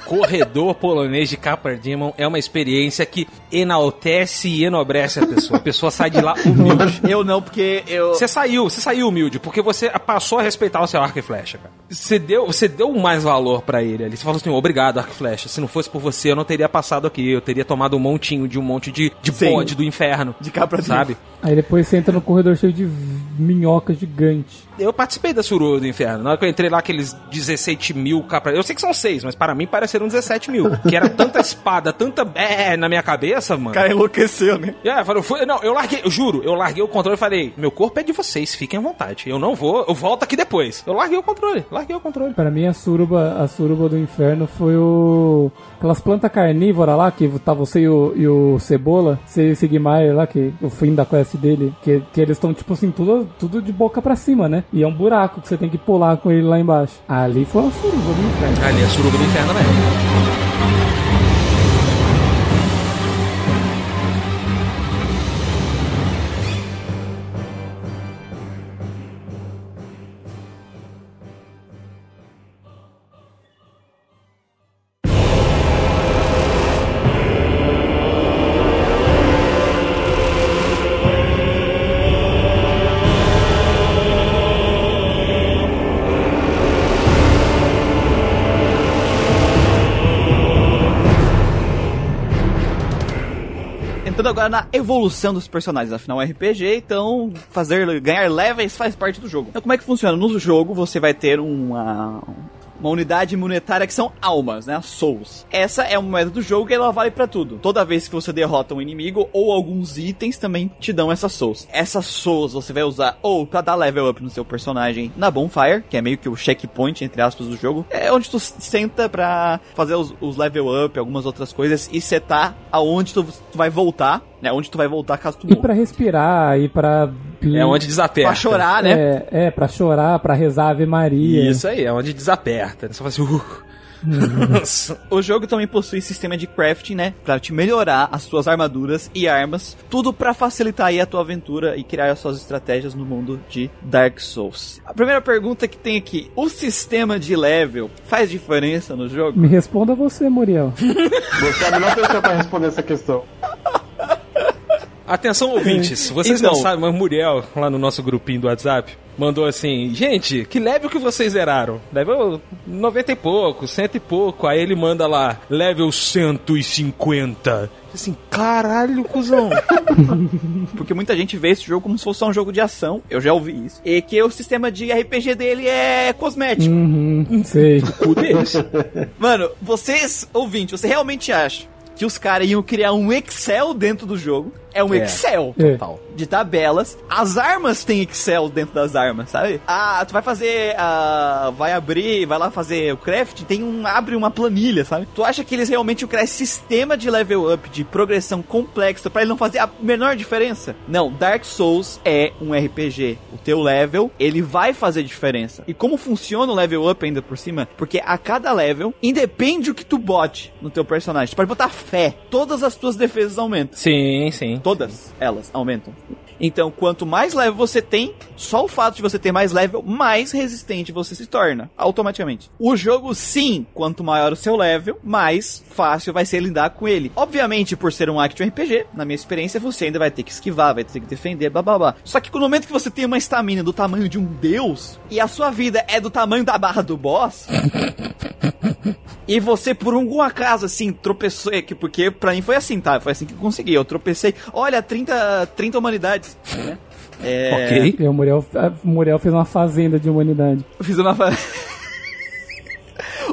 Corredor polonês de Capra Demon é uma experiência que enaltece e enobrece a pessoa. A pessoa sai de lá humilde. Eu não, porque eu. Você saiu, você saiu humilde, porque você passou a respeitar o seu arco e flecha, cara. Você deu, você deu mais valor pra ele ali. Você falou assim, obrigado, arco e flecha. Se não fosse por você, eu não teria passado aqui. Eu teria tomado um montinho de um monte de, de bode do inferno. De Capra Demon. Sabe? Aí depois você entra no corredor cheio de minhocas gigantes. Eu participei da Suru do Inferno. Na hora que eu entrei lá, aqueles 17 mil capra... Eu sei que são seis, mas para mim pareceram 17 mil. Que era tanta espada, tanta... É, na minha cabeça, mano. O cara enlouqueceu, né? É, falou, foi, não, eu larguei, eu juro, eu larguei o controle e falei, meu corpo é de vocês, fiquem à vontade. Eu não vou, eu volto aqui depois. Eu larguei o controle, larguei o controle. Pra mim, a suruba, a suruba do inferno foi o. Aquelas plantas carnívoras lá, que tá você e o, e o Cebola, você e o Sigmaier lá, que o fim da quest dele, que, que eles estão, tipo assim, tudo, tudo de boca pra cima, né? E é um buraco que você tem que pular com ele lá embaixo. Ali foi a suruba do inferno. Ali, a suruba do inferno mesmo. Agora na evolução dos personagens, afinal é um RPG, então fazer ganhar levels faz parte do jogo. Então como é que funciona? No jogo você vai ter uma uma unidade monetária que são almas, né? Souls. Essa é uma moeda do jogo e ela vale pra tudo. Toda vez que você derrota um inimigo ou alguns itens também te dão essas souls. Essas souls você vai usar ou pra dar level up no seu personagem na Bonfire, que é meio que o checkpoint entre aspas do jogo. É onde tu senta pra fazer os, os level up, algumas outras coisas e setar aonde tu, tu vai voltar, né? Onde tu vai voltar caso tu E morra. pra respirar, e pra. É onde desaperta. Pra chorar, né? É, é, pra chorar, pra rezar Ave Maria. Isso aí, é onde desaperta. Você fala assim, uh. Nossa. O jogo também possui sistema de crafting, né? Pra te melhorar as suas armaduras e armas. Tudo pra facilitar aí a tua aventura e criar as suas estratégias no mundo de Dark Souls. A primeira pergunta que tem aqui: o sistema de level faz diferença no jogo? Me responda você, Muriel. Você é a melhor pessoa pra responder essa questão. Atenção, ouvintes. Vocês Então. não sabem, mas Muriel, lá no nosso grupinho do WhatsApp, mandou assim: Gente, que level que vocês zeraram? Level 90 e pouco, 100 e pouco. Aí ele manda lá, level 150. Assim, caralho, cuzão. Porque muita gente vê esse jogo como se fosse só um jogo de ação. Eu já ouvi isso. E que o sistema de RPG dele é cosmético. Uhum, sei. Cu deles. Mano, vocês, ouvintes, você realmente acha que os caras iam criar um Excel dentro do jogo? É um É. Excel É. total. De tabelas. As armas têm Excel dentro das armas, sabe? Ah, tu vai fazer. ah, vai abrir, vai lá fazer o craft, tem um. abre uma planilha, sabe? Tu acha que eles realmente iam criar esse sistema de level up, de progressão complexa, pra ele não fazer a menor diferença? Não, Dark Souls é um RPG. O teu level, ele vai fazer diferença. E como funciona o level up ainda por cima? Porque a cada level, independe o que tu bote no teu personagem. Tu pode botar fé. Todas as tuas defesas aumentam. Sim, sim. Todas elas aumentam. Então, quanto mais level você tem, só o fato de você ter mais level, mais resistente você se torna, automaticamente. O jogo, sim, quanto maior o seu level, mais fácil vai ser lidar com ele. Obviamente, por ser um action RPG, na minha experiência, você ainda vai ter que esquivar, vai ter que defender, blá blá blá. Só que no momento que você tem uma estamina do tamanho de um deus, e a sua vida é do tamanho da barra do boss, e você, por algum acaso, assim, tropeçou. é que- Porque pra mim foi assim, tá? Foi assim que eu consegui. Eu tropecei. Olha, 30, 30 humanidades. Né? É, Ok. E o Muriel, o Muriel fez uma fazenda de humanidade. Eu fiz uma. fa-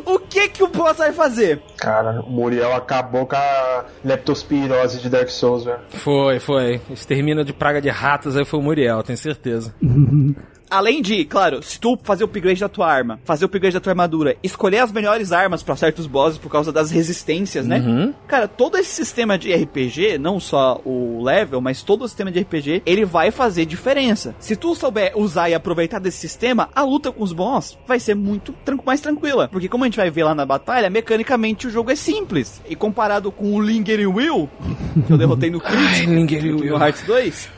o que que o boss vai fazer? Cara, o Muriel acabou com a leptospirose de Dark Souls, velho. Foi, foi. Extermina de praga de ratos aí foi o Muriel, tenho certeza. Além de, claro, se tu fazer o upgrade da tua arma, fazer o upgrade da tua armadura, escolher as melhores armas pra certos bosses por causa das resistências, né? Uhum. Cara, todo esse sistema de RPG, não só o level, mas todo o sistema de RPG, ele vai fazer diferença. Se tu souber usar e aproveitar desse sistema, a luta com os boss vai ser muito mais tranquila. Porque como a gente vai ver lá na batalha, mecanicamente o jogo é simples. E comparado com o Lingering Will, que eu derrotei no Ai, crítico, ninguém no Hearts 2,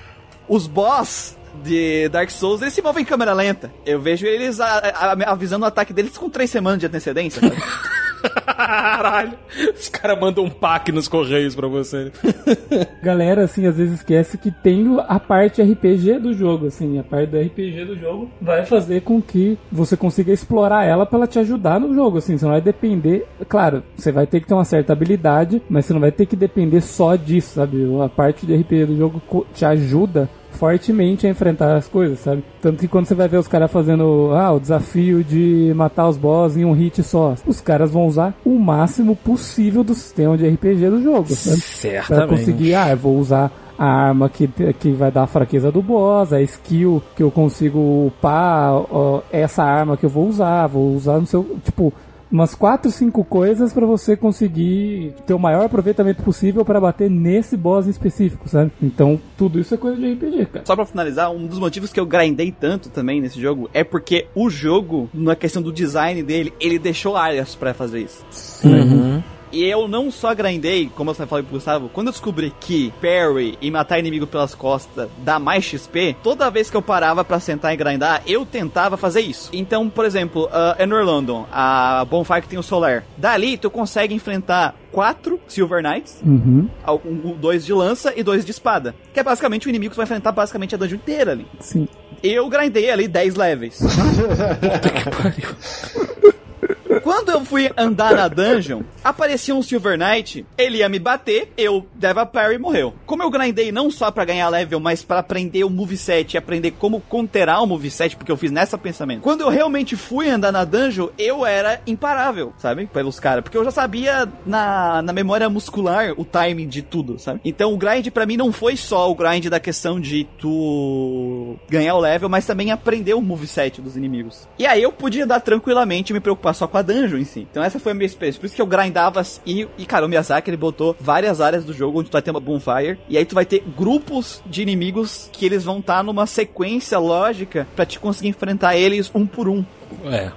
os boss de Dark Souls, eles se movem em câmera lenta. Eu vejo eles a- a- avisando o ataque deles com três semanas de antecedência. sabe? Caralho. Os caras mandam um pack nos correios pra você. Galera, assim, às vezes esquece que tem a parte RPG do jogo, assim, a parte do RPG do jogo vai fazer com que você consiga explorar ela pra ela te ajudar no jogo, assim, você não vai depender, claro, você vai ter que ter uma certa habilidade, mas você não vai ter que depender só disso, sabe? A parte de RPG do jogo te ajuda fortemente a enfrentar as coisas, sabe? Tanto que quando você vai ver os caras fazendo ah, o desafio de matar os boss em um hit só, os caras vão usar o máximo possível do sistema de RPG do jogo, sabe? Pra Certamente. conseguir, ah, eu vou usar a arma que, que vai dar a fraqueza do boss, a skill que eu consigo upar, ó, essa arma que eu vou usar, vou usar no seu, tipo, umas 4, 5 coisas pra você conseguir ter o maior aproveitamento possível pra bater nesse boss em específico, sabe? Então, tudo isso é coisa de RPG, cara. Só pra finalizar, um dos motivos que eu grindei tanto também nesse jogo é porque o jogo, na questão do design dele, ele deixou áreas pra fazer isso. Uhum. E eu não só grindei, como eu falei pro Gustavo, quando eu descobri que parry e matar inimigo pelas costas dá mais XP, toda vez que eu parava pra sentar e grindar, eu tentava fazer isso. Então, por exemplo, uh, Enor London, a Bonfire que tem o Solar, dali tu consegue enfrentar quatro Silver Knights, Uhum, um- um- dois de lança e dois de espada. Que é basicamente o inimigo que tu vai enfrentar basicamente a dungeon inteira ali. sim. Eu grindei ali 10 levels. Quando eu fui andar na dungeon, aparecia um Silver Knight, ele ia me bater, eu dava parry e morreu. Como eu grindei não só pra ganhar level, mas pra aprender o moveset e aprender como conterar o moveset, porque eu fiz nessa pensamento. Quando eu realmente fui andar na dungeon, eu era imparável, sabe? Pelos caras, porque eu já sabia na, na memória muscular o timing de tudo, sabe? Então o grind pra mim não foi só o grind da questão de tu ganhar o level, mas também aprender o moveset dos inimigos. E aí eu podia andar tranquilamente me preocupar só com a dungeon em si. Então essa foi a minha experiência. Por isso que eu grindava e, e cara, o Miyazaki ele botou várias áreas do jogo onde tu vai ter uma bonfire e aí tu vai ter grupos de inimigos que eles vão estar numa sequência lógica pra te conseguir enfrentar eles um por um. É,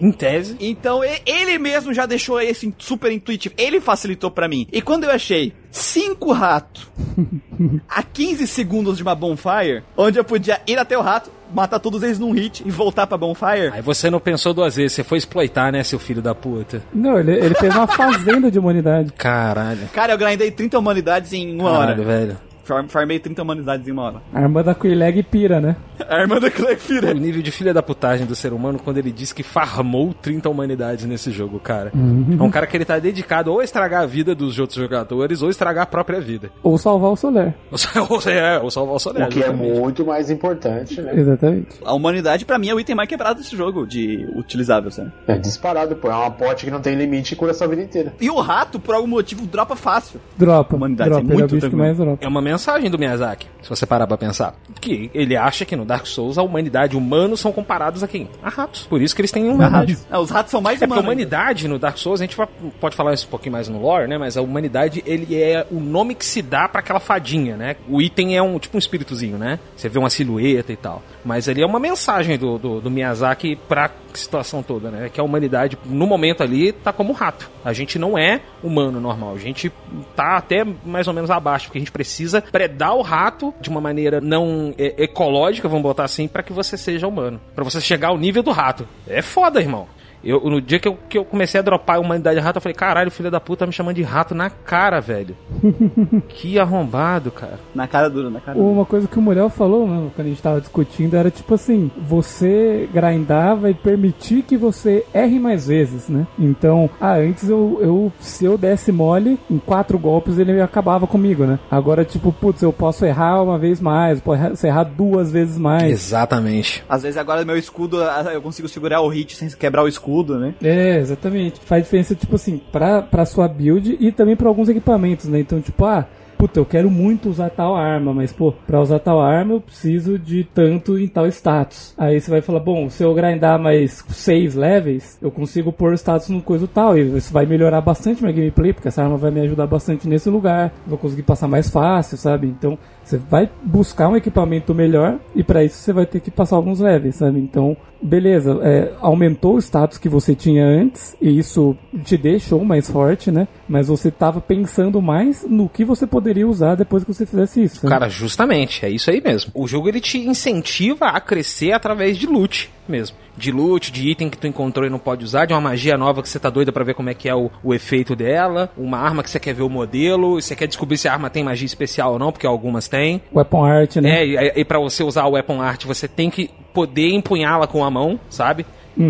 em tese. Então ele mesmo já deixou esse super intuitivo. Ele facilitou pra mim. E quando eu achei cinco ratos a 15 segundos de uma bonfire, onde eu podia ir até o rato, matar todos eles num hit e voltar pra bonfire. Aí você não pensou duas vezes, você foi exploitar, né, seu filho da puta? Não, ele, ele fez uma fazenda de humanidade. Caralho. Cara, eu grindei 30 humanidades em uma Caralho, hora. velho. Farm- Farmei 30 humanidades em uma hora. A arma da Quileg pira, né? A irmã da Clegg O nível de filha da putagem do ser humano quando ele diz que farmou 30 humanidades nesse jogo, cara. É um cara que ele tá dedicado ou a estragar a vida dos outros jogadores ou estragar a própria vida. Ou salvar o Soler. Ou, é, ou salvar o Soler. O que é exatamente. muito mais importante, né? Exatamente. A humanidade, pra mim, é o item mais quebrado desse jogo, de utilizável, sabe? É disparado, pô. É uma pote que não tem limite e cura sua vida inteira. E o rato, por algum motivo, dropa fácil. Dropa. Humanidade, dropa. é é muito bicho que tranquilo. mais dropa. É uma mensagem do Miyazaki, se você parar pra pensar. Que ele acha que no Dark Souls a humanidade e humanos são comparados a quem? A ratos. Por isso que eles têm humanidade. Ah, os ratos são mais É porque a humanos. humanidade no Dark Souls, a gente pode falar isso um pouquinho mais no lore, né? Mas a humanidade, ele é o nome que se dá pra aquela fadinha, né? O item é um tipo um espíritozinho, né? Você vê uma silhueta e tal. Mas ele é uma mensagem do, do, do Miyazaki pra situação toda, né? Que a humanidade, no momento ali, tá como rato. A gente não é humano normal. A gente tá até mais ou menos abaixo, porque a gente precisa predar o rato de uma maneira não é, ecológica, vamos botar assim, pra que você seja humano. Pra você chegar ao nível do rato. É foda, irmão. Eu, no dia que eu, que eu comecei a dropar a humanidade rato, eu falei, caralho, filho da puta tá me chamando de rato na cara, velho. que arrombado, cara. Na cara dura, na cara dura. Uma coisa que o Muriel falou, né, quando a gente tava discutindo, era tipo assim, você grindar vai permitir que você erre mais vezes, né? Então, ah, antes eu, eu se eu desse mole, em quatro golpes ele acabava comigo, né? Agora, tipo, putz, eu posso errar uma vez mais, posso errar duas vezes mais. Exatamente. Às vezes agora meu escudo, ah, eu consigo segurar o hit sem quebrar o escudo, né? É, exatamente. Faz diferença, tipo assim, pra, pra sua build e também pra alguns equipamentos, né? Então, tipo, ah, puta, eu quero muito usar tal arma, mas pô, pra usar tal arma eu preciso de tanto em tal status. Aí você vai falar, bom, se eu grindar mais 6 levels, eu consigo pôr status no coisa tal, e isso vai melhorar bastante minha gameplay, porque essa arma vai me ajudar bastante nesse lugar, vou conseguir passar mais fácil, sabe? Então, você vai buscar um equipamento melhor e para isso você vai ter que passar alguns levels, sabe? Então, beleza, é, aumentou o status que você tinha antes e isso te deixou mais forte, né? Mas você tava pensando mais no que você poderia usar depois que você fizesse isso. sabe? Cara, justamente, é isso aí mesmo. O jogo ele te incentiva a crescer através de loot mesmo. De loot, de item que tu encontrou e não pode usar, de uma magia nova que você tá doida pra ver como é que é o, o efeito dela, uma arma que você quer ver o modelo, você quer descobrir se a arma tem magia especial ou não, porque algumas têm. Weapon Art, né? É, e, e para você usar o Weapon Art, você tem que poder empunhá-la com a mão, sabe?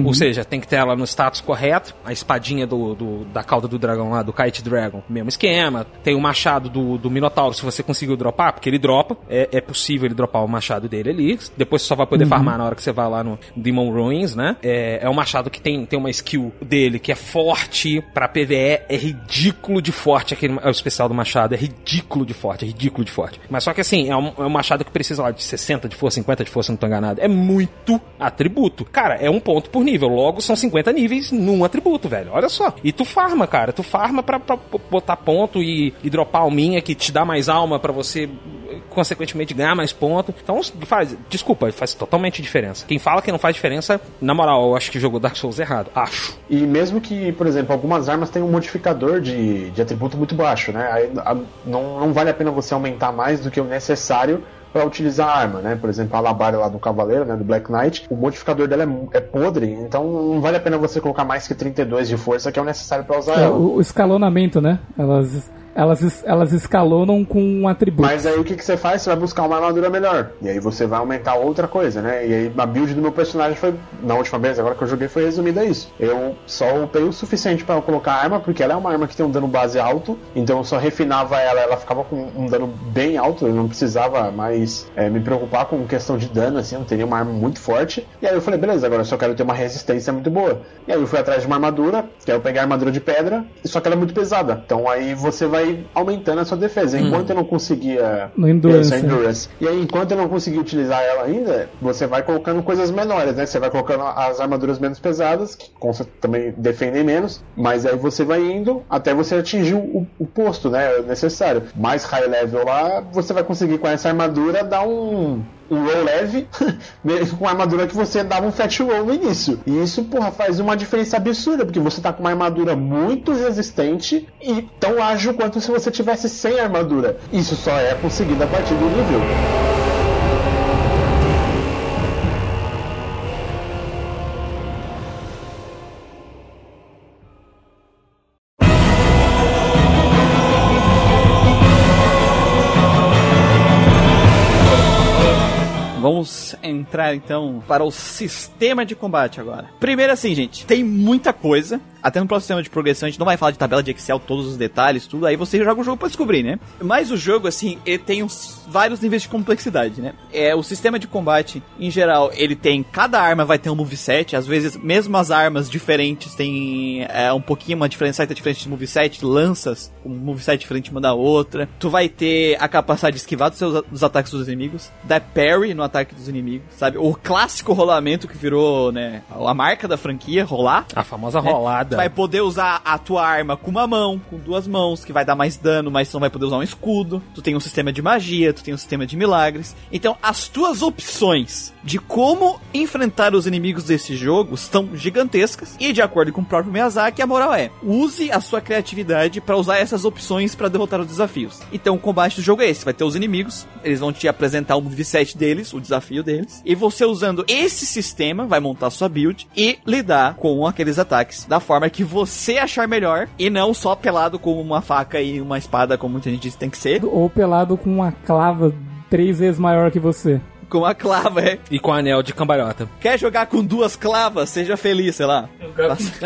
Ou seja, tem que ter ela no status correto. A espadinha do, do- da cauda do dragão lá, do Kite Dragon, mesmo esquema. Tem o machado do, do Minotauro, se você conseguiu dropar, porque ele dropa. É, é possível ele dropar o machado dele ali. Depois você só vai poder farmar na hora que você vai lá no Demon Ruins, né? É, é um machado que tem, tem uma skill dele que é forte. Pra PVE é ridículo de forte. Aquele, é o especial do machado. É ridículo de forte, é ridículo de forte. Mas só que assim, é um, é um machado que precisa lá de 60 de força, 50 de força, não tô enganado. É muito atributo. Cara, é um ponto por nível. Logo, são 50 níveis num atributo, velho. Olha só. E tu farma, cara. Tu farma pra, pra botar ponto e, e dropar alminha que te dá mais alma pra você, consequentemente, ganhar mais ponto. Então, faz. Desculpa, faz totalmente diferença. Quem fala que não faz diferença, na moral, eu acho que jogou Dark Souls errado. Acho. E mesmo que, por exemplo, algumas armas têm um modificador de, de atributo muito baixo, né? Aí, a- não, não vale a pena você aumentar mais do que o necessário para utilizar a arma, né? Por exemplo, a alabarda lá do Cavaleiro, né? Do Black Knight, o modificador dela é, é podre, então não vale a pena você colocar mais que 32 de força, que é o necessário para usar É, ela. o, o escalonamento, né? Elas, elas, elas escalonam com um atributo. Mas aí o que, que você faz? Você vai buscar uma armadura melhor. E aí você vai aumentar outra coisa, né? E aí a build do meu personagem foi, na última vez, agora que eu joguei, foi resumida a isso. Eu só upei o suficiente para colocar a arma, porque ela é uma arma que tem um dano base alto. Então eu só refinava ela, ela ficava com um dano bem alto. Eu não precisava mais é, me preocupar com questão de dano, assim. Eu teria uma arma muito forte. E aí eu falei, beleza, agora eu só quero ter uma resistência muito boa. E aí eu fui atrás de uma armadura, que aí eu peguei a armadura de pedra, só que ela é muito pesada. Então aí você vai aumentando a sua defesa. Enquanto eu não conseguia. No Endurance, Isso? Endurance. E aí, enquanto eu não conseguir utilizar ela ainda, você vai colocando coisas menores, né? Você vai colocando as armaduras menos pesadas, que também defendem menos, mas aí você vai indo até você atingir o, o posto, né? Necessário. Mais high level lá, você vai conseguir com essa armadura dar um. Um roll leve, mesmo com a armadura que você dava um fat roll no início. E isso, porra, faz uma diferença absurda, porque você tá com uma armadura muito resistente e tão ágil quanto se você tivesse sem armadura. Isso só é conseguido a partir do nível. Vamos entrar então para o sistema de combate agora. Primeiro assim, gente, tem muita coisa. Até no próximo sistema de progressão a gente não vai falar de tabela de Excel, todos os detalhes, tudo. Aí você joga o jogo pra descobrir, né? Mas o jogo, assim, ele tem uns, vários níveis de complexidade, né? É, o sistema de combate, em geral, ele tem... Cada arma vai ter um moveset. Às vezes, mesmo as armas diferentes têm é, um pouquinho uma diferença diferente de moveset. Lanças, um moveset diferente uma da outra. Tu vai ter a capacidade de esquivar dos, seus, dos ataques dos inimigos. Da parry no ataque dos inimigos, sabe? O clássico rolamento que virou, né? A marca da franquia, rolar. A famosa rolada. nada. Tu vai poder usar a tua arma com uma mão, com duas mãos, que vai dar mais dano, mas não vai poder usar um escudo. Tu tem um sistema de magia, tu tem um sistema de milagres. Então, as tuas opções de como enfrentar os inimigos desse jogo estão gigantescas. E de acordo com o próprio Miyazaki, a moral é: use a sua criatividade para usar essas opções para derrotar os desafios. Então, o combate do jogo é esse: vai ter os inimigos, eles vão te apresentar um moveset deles, o desafio deles, e você usando esse sistema vai montar sua build e lidar com aqueles ataques da forma que você achar melhor e não só pelado com uma faca e uma espada, como muita gente diz que tem que ser. Ou pelado com uma clava três vezes maior que você. Com a clava, é. E com anel de cambalhota. Quer jogar com duas clavas? Seja feliz, sei lá.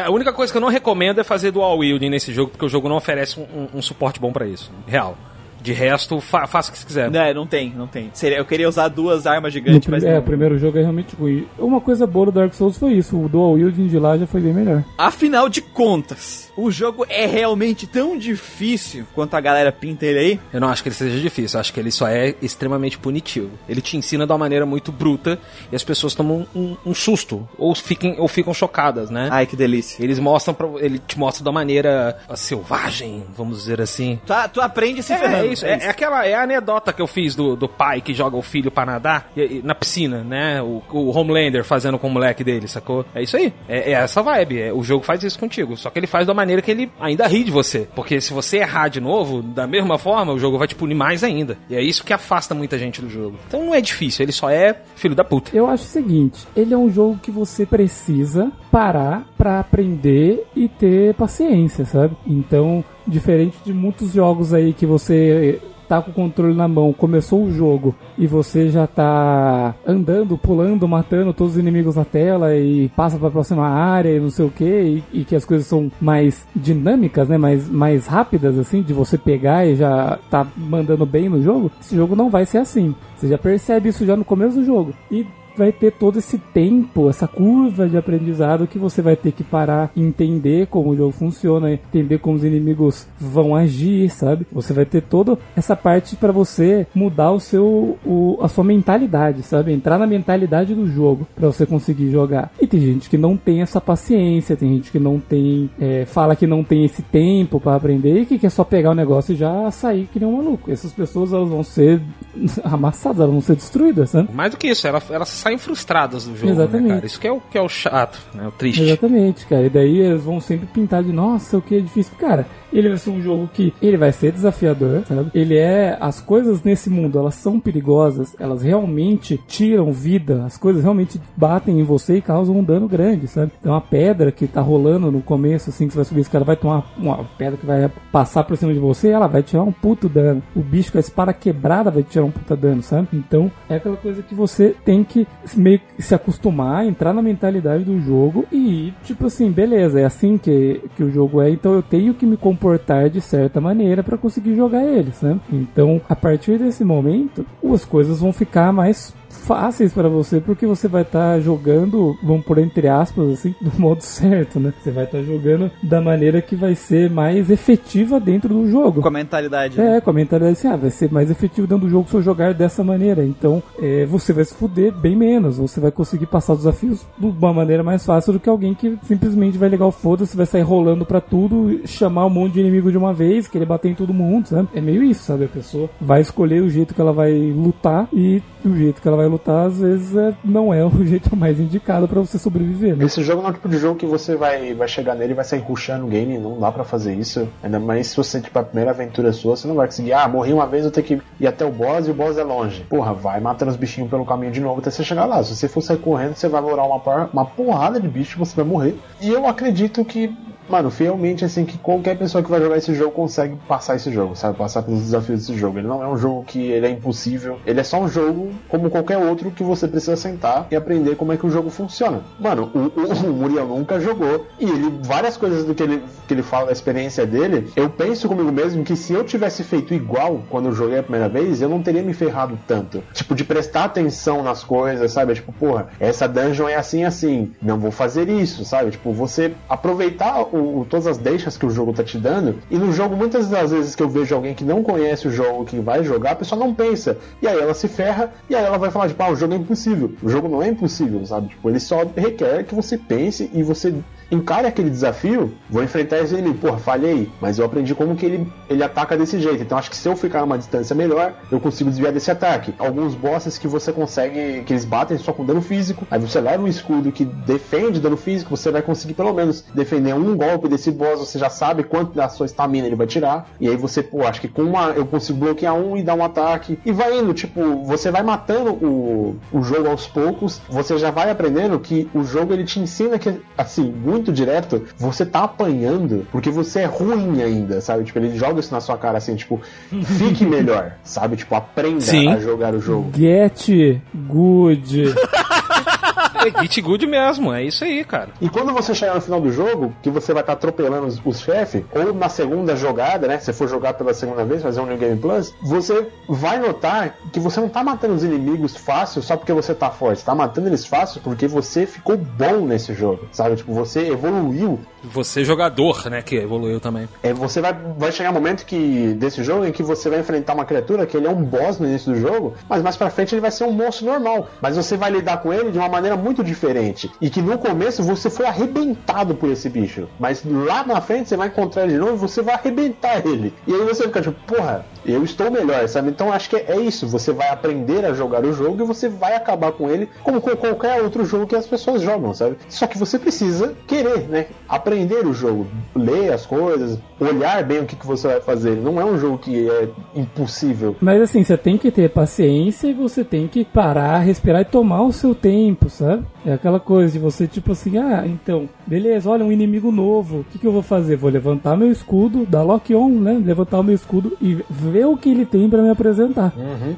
A única coisa que eu não recomendo é fazer dual wielding nesse jogo, porque o jogo não oferece um, um- um suporte bom pra isso. Real. De resto, fa faça o que você quiser. Não, não tem, não tem. Seria, eu queria usar duas armas gigantes, mas é, não. o primeiro jogo é realmente ruim. Uma coisa boa do Dark Souls foi isso. O dual wielding de lá já foi bem melhor. Afinal de contas, o jogo é realmente tão difícil quanto a galera pinta ele aí? Eu não acho que ele seja difícil, eu acho que ele só é extremamente punitivo. Ele te ensina de uma maneira muito bruta e as pessoas tomam um, um susto, ou, fiquem, ou ficam chocadas, né? Ai, que delícia. Eles mostram, pra, ele te mostra de uma maneira ah, selvagem, vamos dizer assim. Tu, tu aprende se É, ferrando. É isso, é, é aquela é a anedota que eu fiz do, do pai que joga o filho pra nadar e- e- na piscina, né? O, o Homelander fazendo com o moleque dele, sacou? É isso aí. É, é essa vibe. é- o jogo faz isso contigo. Só que ele faz uma maneira que ele ainda ri de você. Porque se você errar de novo, da mesma forma, o jogo vai te punir mais ainda. E é isso que afasta muita gente do jogo. Então não é difícil, ele só é filho da puta. Eu acho o seguinte, ele é um jogo que você precisa parar pra aprender e ter paciência, sabe? Então, diferente de muitos jogos aí que você tá com o controle na mão, começou o jogo e você já tá andando, pulando, matando todos os inimigos na tela e passa pra próxima área e não sei o que, e, e que as coisas são mais dinâmicas, né? Mais, mais rápidas, assim, de você pegar e já tá mandando bem no jogo, esse jogo não vai ser assim. Você já percebe isso já no começo do jogo. E vai ter todo esse tempo, essa curva de aprendizado que você vai ter que parar e entender como o jogo funciona, entender como os inimigos vão agir, sabe? Você vai ter toda essa parte para você mudar o seu o, a sua mentalidade, sabe? Entrar na mentalidade do jogo para você conseguir jogar. E tem gente que não tem essa paciência, tem gente que não tem é, fala que não tem esse tempo para aprender e que quer só pegar o negócio e já sair que nem um maluco. Essas pessoas elas vão ser amassadas, elas vão ser destruídas, sabe? Mais do que isso, ela- elas saem frustradas do jogo, Exatamente. né, cara? Isso que é o, que é o chato, né? O triste. Exatamente, cara. E daí eles vão sempre pintar de nossa, o que é difícil. Cara, ele vai ser um jogo que ele vai ser desafiador, sabe? Ele é. As coisas nesse mundo, elas são perigosas, elas realmente tiram vida, as coisas realmente batem em você e causam um dano grande, sabe? Tem uma pedra que tá rolando no começo, assim, que você vai subir, esse cara vai tomar uma pedra que vai passar por cima de você, ela vai tirar um puto dano. O bicho com a espada quebrada vai tirar um puta dano, sabe? Então, é aquela coisa que você tem que meio que se acostumar, entrar na mentalidade do jogo e tipo assim, beleza, é assim que, que o jogo é, então eu tenho que me comportar de certa maneira para conseguir jogar eles, né? Então, a partir desse momento, as coisas vão ficar mais fáceis para você porque você vai estar jogando, vamos por entre aspas assim, do modo certo, né? Você vai estar jogando da maneira que vai ser mais efetiva dentro do jogo. Com a mentalidade. né? É, com a mentalidade assim, ah, vai ser mais efetivo dentro do jogo se eu jogar dessa maneira. Então, é, você vai se fuder bem menos. Você vai conseguir passar os desafios de uma maneira mais fácil do que alguém que simplesmente vai ligar o foda-se, vai sair rolando pra tudo, chamar um monte de inimigo de uma vez, querer bater em todo mundo, sabe? É meio isso, sabe? A pessoa vai escolher o jeito que ela vai lutar e o jeito que ela vai lutar, às vezes, é, não é o jeito mais indicado pra você sobreviver, né? Esse jogo não é o tipo de jogo que você vai, vai chegar nele e vai sair rushando o game, não dá pra fazer isso. Ainda mais se você, tipo, a primeira aventura sua, você não vai conseguir, ah, morri uma vez, eu tenho que ir até o boss e o boss é longe. Porra, vai matando os bichinhos pelo caminho de novo até você chegar lá. Se você for sair correndo, você vai morar uma, uma porrada de bicho, você vai morrer. E eu acredito que, mano, fielmente, assim, que qualquer pessoa que vai jogar esse jogo consegue passar esse jogo, sabe? Passar pelos desafios desse jogo. Ele não é um jogo que ele é impossível, ele é só um jogo como qualquer outro que você precisa sentar e aprender como é que o jogo funciona. Mano, o, o, o Muriel nunca jogou e ele, várias coisas do que ele, que ele fala da experiência dele, eu penso comigo mesmo que se eu tivesse feito igual quando eu joguei a primeira vez, eu não teria me ferrado tanto. Tipo, de prestar atenção nas coisas, sabe? Tipo, porra, essa dungeon é assim, assim, não vou fazer isso, sabe? Tipo, você aproveitar o, todas as deixas que o jogo tá te dando, e no jogo, muitas das vezes que eu vejo alguém que não conhece o jogo, que vai jogar, a pessoa não pensa. E aí ela se ferra, e aí ela vai falar, tipo, ah, o jogo é impossível. O jogo não é impossível, sabe? Tipo, ele só requer que você pense e você encare aquele desafio, vou enfrentar esse inimigo. Porra, falhei, mas eu aprendi como que ele, ele ataca desse jeito. Então acho que se eu ficar numa distância melhor, eu consigo desviar desse ataque. Alguns bosses que você consegue, que eles batem só com dano físico, aí você leva um escudo que defende dano físico, você vai conseguir pelo menos defender um golpe desse boss, você já sabe quanto da sua estamina ele vai tirar. E aí você, pô, acho que com uma eu consigo bloquear um e dar um ataque. E vai indo, tipo, você vai matando o, o jogo aos poucos, você já vai aprendendo que o jogo ele te ensina que, assim, muito direto, você tá apanhando porque você é ruim ainda, sabe? Tipo, ele joga isso na sua cara assim, tipo, fique melhor, sabe? Tipo, aprenda Sim. a jogar o jogo. Get good. É Git Good mesmo, é isso aí, cara. E quando você chegar no final do jogo, que você vai estar atropelando os, os chefes, ou na segunda jogada, né? Se for jogar pela segunda vez, fazer um New Game Plus, você vai notar que você não tá matando os inimigos fácil só porque você tá forte. Você tá matando eles fácil porque você ficou bom nesse jogo, sabe? Tipo, você evoluiu. Você jogador, né, que evoluiu também. É, você vai, vai chegar um momento que desse jogo em que você vai enfrentar uma criatura que ele é um boss no início do jogo, mas mais pra frente ele vai ser um monstro normal. Mas você vai lidar com ele de uma maneira muito diferente. E que no começo você foi arrebentado por esse bicho. Mas lá na frente você vai encontrar ele de novo e você vai arrebentar ele. E aí você fica tipo, porra, eu estou melhor, sabe? Então acho que é isso. Você vai aprender a jogar o jogo e você vai acabar com ele como com qualquer outro jogo que as pessoas jogam, sabe? Só que você precisa querer, né? Aprender o jogo, ler as coisas, olhar bem o que, que você vai fazer. Não é um jogo que é impossível. Mas assim, você tem que ter paciência e você tem que parar, respirar e tomar o seu tempo, sabe? É aquela coisa de você, tipo assim, ah, então, beleza, olha, um inimigo novo. O que, que eu vou fazer? Vou levantar meu escudo, dar lock on, né? Levantar o meu escudo e ver o que ele tem pra me apresentar.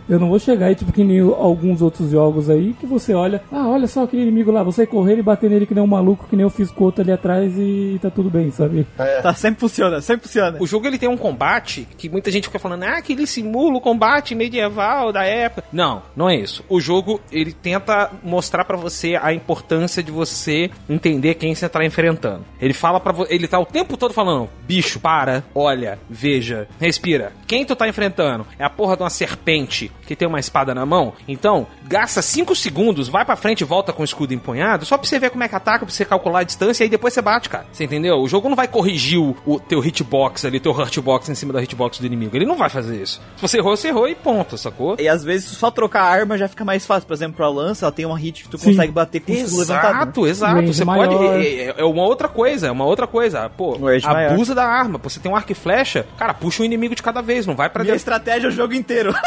Eu não vou chegar aí, tipo, que nem alguns outros jogos aí, que você olha, ah, olha só aquele inimigo lá, você correr e bater nele que nem um maluco, que nem eu fiz com o outro ali atrás e tá tudo bem, sabe? Tá, sempre funciona, sempre funciona. O jogo ele tem um combate que muita gente fica falando, ah, que ele simula o combate medieval da época. Não, não é isso. O jogo ele tenta mostrar pra você a importância de você entender quem você tá enfrentando. Ele fala para ele tá o tempo todo falando, bicho, para, olha, veja, respira. Quem tu tá enfrentando? É a porra de uma serpente que tem uma espada na mão? Então, gasta 5 segundos, vai pra frente e volta com o escudo empunhado, só pra você ver como é que ataca, pra você calcular a distância e aí depois você bate, cara. Você entendeu? O jogo não vai corrigir o, o teu hitbox ali, teu hurtbox em cima da hitbox do inimigo. Ele não vai fazer isso. Se você errou, você errou e ponto, sacou? E às vezes só trocar a arma já fica mais fácil. Por exemplo, a lança, ela tem uma hit que tu Sim. consegue bater com o escudo levantado. Exato, exato. Range Você maior. pode. É, é- é uma outra coisa, é uma outra coisa. Pô, Range maior. abusa da arma. Pô, você tem um arco e flecha, cara, puxa um inimigo de cada vez, não vai pra Minha dentro. estratégia é o jogo inteiro.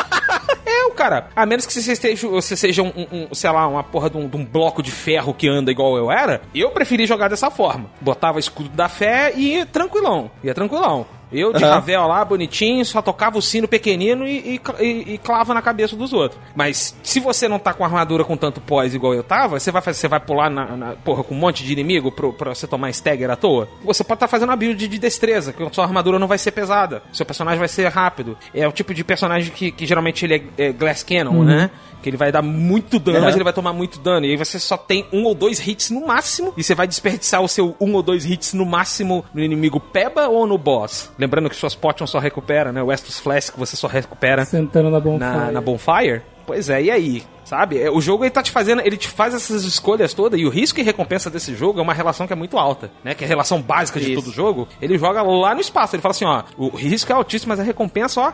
É, o cara. A menos que você seja, você seja um, um- um, sei lá, uma porra de um, de um bloco de ferro que anda igual eu era, eu preferi jogar dessa forma. Botava escudo da fé e ia tranquilão. Ia tranquilão. Eu, de Aham. Ravel lá, bonitinho, só tocava o sino pequenino e, e, e- e clava na cabeça dos outros. Mas se você não tá com armadura com tanto pós igual eu tava, você vai, fazer, você vai pular na, na- porra, com um monte de inimigo pro, pra você tomar stagger à toa? Você pode estar fazendo uma build de destreza, que a sua armadura não vai ser pesada. Seu personagem vai ser rápido. É o tipo de personagem que, que geralmente ele é, é Glass Cannon, né? Que ele vai dar muito dano, Uhum. mas ele vai tomar muito dano. E aí você só tem um ou dois hits no máximo. E você vai desperdiçar o seu um ou dois hits no máximo no inimigo peba ou no boss. Lembrando que suas potions só recupera, né? O Estus Flask que você só recupera Sentando na bonfire. na, na bonfire. Pois é, e aí? Sabe? É, O jogo ele tá te fazendo, ele te faz essas escolhas todas, e o risco e recompensa desse jogo é uma relação que é muito alta, né? Que é a relação básica de Isso. todo jogo. Ele joga lá no espaço, ele fala assim, ó, o risco é altíssimo, mas a recompensa, ó,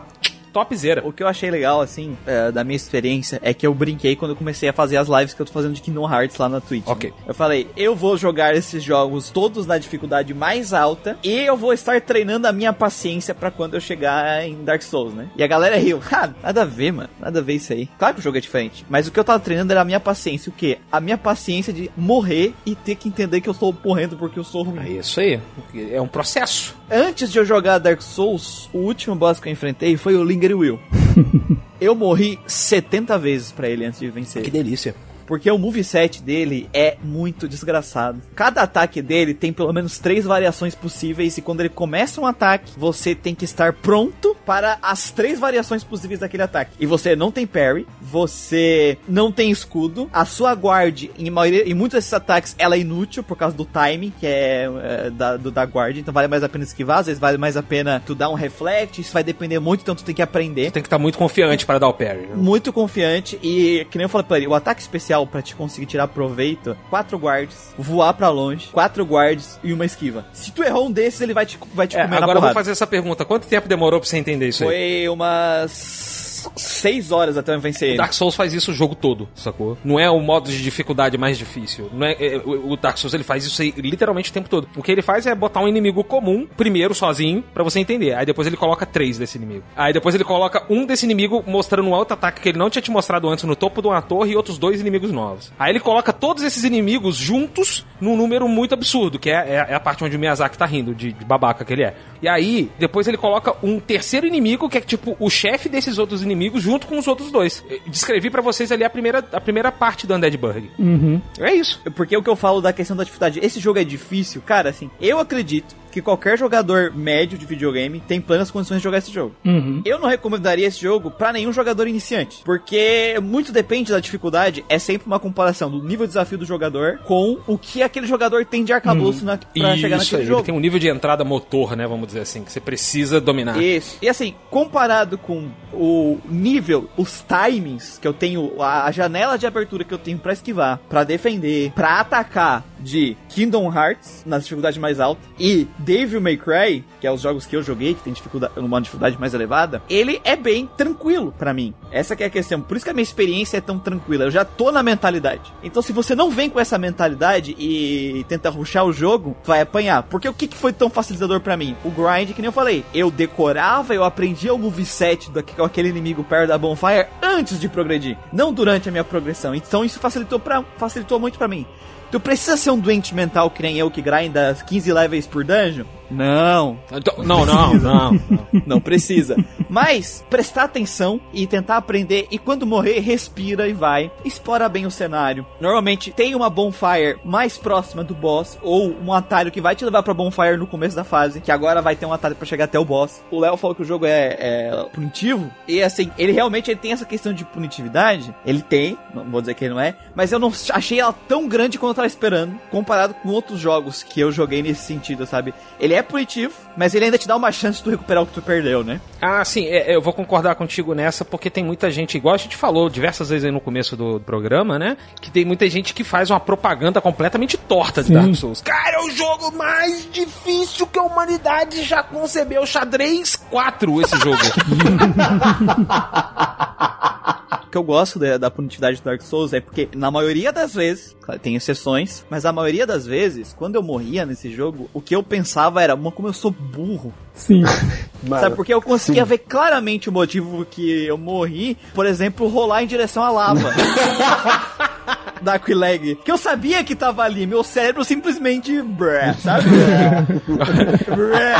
topzera. O que eu achei legal, assim, é, da minha experiência, é que eu brinquei quando eu comecei a fazer as lives que eu tô fazendo de Kingdom Hearts lá na Twitch. Ok. né? Eu falei, eu vou jogar esses jogos todos na dificuldade mais alta e eu vou estar treinando a minha paciência pra quando eu chegar em Dark Souls, né? E a galera riu. Ah, nada a ver, mano. Nada a ver isso aí. Claro que o jogo é diferente. Mas o que eu tava treinando era a minha paciência. O quê? A minha paciência de morrer e ter que entender que eu estou morrendo porque eu sou ruim. É isso aí. É um processo. Antes de eu jogar Dark Souls, o último boss que eu enfrentei foi o Linger Will. eu morri 70 vezes pra ele antes de vencer. Que delícia. Porque o moveset dele é muito desgraçado. Cada ataque dele tem pelo menos três variações possíveis. E quando ele começa um ataque, você tem que estar pronto para as três variações possíveis daquele ataque. E você não tem parry, você não tem escudo, a sua guard, em, maioria, em muitos desses ataques, ela é inútil por causa do timing, que é, é da, do, da guard, então vale mais a pena esquivar, às vezes vale mais a pena tu dar um reflect, isso vai depender muito, então tu tem que aprender. Tem que estar muito confiante para dar o parry. né? Muito confiante e, que nem eu falei pra ele, o ataque especial pra te conseguir tirar proveito, quatro guards, voar pra longe, quatro guards e uma esquiva. Se tu errou um desses, ele vai te, vai te É, comer agora eu vou fazer essa pergunta. Quanto tempo demorou pra você entender isso aí? Foi umas seis horas até eu vencer ele. Dark Souls faz isso o jogo todo, sacou? Não é o modo de dificuldade mais difícil. Não é, é, o Dark Souls ele faz isso literalmente o tempo todo. O que ele faz é botar um inimigo comum, primeiro sozinho, pra você entender. Aí depois ele coloca três desse inimigo. Aí depois ele coloca um desse inimigo mostrando um outro ataque que ele não tinha te mostrado antes no topo de uma torre e outros dois inimigos novos. Aí ele coloca todos esses inimigos juntos num número muito absurdo, que é, é- é a parte onde o Miyazaki tá rindo, de, de babaca que ele é. E aí, depois ele coloca um terceiro inimigo, que é tipo o chefe desses outros inimigos, junto com os outros dois. Eu Descrevi pra vocês ali a primeira, a primeira parte do Undead Burg. Uhum. É isso. Porque o que eu falo da questão da dificuldade, esse jogo é difícil, cara, assim, eu acredito que qualquer jogador médio de videogame tem plenas condições de jogar esse jogo. Uhum. Eu não recomendaria esse jogo pra nenhum jogador iniciante, porque muito depende da dificuldade, é sempre uma comparação do nível de desafio do jogador com o que aquele jogador tem de arcabouço na, pra chegar Isso, naquele aí, jogo. ele tem um nível de entrada motor, né, vamos dizer assim, que você precisa dominar. Isso. E assim, comparado com o nível, os timings que eu tenho, a, a janela de abertura que eu tenho pra esquivar, pra defender, pra atacar de Kingdom Hearts nas dificuldades mais altas e Devil May Cry, que é os jogos que eu joguei que tem dificuldade, uma dificuldade mais elevada, ele é bem tranquilo pra mim. Essa é a questão. Por isso que a minha experiência é tão tranquila. Eu já tô na mentalidade. Então se você não vem com essa mentalidade e tenta ruxar o jogo, vai apanhar. Porque o que, que foi tão facilitador pra mim? O grind, que nem eu falei. Eu decorava, eu aprendia o moveset daquele aquele inimigo perto da bonfire antes de progredir, não durante a minha progressão. Então isso facilitou, facilitou muito pra mim. Tu precisa ser um doente mental que nem eu que grinda 15 levels por dungeon? Não, Então, não, não, não, não. não precisa. Mas prestar atenção e tentar aprender e quando morrer, respira e vai. Explora bem o cenário. Normalmente tem uma bonfire mais próxima do boss ou um atalho que vai te levar pra bonfire no começo da fase, que agora vai ter um atalho pra chegar até o boss. O Léo falou que o jogo é, é punitivo e assim, ele realmente ele tem essa questão de punitividade. Ele tem, não vou dizer que ele não é, mas eu não achei ela tão grande quanto eu tava esperando, comparado com outros jogos que eu joguei nesse sentido, sabe? Ele é punitivo, mas ele ainda te dá uma chance de tu recuperar o que tu perdeu, né? Ah, sim, é, eu vou concordar contigo nessa, porque tem muita gente, igual a gente falou diversas vezes aí no começo do programa, né? Que tem muita gente que faz uma propaganda completamente torta de Sim. Dark Souls. Cara, é o jogo mais difícil que a humanidade já concebeu. Xadrez 4, esse jogo. Que eu gosto da, da punitividade do Dark Souls é porque, na maioria das vezes, claro, tem exceções, mas a maioria das vezes, quando eu morria nesse jogo, o que eu pensava era, "Mano, como eu sou burro. Sim. Mano, Sabe? Porque eu conseguia sim. ver claramente o motivo que eu morri, por exemplo, rolar em direção à lava. da Aquileg. Que eu sabia que tava ali, meu cérebro simplesmente. Bré, sabe? Bré.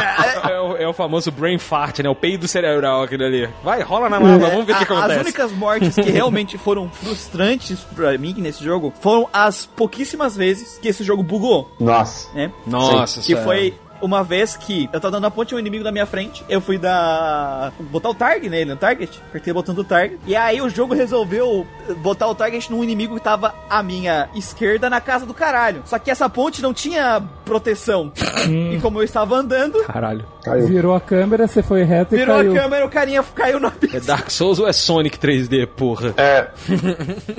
é, o, é o famoso brain fart, né? O peido cerebral aquele ali. Vai, rola na lava, vamos ver o que, que acontece. As únicas mortes que realmente foram frustrantes pra mim nesse jogo foram as pouquíssimas vezes que esse jogo bugou, Nossa. né? Nossa, Que isso é- foi uma vez que eu tava dando a ponte um inimigo na minha frente, eu fui dar. botar o target nele, no target, apertei o botão do target, e aí o jogo resolveu botar o target num inimigo que tava à minha esquerda na casa do caralho. Só que essa ponte não tinha proteção. e como eu estava andando, Caralho. Caiu. Virou a câmera, você foi reto e virou caiu. a câmera, o carinha caiu no É abismo. Dark Souls ou é Sonic 3D, porra? É,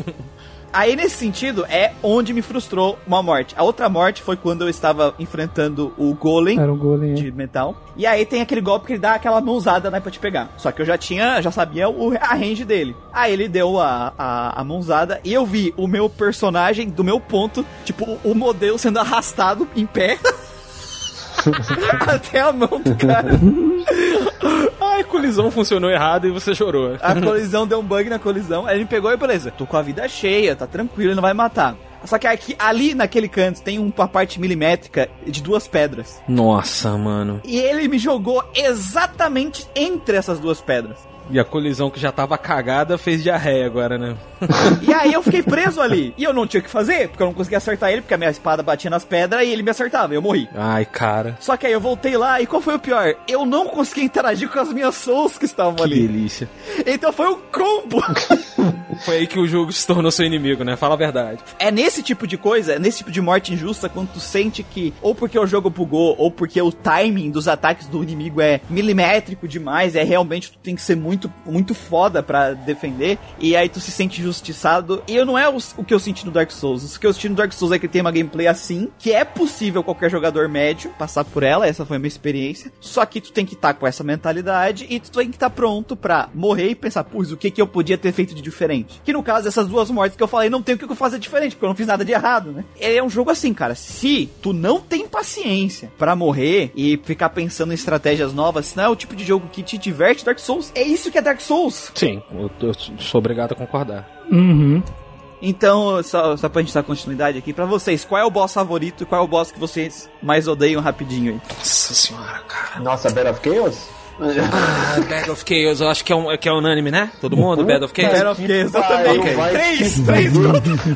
Aí, nesse sentido, é onde me frustrou uma morte. A outra morte foi quando eu estava enfrentando o Golem Era um golem. de metal. E aí tem aquele golpe que ele dá aquela mãozada, né, pra te pegar. Só que eu já tinha, já sabia o, a range dele. Aí ele deu a, a, a mãozada e eu vi o meu personagem do meu ponto, tipo, o modelo sendo arrastado em pé. Até a mão do cara. Ai, a colisão funcionou errado e você chorou. A colisão deu um bug na colisão. Aí ele me pegou e beleza, tô com a vida cheia, tá tranquilo, ele não vai matar. Só que aqui, ali naquele canto tem uma parte milimétrica de duas pedras. Nossa, mano. E ele me jogou exatamente entre essas duas pedras. E a colisão que já tava cagada fez diarreia agora, né? E aí eu fiquei preso ali. E eu não tinha o que fazer, porque eu não conseguia acertar ele, porque a minha espada batia nas pedras e ele me acertava, e eu morri. Ai, cara. Só que aí eu voltei lá, e qual foi o pior? Eu não consegui interagir com as minhas souls que estavam Que ali. delícia. Então foi um combo. Foi aí que o jogo se tornou seu inimigo, né? Fala a verdade. É nesse tipo de coisa, é nesse tipo de morte injusta, quando tu sente que, ou porque o jogo bugou, ou porque o timing dos ataques do inimigo é milimétrico demais, é realmente tu tem que ser muito, muito foda pra defender, e aí tu se sente injustiçado. E eu não é o, o que eu senti no Dark Souls. O que eu senti no Dark Souls é que tem uma gameplay assim, que é possível qualquer jogador médio passar por ela, essa foi a minha experiência. Só que tu tem que estar com essa mentalidade e tu tem que estar pronto pra morrer e pensar, putz, o que que eu podia ter feito de diferente? Que no caso, essas duas mortes que eu falei, não tem o que eu fazer diferente, porque eu não fiz nada de errado, né? Ele é um jogo assim, cara. Se tu não tem paciência pra morrer e ficar pensando em estratégias novas, se não é o tipo de jogo que te diverte, Dark Souls é isso que é Dark Souls. Sim, eu, eu sou obrigado a concordar. Uhum. Então, só, só pra gente dar continuidade aqui, pra vocês, qual é o boss favorito e qual é o boss que vocês mais odeiam rapidinho aí? Nossa senhora, cara. Nossa, Battle of Chaos? Ah, Bad of Chaos, eu acho que é, um, que é unânime, né? Todo mundo, Bad of Chaos? Battle of Chaos, eu também. vai Três, três.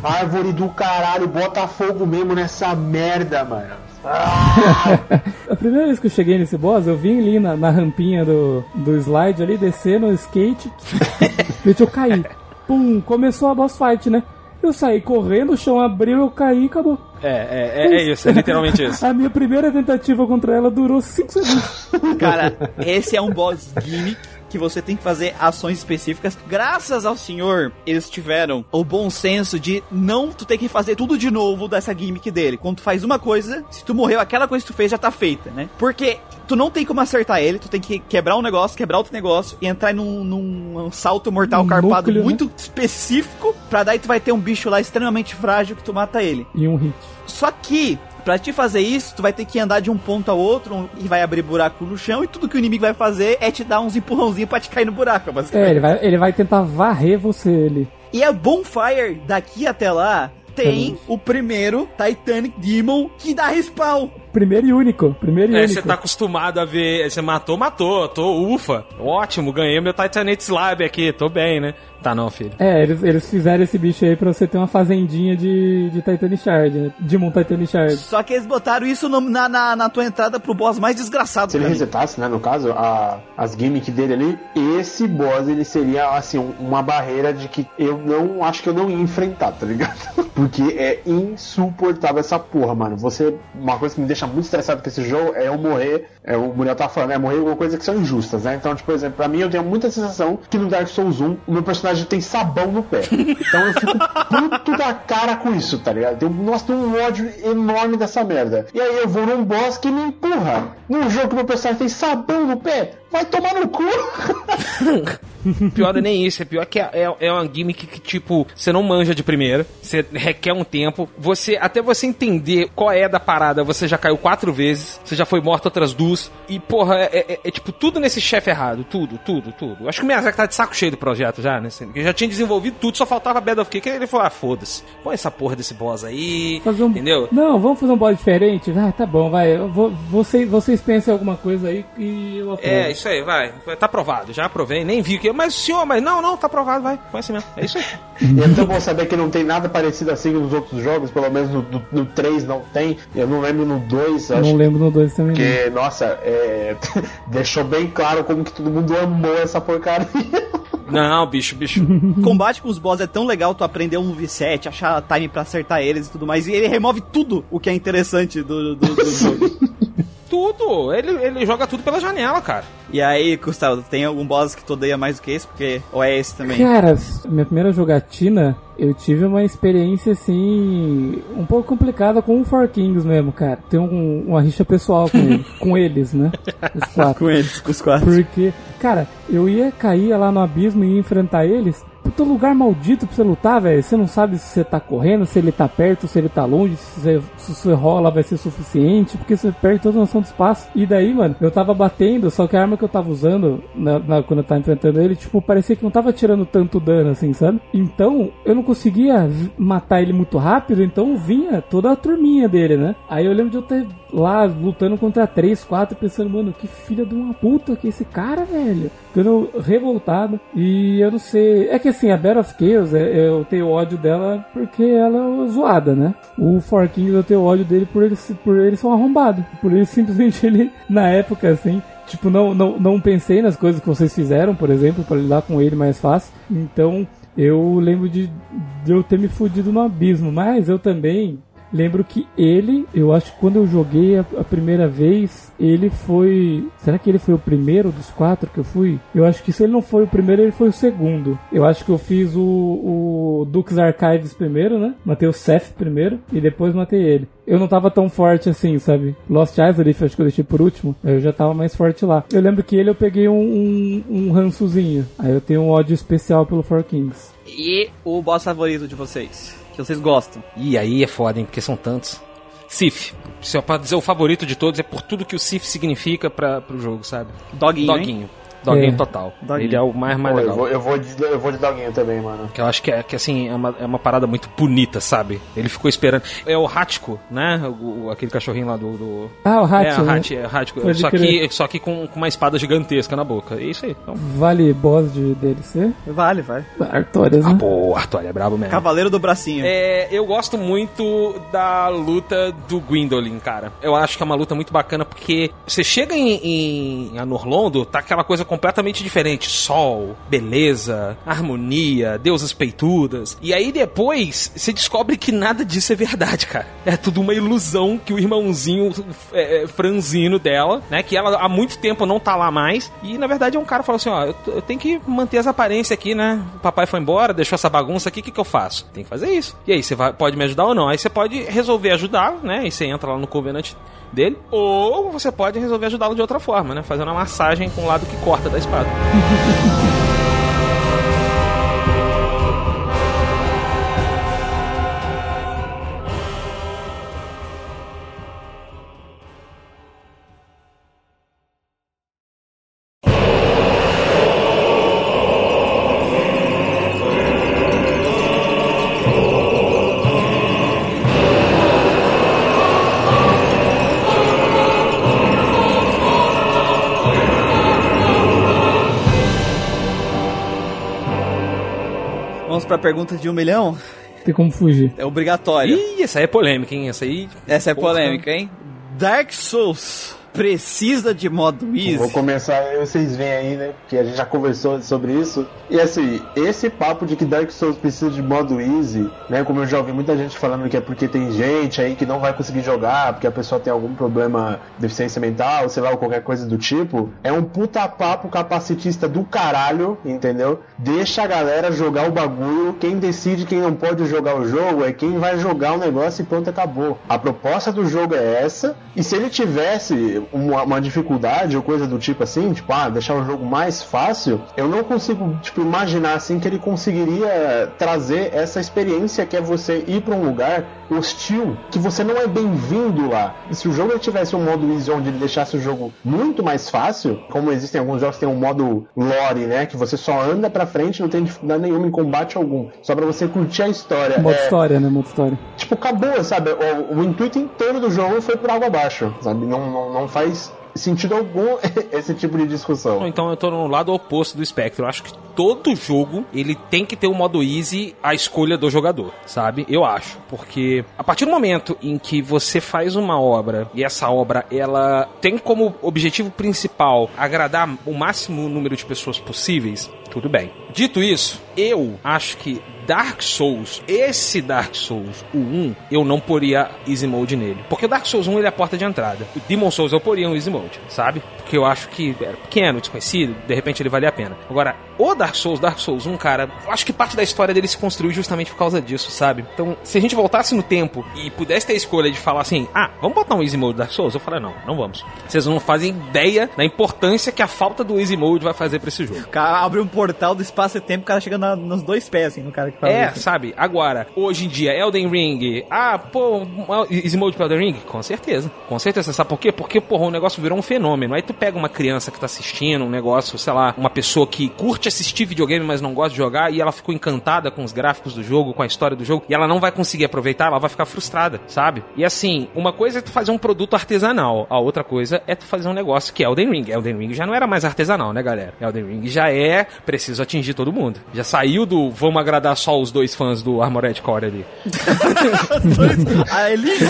Árvore do caralho, bota fogo mesmo nessa merda, mano. A primeira vez que eu cheguei nesse boss, eu vim ali na, na rampinha do, do slide ali, descendo o skate. Deixa eu cair. Pum, começou a boss fight, né? Eu saí correndo, o chão abriu, eu caí e acabou. É, é, é, é isso, é literalmente isso. A minha primeira tentativa contra ela durou 5 segundos. Cara, esse é um boss gimmick que você tem que fazer ações específicas. Graças ao senhor, eles tiveram o bom senso de não tu ter que fazer tudo de novo dessa gimmick dele. Quando tu faz uma coisa, se tu morreu, aquela coisa que tu fez já tá feita, né? Porque tu não tem como acertar ele, tu tem que quebrar um negócio, quebrar outro negócio e entrar num, num salto mortal Um carpado núcleo, né? muito específico, pra daí tu vai ter um bicho lá extremamente frágil que tu mata ele. E um hit. Só que, pra te fazer isso, tu vai ter que andar de um ponto ao outro e vai abrir buraco no chão, e tudo que o inimigo vai fazer é te dar uns empurrãozinhos pra te cair no buraco, basicamente. É, ele vai, ele vai tentar varrer você ali. E a Bonfire, daqui até lá, tem o primeiro Titanic Demon que dá respawn. Primeiro e único. Primeiro e É, único. você tá acostumado a ver. Você matou, matou. Tô ufa. Ótimo, ganhei meu Titanite Slab aqui. Tô bem, né? Tá não, filho. É, eles, eles fizeram esse bicho aí pra você ter uma fazendinha de, de Titan Shard, né? Demon Titan Shard. Só que eles botaram isso no- na, na, na tua entrada pro boss mais desgraçado Se ele mim. resetasse, né, no caso, a, as gimmicks dele ali, esse boss ele seria assim um- uma barreira de que eu não acho que eu não ia enfrentar, tá ligado? Porque é insuportável essa porra, mano. Você uma coisa que me deixa muito estressado com esse jogo é eu morrer, é o Muriel tá falando, é morrer com coisas que são injustas, né? Então, tipo, por exemplo, pra mim eu tenho muita sensação que no Dark Souls 1 o meu personagem tem sabão no pé. Então eu fico puto da cara com isso, tá ligado? Tenho, nossa, tenho um ódio enorme dessa merda. E aí eu vou num boss que me empurra. Num jogo que meu personagem tem sabão no pé. Vai tomar no cu. Pior é nem isso, é pior que é, é, é uma gimmick que, tipo, você não manja de primeira, você requer um tempo, você, até você entender qual é da parada, você já caiu quatro vezes, você já foi morto outras duas, e porra, é, é- é, tipo, tudo nesse chefe errado, tudo, tudo, tudo. Acho que o Miyazaki tá de saco cheio do projeto já, né? Ele já tinha desenvolvido tudo, só faltava Battle of Cake, ele falou, ah, foda-se, põe essa porra desse boss aí, Fazer um... entendeu? Não, vamos fazer um boss diferente? Ah, tá bom, vai. Eu vou, vocês, vocês pensem em alguma coisa aí e eu aprovo. É, isso aí, vai. Tá aprovado, já aprovei, nem vi que. Mas, senhor, mas não, não, tá aprovado, vai. Vai assim mesmo. É isso aí. E é tão bom saber que não tem nada parecido assim nos outros jogos, pelo menos no, no, no 3 não tem. Eu não lembro no 2, acho Não lembro no 2 também. não. que, nossa, é, deixou bem claro como que todo mundo amou essa porcaria. Não, bicho, bicho. Combate com os boss é tão legal tu aprender um moveset, achar time pra acertar eles e tudo mais. E ele remove tudo o que é interessante do, do, do jogo. Tudo. Ele, ele joga tudo pela janela, cara. E aí, Gustavo, tem algum boss que tu odeia mais do que esse? Porque, ou é esse também? Cara, minha primeira jogatina, eu tive uma experiência assim, um pouco complicada com o Four Kings mesmo, cara. Tem um- uma rixa pessoal com, com eles, né? Os quatro. Com eles, com os quatro. Porque, cara, eu ia cair lá no abismo e ia enfrentar eles. Puta lugar maldito pra você lutar, velho. Você não sabe se você tá correndo, se ele tá perto, se ele tá longe, se você, se você rola vai ser suficiente, porque você perde toda a noção do espaço. E daí, mano, eu tava batendo, só que a arma que eu tava usando na, na- quando eu tava enfrentando ele, tipo, parecia que não tava tirando tanto dano assim, sabe? Então, eu não conseguia matar ele muito rápido, então vinha toda a turminha dele, né? Aí eu lembro de eu ter lá lutando contra três, quatro, pensando, mano, que filha de uma puta que é esse cara, velho. Ficando revoltado. E eu não sei. É que assim, a Battle of Chaos, é, eu tenho ódio dela porque ela é zoada, né? O Forkinho eu tenho ódio dele por ele, por ele ser um arrombado. Por ele simplesmente ele, na época, assim, tipo, não, não, não pensei nas coisas que vocês fizeram, por exemplo, para lidar com ele mais fácil. Então, eu lembro de, de eu ter me fudido no abismo, mas eu também lembro que ele, eu acho que quando eu joguei a, a, primeira vez, ele foi. Será que ele foi o primeiro dos quatro que eu fui? Eu acho que se ele não foi o primeiro, ele foi o segundo. Eu acho que eu fiz o, o Dukes Archives primeiro, né? Matei o Seth primeiro e depois matei ele. Eu não tava tão forte assim, sabe? Lost Isolith, acho que eu deixei por último. Eu já tava mais forte lá. Eu lembro que ele eu peguei um, um, um rançozinho. Aí eu tenho um ódio especial pelo Four Kings. E o boss favorito de vocês? Que vocês gostam. E aí é foda, hein? Porque são tantos. Sif. Se eu dizer o favorito de todos, é por tudo que o Sif significa para pro jogo, sabe? Doguinho. Doguinho. Hein? Doguinho é. total. Doguinho. Ele é o mais, mais Pô, legal. Eu vou, eu, vou de, eu vou de Doguinho também, mano. Que eu acho que, é, que assim, é uma, é uma parada muito bonita, sabe? Ele ficou esperando. É o Hatico, né? O, o, aquele cachorrinho lá do. do... Ah, o Hatico. É, o Hati, é, Hatico. Só que, só que com, com uma espada gigantesca na boca. É isso aí. Então... Vale boss de DLC? Vale, vai. Artorias, né? Ah, pô, Artorias é brabo mesmo. Cavaleiro do bracinho. É, eu gosto muito da luta do Gwendolyn, cara. Eu acho que é uma luta muito bacana porque você chega em, em Anorlondo, tá aquela coisa completamente diferente. Sol, beleza, harmonia, deusas peitudas. E aí depois você descobre que nada disso é verdade, cara. É tudo uma ilusão que o irmãozinho é, é, franzino dela, né? Que ela há muito tempo não tá lá mais. E na verdade é um cara que fala assim: ó, eu, eu tenho que manter as aparências aqui, né? O papai foi embora, deixou essa bagunça aqui, o que, que eu faço? Tem que fazer isso. E aí, você vai, pode me ajudar ou não? Aí você pode resolver ajudar, né? E você entra lá no Covenant dele, ou você pode resolver ajudá-lo de outra forma, né? Fazendo uma massagem com o lado que corta da espada. pra pergunta de um milhão? Tem como fugir. É obrigatório. Ih, essa aí é polêmica, hein? Essa aí. Essa é polêmica, hein? Dark Souls precisa de modo easy. Vou começar, vocês veem aí, né? Porque a gente já conversou sobre isso. E assim, esse papo de que Dark Souls precisa de modo easy, né? Como eu já ouvi muita gente falando que é porque tem gente aí que não vai conseguir jogar, porque a pessoa tem algum problema, deficiência mental, sei lá, ou qualquer coisa do tipo. É um puta papo capacitista do caralho, entendeu? Deixa a galera jogar o bagulho. Quem decide quem não pode jogar o jogo é quem vai jogar o negócio e pronto, acabou. A proposta do jogo é essa. E se ele tivesse uma, uma, dificuldade ou coisa do tipo assim, tipo, ah, deixar o jogo mais fácil, eu não consigo, tipo, imaginar assim que ele conseguiria trazer essa experiência que é você ir para um lugar hostil, que você não é bem-vindo lá. E se o jogo tivesse um modo easy onde ele deixasse o jogo muito mais fácil, como existem alguns jogos que tem um modo lore, né, que você só anda para frente, não tem dificuldade nenhuma em combate algum, só para você curtir a história. Modo é... história, né, modo história. Tipo, acabou, sabe? O, o intuito inteiro do jogo foi por água abaixo, sabe? Não, não, não faz sentido algum esse tipo de discussão. Então eu tô no lado oposto do espectro. Eu acho que todo jogo ele tem que ter o um modo easy à escolha do jogador, sabe? Eu acho, porque a partir do momento em que você faz uma obra e essa obra ela tem como objetivo principal agradar o máximo número de pessoas possíveis, tudo bem. Dito isso, eu acho que Dark Souls, esse Dark Souls, o 1, eu não poria Easy Mode nele. Porque o Dark Souls 1 ele é a porta de entrada. O Demon Souls eu poria um Easy Mode, sabe? Porque eu acho que era pequeno, desconhecido, de repente ele valia a pena. Agora, o Dark Souls, Dark Souls 1, cara, eu acho que parte da história dele se construiu justamente por causa disso, sabe? Então, se a gente voltasse no tempo e pudesse ter a escolha de falar assim, ah, vamos botar um Easy Mode Dark Souls? Eu falei, não, não vamos. Vocês não fazem ideia da importância que a falta do Easy Mode vai fazer pra esse jogo. O cara abre um portal do espaço e tempo, o cara chega na, nos dois pés, assim, no cara É, sabe? Agora, hoje em dia, Elden Ring. Ah, pô, Easy Mode pra Elden Ring? Com certeza. Com certeza. Sabe por quê? Porque, porra, o negócio virou um fenômeno. Aí tu pega uma criança que tá assistindo um negócio, sei lá, uma pessoa que curte assistir videogame, mas não gosta de jogar, e ela ficou encantada com os gráficos do jogo, com a história do jogo, e ela não vai conseguir aproveitar, ela vai ficar frustrada, sabe? E assim, uma coisa é tu fazer um produto artesanal, a outra coisa é tu fazer um negócio que é Elden Ring. Elden Ring já não era mais artesanal, né, galera? Elden Ring já é preciso atingir todo mundo. Já saiu do vamos agradar só os dois fãs do Armored Core ali. a Elite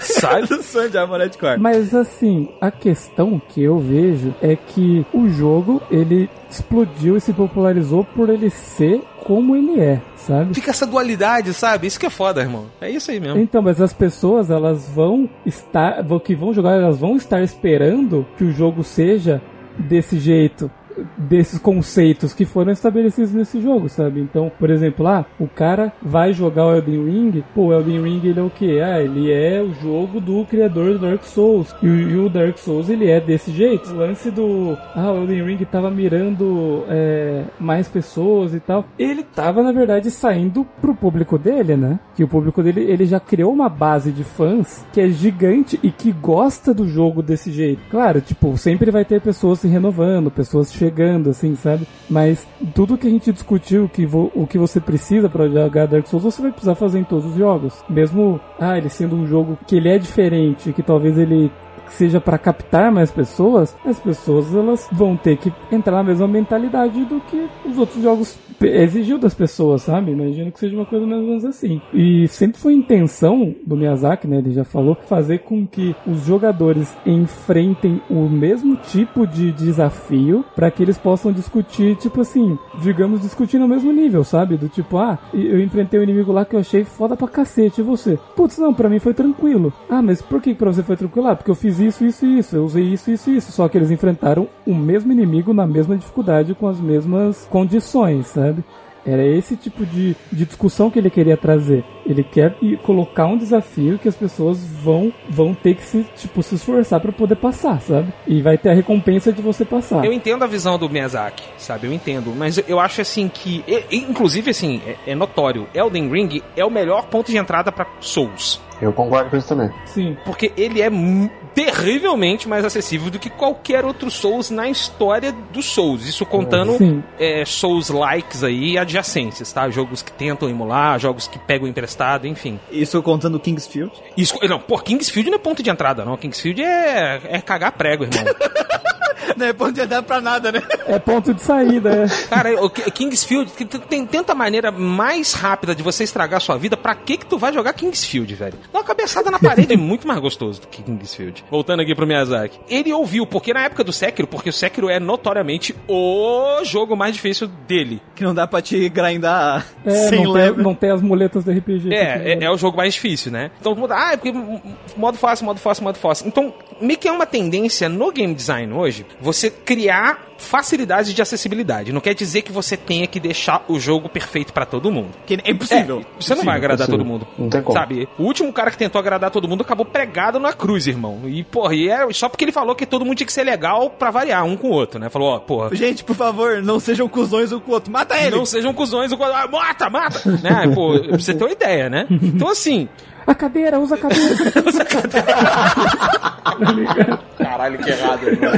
sai do sonho de Armored Core. Mas assim, a questão que eu vejo é que o jogo, ele explodiu e se popularizou por ele ser como ele é, sabe? Fica essa dualidade, sabe? Isso que é foda, irmão. É isso aí mesmo. Então, mas as pessoas, elas vão estar, que vão jogar, elas vão estar esperando que o jogo seja desse jeito desses conceitos que foram estabelecidos nesse jogo, sabe? Então, por exemplo, lá, ah, o cara vai jogar o Elden Ring, pô, o Elden Ring ele é o que? Ah, ele é o jogo do criador do Dark Souls. E, e, o Dark Souls ele é desse jeito. O lance do. Ah, o Elden Ring tava mirando é, mais pessoas e tal. Ele tava, na verdade, saindo pro público dele, né? Que o público dele ele já criou uma base de fãs que é gigante e que gosta do jogo desse jeito. Claro, tipo, sempre vai ter pessoas se renovando, pessoas chegando chegando, assim, sabe? Mas tudo que a gente discutiu, que o que você precisa para jogar Dark Souls, você vai precisar fazer em todos os jogos. Mesmo, ah, ele sendo um jogo que ele é diferente, que talvez ele seja para captar mais pessoas, as pessoas elas vão ter que entrar na mesma mentalidade do que os outros jogos exigiu das pessoas, sabe? Imagino que seja uma coisa mais ou menos assim. E sempre foi intenção do Miyazaki, né? Ele já falou, fazer com que os jogadores enfrentem o mesmo tipo de desafio para que eles possam discutir, tipo assim, digamos, discutir no mesmo nível, sabe? Do tipo, ah, eu enfrentei um inimigo lá que eu achei foda pra cacete, e você? Putz, não, pra mim foi tranquilo. Ah, mas por que pra você foi tranquilo? Ah, porque eu fiz isso, isso e isso, eu usei isso, isso e isso. Só que eles enfrentaram o mesmo inimigo na mesma dificuldade, com as mesmas condições, sabe? sabe? Era esse tipo de, de discussão que ele queria trazer. Ele quer colocar um desafio que as pessoas vão, vão ter que se, tipo, se esforçar para poder passar, sabe? E vai ter a recompensa de você passar. Eu entendo a visão do Miyazaki, sabe? Eu entendo. Mas eu acho assim que. Inclusive, assim, é, é notório. Elden Ring é o melhor ponto de entrada para Souls. Eu concordo com isso também. Sim. Porque ele é terrivelmente mais acessível do que qualquer outro Souls na história dos Souls. Isso contando é, Souls-likes aí e adjacências, tá? Jogos que tentam emular, jogos que pegam emprestado, enfim. Isso contando Kingsfield? Isso, não, pô, Kingsfield não é ponto de entrada, não. Kingsfield é, é cagar prego, irmão. não é ponto de entrada pra nada, né? É ponto de saída, é. Cara, o Kingsfield tem tanta maneira mais rápida de você estragar a sua vida. Pra que que tu vai jogar Kingsfield, velho? Dá uma cabeçada na parede é muito mais gostoso do que Kingsfield. Voltando aqui pro Miyazaki. Ele ouviu, porque na época do Sekiro, porque o Sekiro é notoriamente o jogo mais difícil dele. Que não dá pra te grindar é, sem não level. Tem, não tem as muletas do RPG. É, é, é, o jogo mais difícil, né? Então, ah, é porque modo fácil, modo fácil, modo fácil. Então, meio que é uma tendência no game design hoje, você criar facilidades de acessibilidade. Não quer dizer que você tenha que deixar o jogo perfeito para todo mundo. Que é impossível. É, você não vai agradar todo mundo. Não tem como. Sabe? O último cara que tentou agradar todo mundo acabou pregado na cruz, irmão. E, porra, e é só porque ele falou que todo mundo tinha que ser legal para variar um com o outro, né? Falou, ó, porra. Gente, por favor, não sejam cuzões um com o outro. Mata ele! Não sejam cuzões um com o outro. Ah, mata, mata! né? Pô, pra você ter uma ideia, né? Então, assim, a cadeira, usa a cadeira. usa a cadeira. Caralho, que errado, irmão.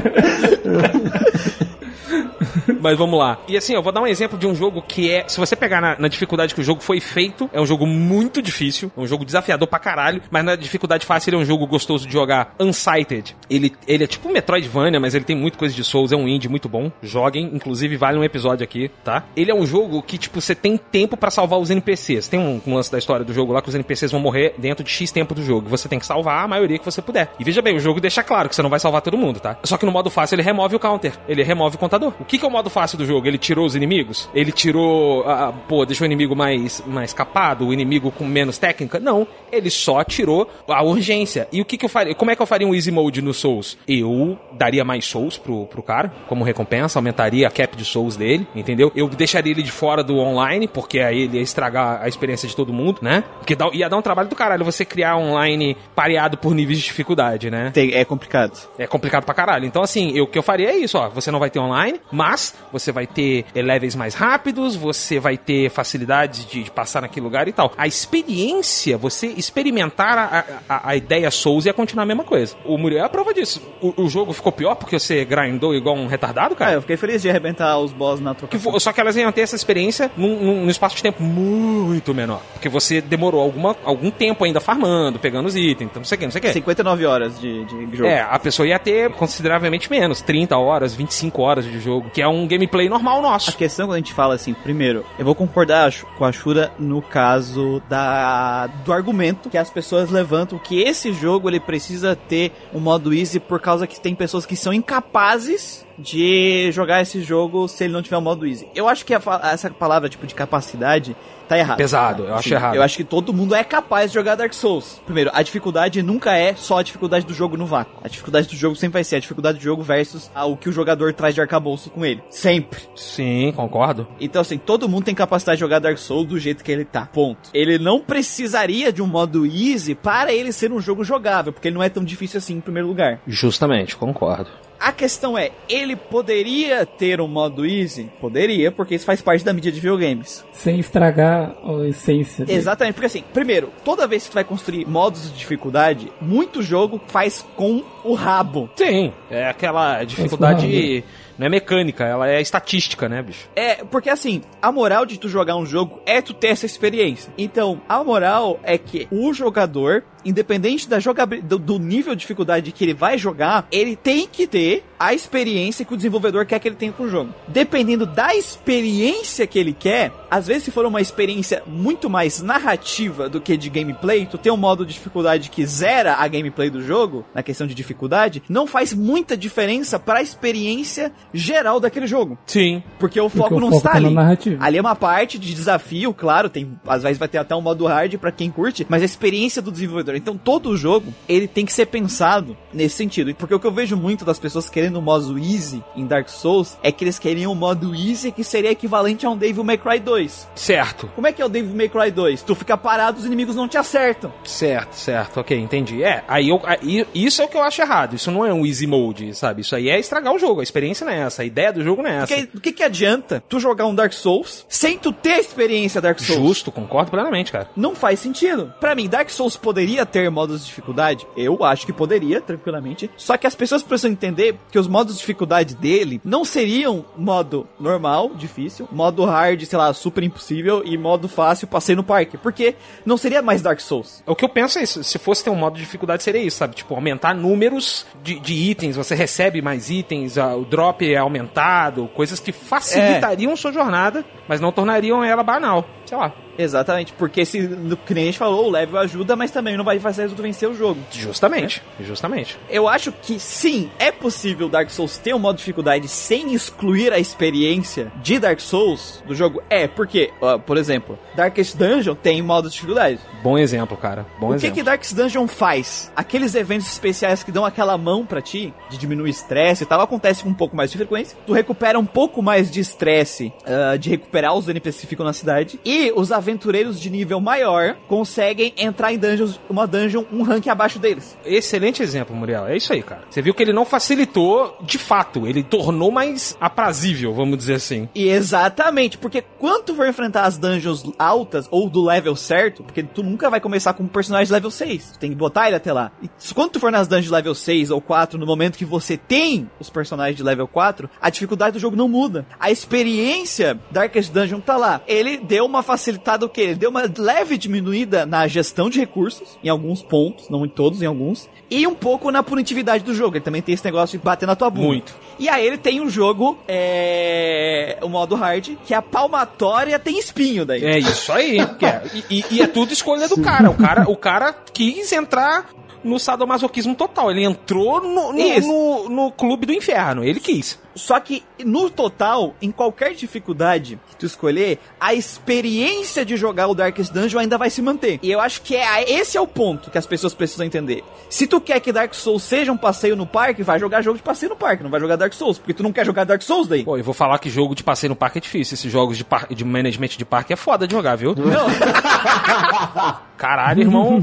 Mas vamos lá. E assim, eu vou dar um exemplo de um jogo que é. Se você pegar na, na, dificuldade que o jogo foi feito, é um jogo muito difícil. É um jogo desafiador pra caralho. Mas na dificuldade fácil, ele é um jogo gostoso de jogar. Unsighted. Ele, ele é tipo Metroidvania, mas ele tem muita coisa de Souls. É um indie muito bom. Joguem. Inclusive, vale um episódio aqui, tá? Ele é um jogo que, tipo, você tem tempo para salvar os NPCs. Tem um, um, lance da história do jogo lá que os NPCs vão morrer dentro de X tempo do jogo. Você tem que salvar a maioria que você puder. E veja bem, o jogo deixa claro que você não vai salvar todo mundo, tá? Só que no modo fácil ele remove o counter. Ele remove o contador. O que, que é o modo fácil do jogo? Ele tirou os inimigos? Ele tirou. Ah, pô, deixou o inimigo mais, mais capado, o inimigo com menos técnica? Não. Ele só tirou a urgência. E o que, que eu faria? Como é que eu faria um easy mode no Souls? Eu daria mais Souls pro, pro cara, como recompensa, aumentaria a cap de Souls dele, entendeu? Eu deixaria ele de fora do online, porque aí ele ia estragar a experiência de todo mundo, né? Porque dá, ia dar um trabalho do caralho você criar online pareado por níveis de dificuldade, né? é complicado. É complicado pra caralho. Então, assim, eu, o que eu faria é isso, ó. Você não vai ter online, mas Mas você vai ter eh, levels mais rápidos, você vai ter facilidade de, de passar naquele lugar e tal. A experiência, você experimentar a, a, a ideia Souls ia continuar a mesma coisa. O Muriel é a prova disso. O, o jogo ficou pior porque você grindou igual um retardado, cara? Ah, eu fiquei feliz de arrebentar os boss na trocação. só que elas iam ter essa experiência num, num- num espaço de tempo muito menor. Porque você demorou alguma, algum tempo ainda farmando, pegando os itens, então não sei o que, não sei o que. 59 horas de, de jogo. É, a pessoa ia ter consideravelmente menos, 30 horas, 25 horas de jogo, que é um gameplay normal A nosso. questão quando a gente fala assim, primeiro, eu vou concordar com a Shura no caso da do argumento que as pessoas levantam que esse jogo ele precisa ter um modo easy por causa que tem pessoas que são incapazes de jogar esse jogo se ele não tiver um modo easy. Eu acho que a essa palavra tipo de capacidade tá errada. Pesado, eu acho errado. Eu acho que todo mundo é capaz de jogar Dark Souls. Primeiro, a dificuldade nunca é só a dificuldade do jogo no vácuo. A dificuldade do jogo sempre vai ser a dificuldade do jogo versus o que o jogador traz de arcabouço com ele. Sempre. Sim, concordo. Então, assim, todo mundo tem capacidade de jogar Dark Souls do jeito que ele tá. Ponto. Ele não precisaria de um modo easy para ele ser um jogo jogável, porque ele não é tão difícil assim em primeiro lugar. Justamente, concordo. A questão é, ele poderia ter um modo easy? Poderia, porque isso faz parte da mídia de videogames. Sem estragar a essência dele. Exatamente, porque assim, primeiro, toda vez que tu vai construir modos de dificuldade, muito jogo faz com o rabo. Sim, é aquela dificuldade. Não é mecânica, ela é estatística, né, bicho? É, porque assim, a moral de tu jogar um jogo é tu ter essa experiência. Então, a moral é que o jogador, independente da jogabilidade, do, do nível de dificuldade que ele vai jogar, ele tem que ter a experiência que o desenvolvedor quer que ele tenha com o jogo. Dependendo da experiência que ele quer, às vezes se for uma experiência muito mais narrativa do que de gameplay, tu tem um modo de dificuldade que zera a gameplay do jogo, na questão de dificuldade, não faz muita diferença para a experiência geral daquele jogo. Sim. Porque o Porque foco o não foco está tá na ali. narrativa. Ali é uma parte de desafio, claro, tem às vezes vai ter até um modo hard pra quem curte, mas a experiência do desenvolvedor. Então todo o jogo, ele tem que ser pensado nesse sentido. Porque o que eu vejo muito das pessoas querendo o modo easy em Dark Souls é que eles queriam um modo easy que seria equivalente a um Devil May Cry 2. Certo, Como é que é o Devil May Cry 2? Tu fica parado, os inimigos não te acertam. certo, certo, ok, entendi. É, aí eu, aí- isso é o que eu acho errado. Isso não é um easy mode, sabe? Isso aí é estragar o jogo. A experiência não é essa, a ideia do jogo não é essa. Porque o que, que adianta tu jogar um Dark Souls sem tu ter a experiência Dark Souls? Justo, concordo plenamente, cara. não faz sentido. Pra mim, Dark Souls poderia ter modos de dificuldade? Eu acho que poderia, tranquilamente. Só que as pessoas precisam entender que os modos de dificuldade dele não seriam modo normal, difícil, modo hard, sei lá, super impossível e modo fácil, passei no parque. Porque não seria mais Dark Souls. O que eu penso é isso. Se fosse ter um modo de dificuldade, seria isso, sabe? Tipo, aumentar números de, de itens, você recebe mais itens, o drop é aumentado, coisas que facilitariam sua jornada, mas não tornariam ela banal. Sei lá. Exatamente, porque se, que a gente falou, o level ajuda, mas também não vai fazer tu vencer o jogo. Justamente. Justamente. Eu acho que sim, é possível Dark Souls ter um modo de dificuldade sem excluir a experiência de Dark Souls do jogo. É, porque, ó, por exemplo, Darkest Dungeon tem modo de dificuldade. Bom exemplo, cara. Bom o que exemplo. que Darkest Dungeon faz? Aqueles eventos especiais que dão aquela mão pra ti, de diminuir estresse e tal, acontece com um pouco mais de frequência. Tu recupera um pouco mais de estresse ah, de recuperar os NPCs que ficam na cidade. E os aventureiros de nível maior conseguem entrar em dungeons, uma dungeon um rank abaixo deles. Excelente exemplo, Muriel. É isso aí, cara. Você viu que ele não facilitou de fato, ele tornou mais aprazível, vamos dizer assim. E exatamente, porque quando tu for enfrentar as dungeons altas ou do level certo, porque tu nunca vai começar com um personagem level 6, tu tem que botar ele até lá. E quando tu for nas dungeons level 6 ou 4, no momento que você tem os personagens de level 4, a dificuldade do jogo não muda. A experiência Darkest Dungeon tá lá. Ele deu uma facilitada o quê? Ele deu uma leve diminuída na gestão de recursos, em alguns pontos, não em todos, em alguns, e um pouco na punitividade do jogo. Ele também tem esse negócio de bater na tua bunda. Muito. E aí ele tem um jogo, é... o modo hard, que a palmatória tem espinho daí. É isso aí. que é. E, e- e é tudo escolha do cara. O cara, o cara quis entrar no sadomasoquismo total. Ele entrou no, no, no- no clube do inferno. Ele quis. Só que no total, em qualquer dificuldade que tu escolher, a experiência de jogar o Darkest Dungeon ainda vai se manter. E eu acho que é esse é o ponto que as pessoas precisam entender. Se tu quer que Dark Souls seja um passeio no parque, vai jogar jogo de passeio no parque, não vai jogar Dark Souls, porque tu não quer jogar Dark Souls daí. Pô, eu vou falar que jogo de passeio no parque é difícil. Esses jogos de, par- de management de parque é foda de jogar, viu? Não. Caralho, irmão.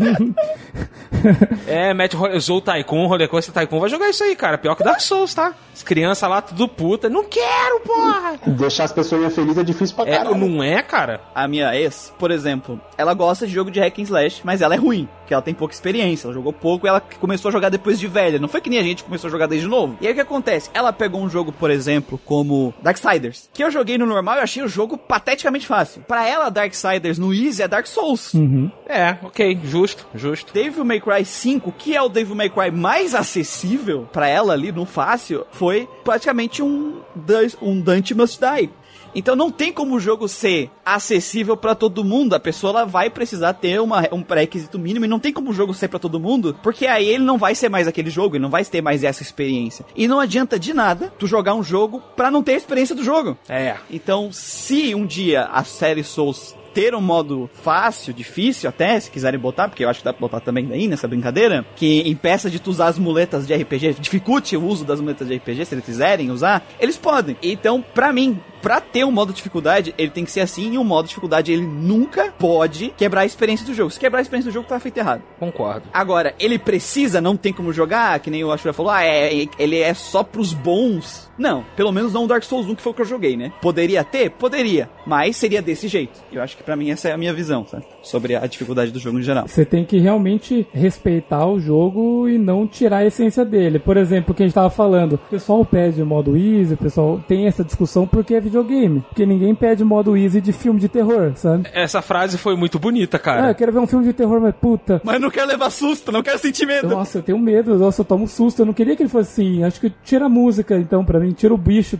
É, mete ro- Zou Tycoon, Roller Coaster Tycoon, vai jogar isso aí, cara. Pior que Dark Souls, tá? As crianças lá tudo puta. Não quero, porra! Deixar as pessoas felizes é difícil pra É, caralho. não é, cara? A minha ex, por exemplo, ela gosta de jogo de hack and slash, mas ela é ruim, porque ela tem pouca experiência, ela jogou pouco e ela começou a jogar depois de velha. Não foi que nem a gente começou a jogar desde novo. E aí o que acontece? Ela pegou um jogo, por exemplo, como Darksiders, que eu joguei no normal e achei o jogo pateticamente fácil. Pra ela, Darksiders no easy é Dark Souls. Uhum. É, ok, justo, justo. Devil May Cry 5, que é o Devil May Cry mais acessível pra ela ali no fácil, foi praticamente um, um Dante Must Die. Então não tem como o jogo ser acessível pra todo mundo. A pessoa ela vai precisar ter uma, um pré-requisito mínimo e não tem como o jogo ser pra todo mundo, porque aí ele não vai ser mais aquele jogo, ele não vai ter mais essa experiência. E não adianta de nada tu jogar um jogo pra não ter a experiência do jogo. É. Então, se um dia a série Souls ter um modo fácil, difícil até, se quiserem botar, porque eu acho que dá pra botar também daí nessa brincadeira, que impeça de tu usar as muletas de RPG, dificulte o uso das muletas de RPG, se eles quiserem usar, eles podem. Então, pra mim, pra ter um modo dificuldade, ele tem que ser assim, e um modo dificuldade ele nunca pode quebrar a experiência do jogo. Se quebrar a experiência do jogo, tá feito errado. Concordo. Agora, ele precisa, não tem como jogar, que nem o Ashura falou, ah, é, ele é só pros bons. Não, pelo menos não o Dark Souls 1, que foi o que eu joguei, né? Poderia ter? Poderia, mas seria desse jeito. Eu acho que pra mim essa é a minha visão, sabe? Sobre a dificuldade do jogo em geral. Você tem que realmente respeitar o jogo e não tirar a essência dele. Por exemplo, o que a gente tava falando, o pessoal pede modo easy, o pessoal tem essa discussão porque é videogame. Porque ninguém pede modo easy de filme de terror, sabe? Essa frase foi muito bonita, Ah, cara. eu quero ver um filme de terror, mas puta. Mas não quero levar susto, não quero sentir medo. Nossa, eu tenho medo, nossa, eu tomo susto. Eu não queria que ele fosse assim. Acho que tira a música, então, pra mim, tira o bicho,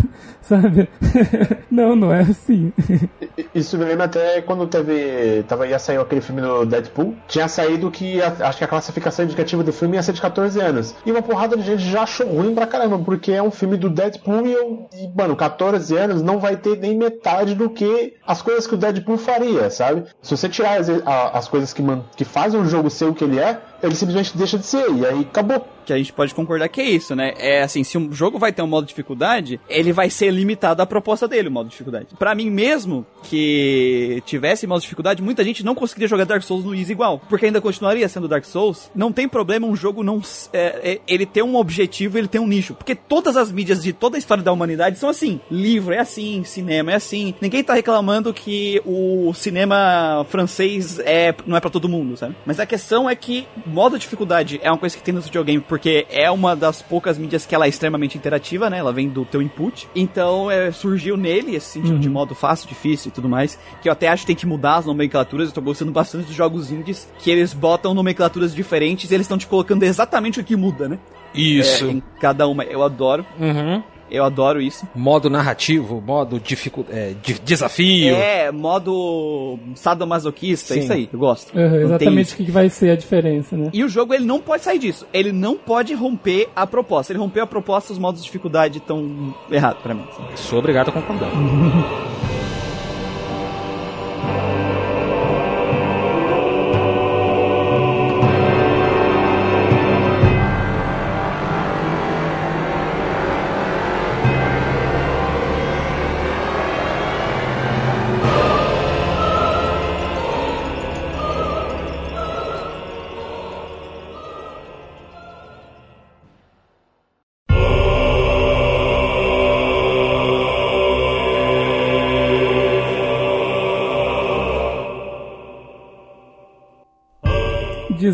sabe? não, não é assim. Isso me lembra até quando teve. Tava, ia sair aquele filme do Deadpool. Tinha saído que a- acho que a classificação indicativa do filme ia ser de 14 anos. E uma porrada de gente já achou ruim pra caramba, porque é um filme do Deadpool e eu. E, mano, 14 anos não vai ter nem metade do que as coisas que o Deadpool faria, sabe? Se você tirar as, as coisas que, que fazem o jogo ser o que ele é, ele simplesmente deixa de ser. E aí acabou. Que a gente pode concordar que é isso, né? É assim, se um jogo vai ter um modo de dificuldade, ele vai ser limitado à proposta dele, o modo de dificuldade. Pra mim mesmo, que tivesse modo de dificuldade, muita gente não conseguiria jogar Dark Souls no Easy igual. Porque ainda continuaria sendo Dark Souls. Não tem problema um jogo não. é, é, ele ter um objetivo, ele tem um nicho. Porque todas as mídias de toda a história da humanidade são assim. Livro é assim, cinema é assim. Ninguém tá reclamando que o cinema francês é, não é pra todo mundo, sabe? Mas a questão é que modo de dificuldade é uma coisa que tem no videogame porque é uma das poucas mídias que ela é extremamente interativa, né? Ela vem do teu input. Então é, surgiu nele esse sentido de modo fácil, difícil e tudo mais. Que eu até acho que tem que mudar as nomenclaturas. Eu tô gostando bastante dos jogos indies que eles botam nomenclaturas diferentes e eles estão te colocando exatamente o que muda, né? Isso. É, em cada uma. Eu adoro. Uhum. Eu adoro isso. Modo narrativo, modo dificu... é, de- desafio. É, modo sadomasoquista, Sim. isso aí, eu gosto. Uhum, exatamente o que que vai ser a diferença, né? E o jogo ele não pode sair disso. Ele não pode romper a proposta. Ele rompeu a proposta, os modos de dificuldade estão errados pra mim. Sou obrigado a concordar.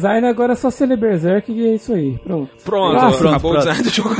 Design agora é só ser Berserk e é isso aí. Pronto. Pronto, Nossa, pronto, acabou pronto. o design do jogo.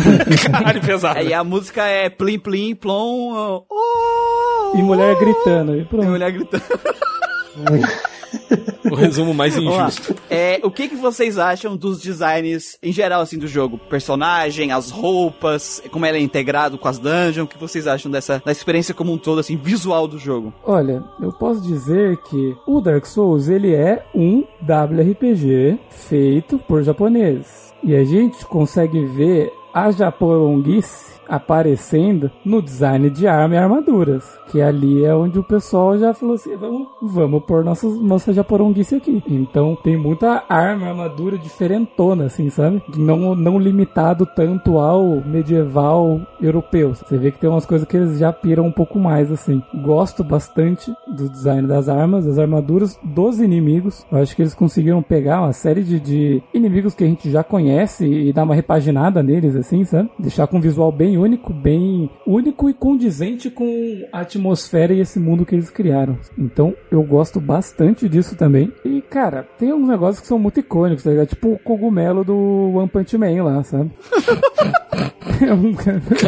Caralho, pesado. Aí a música é plim plim plom. Oh, E mulher gritando. E pronto. mulher gritando. O resumo mais injusto. É, o que, que vocês acham dos designs em geral assim do jogo? Personagem, as roupas, como ele é integrado com as dungeons, o que vocês acham dessa da experiência como um todo assim, visual do jogo? Olha, eu posso dizer que o Dark Souls ele é um WRPG feito por japoneses. E a gente consegue ver a japonguice aparecendo no design de arma e armaduras. Que ali é onde o pessoal já falou assim: vamos, vamos pôr nossas, nossa japoronguice aqui. Então tem muita arma, armadura diferentona, assim, sabe? Não, não limitado tanto ao medieval europeu. Você vê que tem umas coisas que eles já piram um pouco mais, assim. Gosto bastante do design das armas, das armaduras, dos inimigos. Eu acho que eles conseguiram pegar uma série de, de inimigos que a gente já conhece e dar uma repaginada neles, assim, sabe? Deixar com um visual bem único, bem único e condizente com a atmosfera e esse mundo que eles criaram. Então, eu gosto bastante disso também. E, cara, tem uns negócios que são muito icônicos, tá ligado? Tipo o cogumelo do One Punch Man lá, sabe? é um,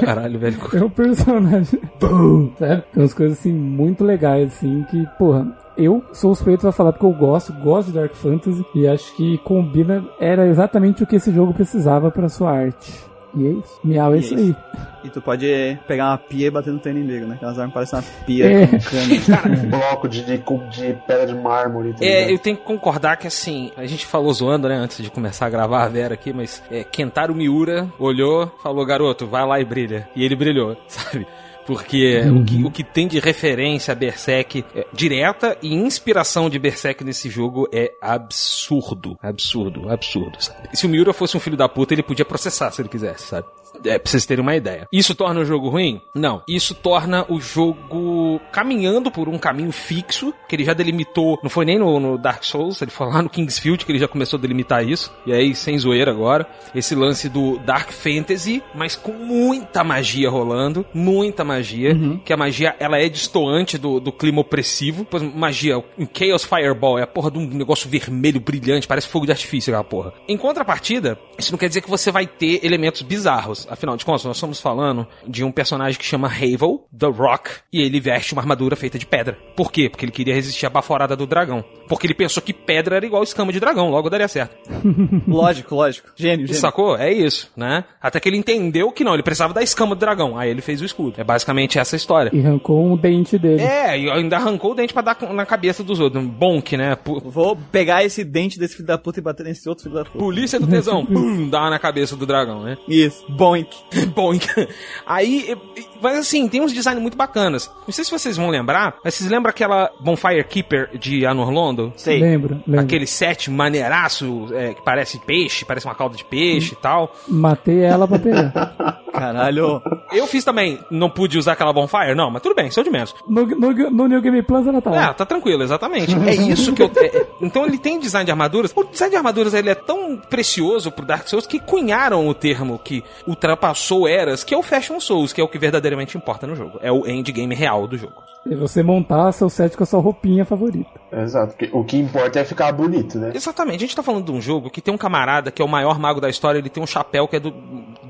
Caralho, velho. é um personagem. Boom! Sabe? Tem umas coisas assim muito legais, assim, que, porra, eu sou suspeito pra falar porque eu gosto, gosto de Dark Fantasy e acho que combina, era exatamente o que esse jogo precisava pra sua arte. E é isso. Miau, é isso é aí. E tu pode pegar uma pia e bater no teu inimigo, né? Aquelas armas parecem uma pia É. com cano. Um bloco de, de, de pedra de mármore. tá É, eu tenho que concordar que assim, a gente falou zoando, né, antes de começar a gravar a Vera aqui, mas é, Kentaro Miura olhou, falou, garoto, vai lá e brilha. E ele brilhou, sabe? Porque o, que, o que tem de referência a Berserk é, direta e inspiração de Berserk nesse jogo é absurdo. Absurdo, absurdo, sabe? Se o Miura fosse um filho da puta, ele podia processar se ele quisesse, sabe? É, pra vocês terem uma ideia. Isso torna o jogo ruim? Não. Isso torna o jogo caminhando por um caminho fixo, que ele já delimitou. Não foi nem no, no Dark Souls, ele foi lá no Kingsfield que ele já começou a delimitar isso. E aí, sem zoeira agora. Esse lance do Dark Fantasy, mas com muita magia rolando. Muita magia. Que a magia, ela é destoante do, do clima opressivo. Pois, magia, um Chaos Fireball é a porra de um negócio vermelho brilhante, parece fogo de artifício aquela porra. Em contrapartida, isso não quer dizer que você vai ter elementos bizarros. Afinal de contas, nós estamos falando de um personagem que chama Havel, The Rock, e ele veste uma armadura feita de pedra. Por quê? Porque ele queria resistir à baforada do dragão. Porque ele pensou que pedra era igual escama de dragão, logo daria certo. Lógico, lógico. Gênio, gênio. Sacou? É isso, né? Até que ele entendeu que não, ele precisava da escama do dragão. Aí ele fez o escudo. É basicamente essa a história. E arrancou um dente dele. É, e ainda arrancou o dente pra dar na cabeça dos outros. Um bonk, né? Pu- Vou pegar esse dente desse filho da puta e bater nesse outro filho da puta. Polícia do tesão. Pum, dá na cabeça do dragão, né? Isso, boink. Bom, aí, mas assim, tem uns designs muito bacanas. Não sei se vocês vão lembrar, mas vocês lembram aquela Bonfire Keeper de Anor Londo? Sei. Lembro, lembro. Aquele set maneiraço, é, que parece peixe, parece uma cauda de peixe e tal. Matei ela pra pegar. Caralho. Eu fiz também, não pude usar aquela Bonfire, não, mas tudo bem, isso é o de menos. No, no, no New Game Plus ela tá É, lá. tá tranquilo, exatamente. É isso que eu. é, é, então ele tem design de armaduras. O design de armaduras ele é tão precioso pro Dark Souls que cunharam o termo que ultrapassou eras, que é o Fashion Souls, que é o que verdadeiramente importa no jogo. É o endgame real do jogo. E você montar seu set com a sua roupinha favorita. Exato. porque O que importa é ficar bonito, né? Exatamente, a gente tá falando de um jogo que tem um camarada que é o maior mago da história, ele tem um chapéu que é do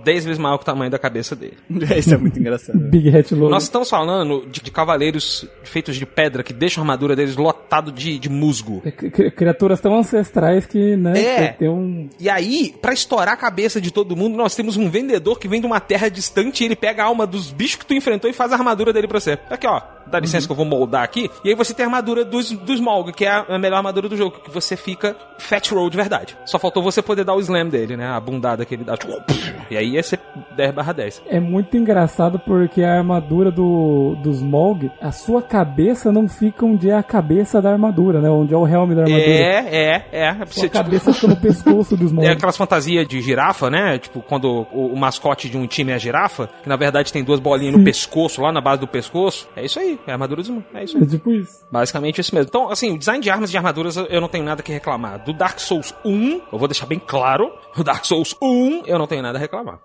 10 vezes maior que o tamanho da cabeça dele. Isso é muito engraçado. Big Hat Logo. Nós estamos falando de, de cavaleiros feitos de pedra que deixam a armadura deles lotado de, de musgo. É cri- Criaturas tão ancestrais que, né? É. Tem um. E aí, pra estourar a cabeça de todo mundo, nós temos um vendedor que vem de uma terra distante e ele pega a alma dos bichos que tu enfrentou e faz a armadura dele pra você. Aqui, ó. Dá licença que eu vou moldar aqui. E aí você tem a armadura dos, dos Molg, que é a, melhor armadura do jogo, que você fica Fat Roll de verdade. Só faltou você poder dar o slam dele, né? A bundada que ele dá. Tipo, e aí ia ser 10 barra 10. É muito engraçado porque a armadura do, dos Molg, a sua cabeça não fica onde é a cabeça da armadura, né? Onde é o helm da armadura. É, é, é. Sua Você, tipo, cabeça fica no pescoço dos Molg. É aquelas fantasias de girafa, né? Tipo, quando o, o mascote de um time é a girafa, que na verdade tem duas bolinhas no pescoço, lá na base do pescoço. É isso aí, é a armadura dos É isso aí. É tipo isso. Basicamente isso mesmo. Então, assim, o design de armas e de armaduras eu- eu não tenho nada que reclamar. Do Dark Souls 1, eu vou deixar bem claro, o Dark Souls 1 eu não tenho nada a reclamar.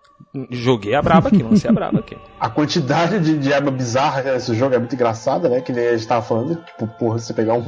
Joguei a braba aqui, lancei a braba aqui. A quantidade de, de arma bizarra nesse jogo é muito engraçada, né? Que nem a gente tava falando. Tipo, porra, você pegar um.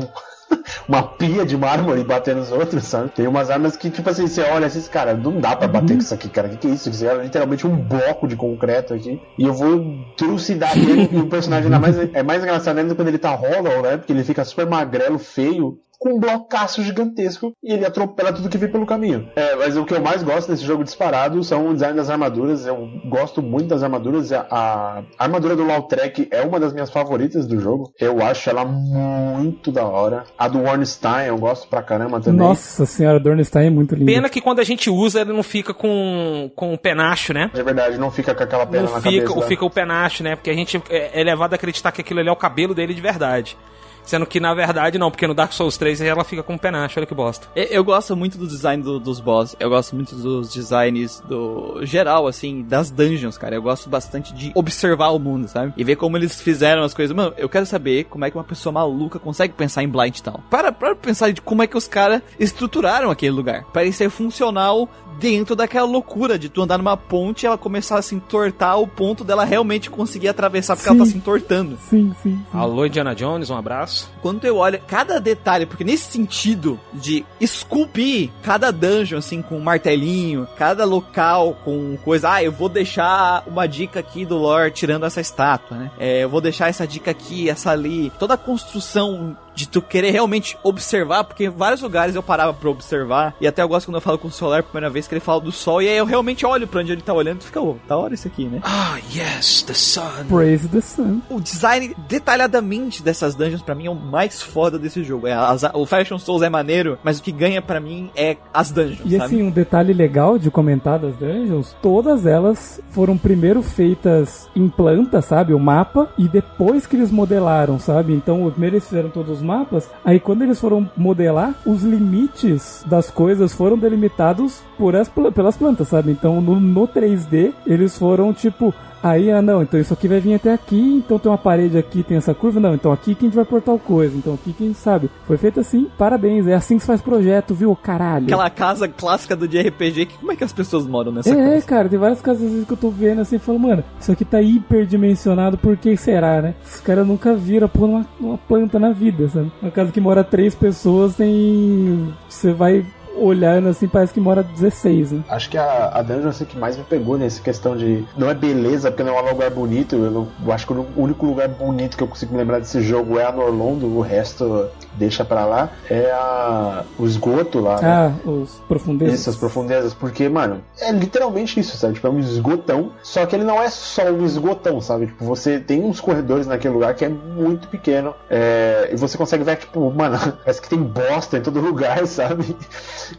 Uma pia de mármore e bater nos outros, sabe? Tem umas armas que, tipo assim, você olha assim, cara, não dá pra bater com isso aqui, cara. O que, que é isso? Isso é literalmente um bloco de concreto aqui. E eu vou trucidar ele. E o personagem ainda mais, é mais engraçado ainda quando ele tá hollow, né? Porque ele fica super magrelo, feio. Com um blocaço gigantesco e ele atropela tudo que vem pelo caminho. É, mas o que eu mais gosto desse jogo disparado são o design das armaduras. Eu gosto muito das armaduras. A, a armadura do Lautrec é uma das minhas favoritas do jogo. Eu acho ela muito da hora. A do Ornstein eu gosto pra caramba também. Nossa senhora, do Ornstein é muito linda. Pena que quando a gente usa, ele não fica com, com o penacho, né? É verdade, não fica com aquela pena não na fica, cabeça. fica o penacho, né? Porque a gente é, é levado a acreditar que aquilo ali é o cabelo dele de verdade. Sendo que na verdade não, porque no Dark Souls 3 ela fica com um penacho, olha que bosta. Eu, eu gosto muito do design do- dos boss, eu gosto muito dos designs do geral, assim, das dungeons, cara. Eu gosto bastante de observar o mundo, sabe? E ver como eles fizeram as coisas. Mano, eu quero saber como é que uma pessoa maluca consegue pensar em Blind Town. Para, para pensar de como é que os caras estruturaram aquele lugar. Ser funcional dentro daquela loucura de tu andar numa ponte e ela começar a se entortar ao ponto dela realmente conseguir atravessar porque ela tá Sim. se entortando. Sim, sim, sim. Alô, Indiana Jones, um abraço. Quando eu olho cada detalhe, porque nesse sentido de esculpir cada dungeon assim com um martelinho, cada local com coisa, ah, eu vou deixar uma dica aqui do lore tirando essa estátua, né? É, eu vou deixar essa dica aqui, essa ali. Toda a construção de tu querer realmente observar, porque em vários lugares eu parava pra observar, e até eu gosto quando eu falo com o Solar a primeira vez que ele fala do sol, e aí eu realmente olho pra onde ele tá olhando e fica, ô, da hora isso aqui, né? Ah, yes, the sun. Praise the Sun. o design detalhadamente dessas dungeons pra mim é o mais foda desse jogo. É, as- o Fashion Souls é maneiro, mas o que ganha pra mim é as dungeons, E sabe? assim, um detalhe legal de comentar das dungeons, todas elas foram primeiro feitas em planta, sabe? O mapa, e depois que eles modelaram, sabe? Então, primeiro eles fizeram todos os mapas, aí quando eles foram modelar, os limites das coisas foram delimitados por as, pelas plantas, sabe? Então, no, no 3D, eles foram tipo. Aí, ah, não, então isso aqui vai vir até aqui, então tem uma parede aqui, tem essa curva, não, então aqui que a gente vai pôr tal coisa, então aqui quem sabe. Foi feito assim, parabéns, é assim que se faz projeto, viu? Caralho. Aquela casa clássica do de RPG, que como é que as pessoas moram nessa É, casa? cara, tem várias casas vezes que eu tô vendo assim e falo, mano, isso aqui tá hiperdimensionado, por que será, né? Os caras nunca viram pôr uma, uma planta na vida, sabe? Uma casa que mora três pessoas tem. Você vai olhando assim, parece que mora 16, né? Acho que a, a dungeon assim, que mais me pegou nessa questão de. Não é beleza, porque não é um lugar bonito. Eu, não- eu acho que o único lugar bonito que eu consigo me lembrar desse jogo é a Norlondo, o resto deixa pra lá. É a, o esgoto lá. né? Ah, os profundezas. Essas profundezas, porque, mano, é literalmente isso, sabe? Tipo, é um esgotão, só que ele não é só um esgotão, sabe? Tipo, você tem uns corredores naquele lugar que é muito pequeno, é, e você consegue ver, tipo, mano, parece que tem bosta em todo lugar, sabe?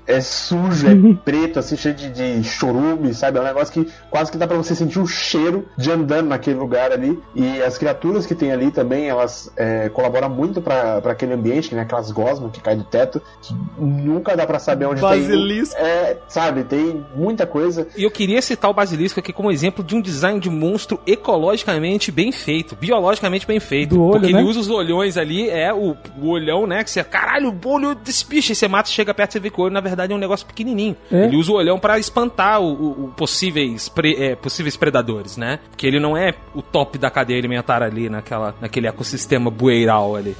É sujo, é preto, assim, cheio de, de chorume, sabe? É um negócio que quase que dá pra você sentir o cheiro de andando naquele lugar ali, e as criaturas que tem ali também, elas é, colaboram muito pra pra aquele ambiente, né? Aquelas gosmas que caem do teto, que nunca dá pra saber onde tem Basilisco. é, sabe, tem muita coisa. E eu queria citar o basilisco aqui como exemplo de um design de monstro ecologicamente bem feito, biologicamente bem feito. Do olho, porque né? ele usa os olhões ali, é o, o olhão, né? Que você, caralho, o olho desse bicho, aí você mata, chega perto, você vê que o olho na verdade é um negócio pequenininho. É? Ele usa o olhão pra espantar o, o- o possíveis, pre- é, possíveis predadores, né? Porque ele não é o top da cadeia alimentar ali naquela, naquele ecossistema bueiral ali.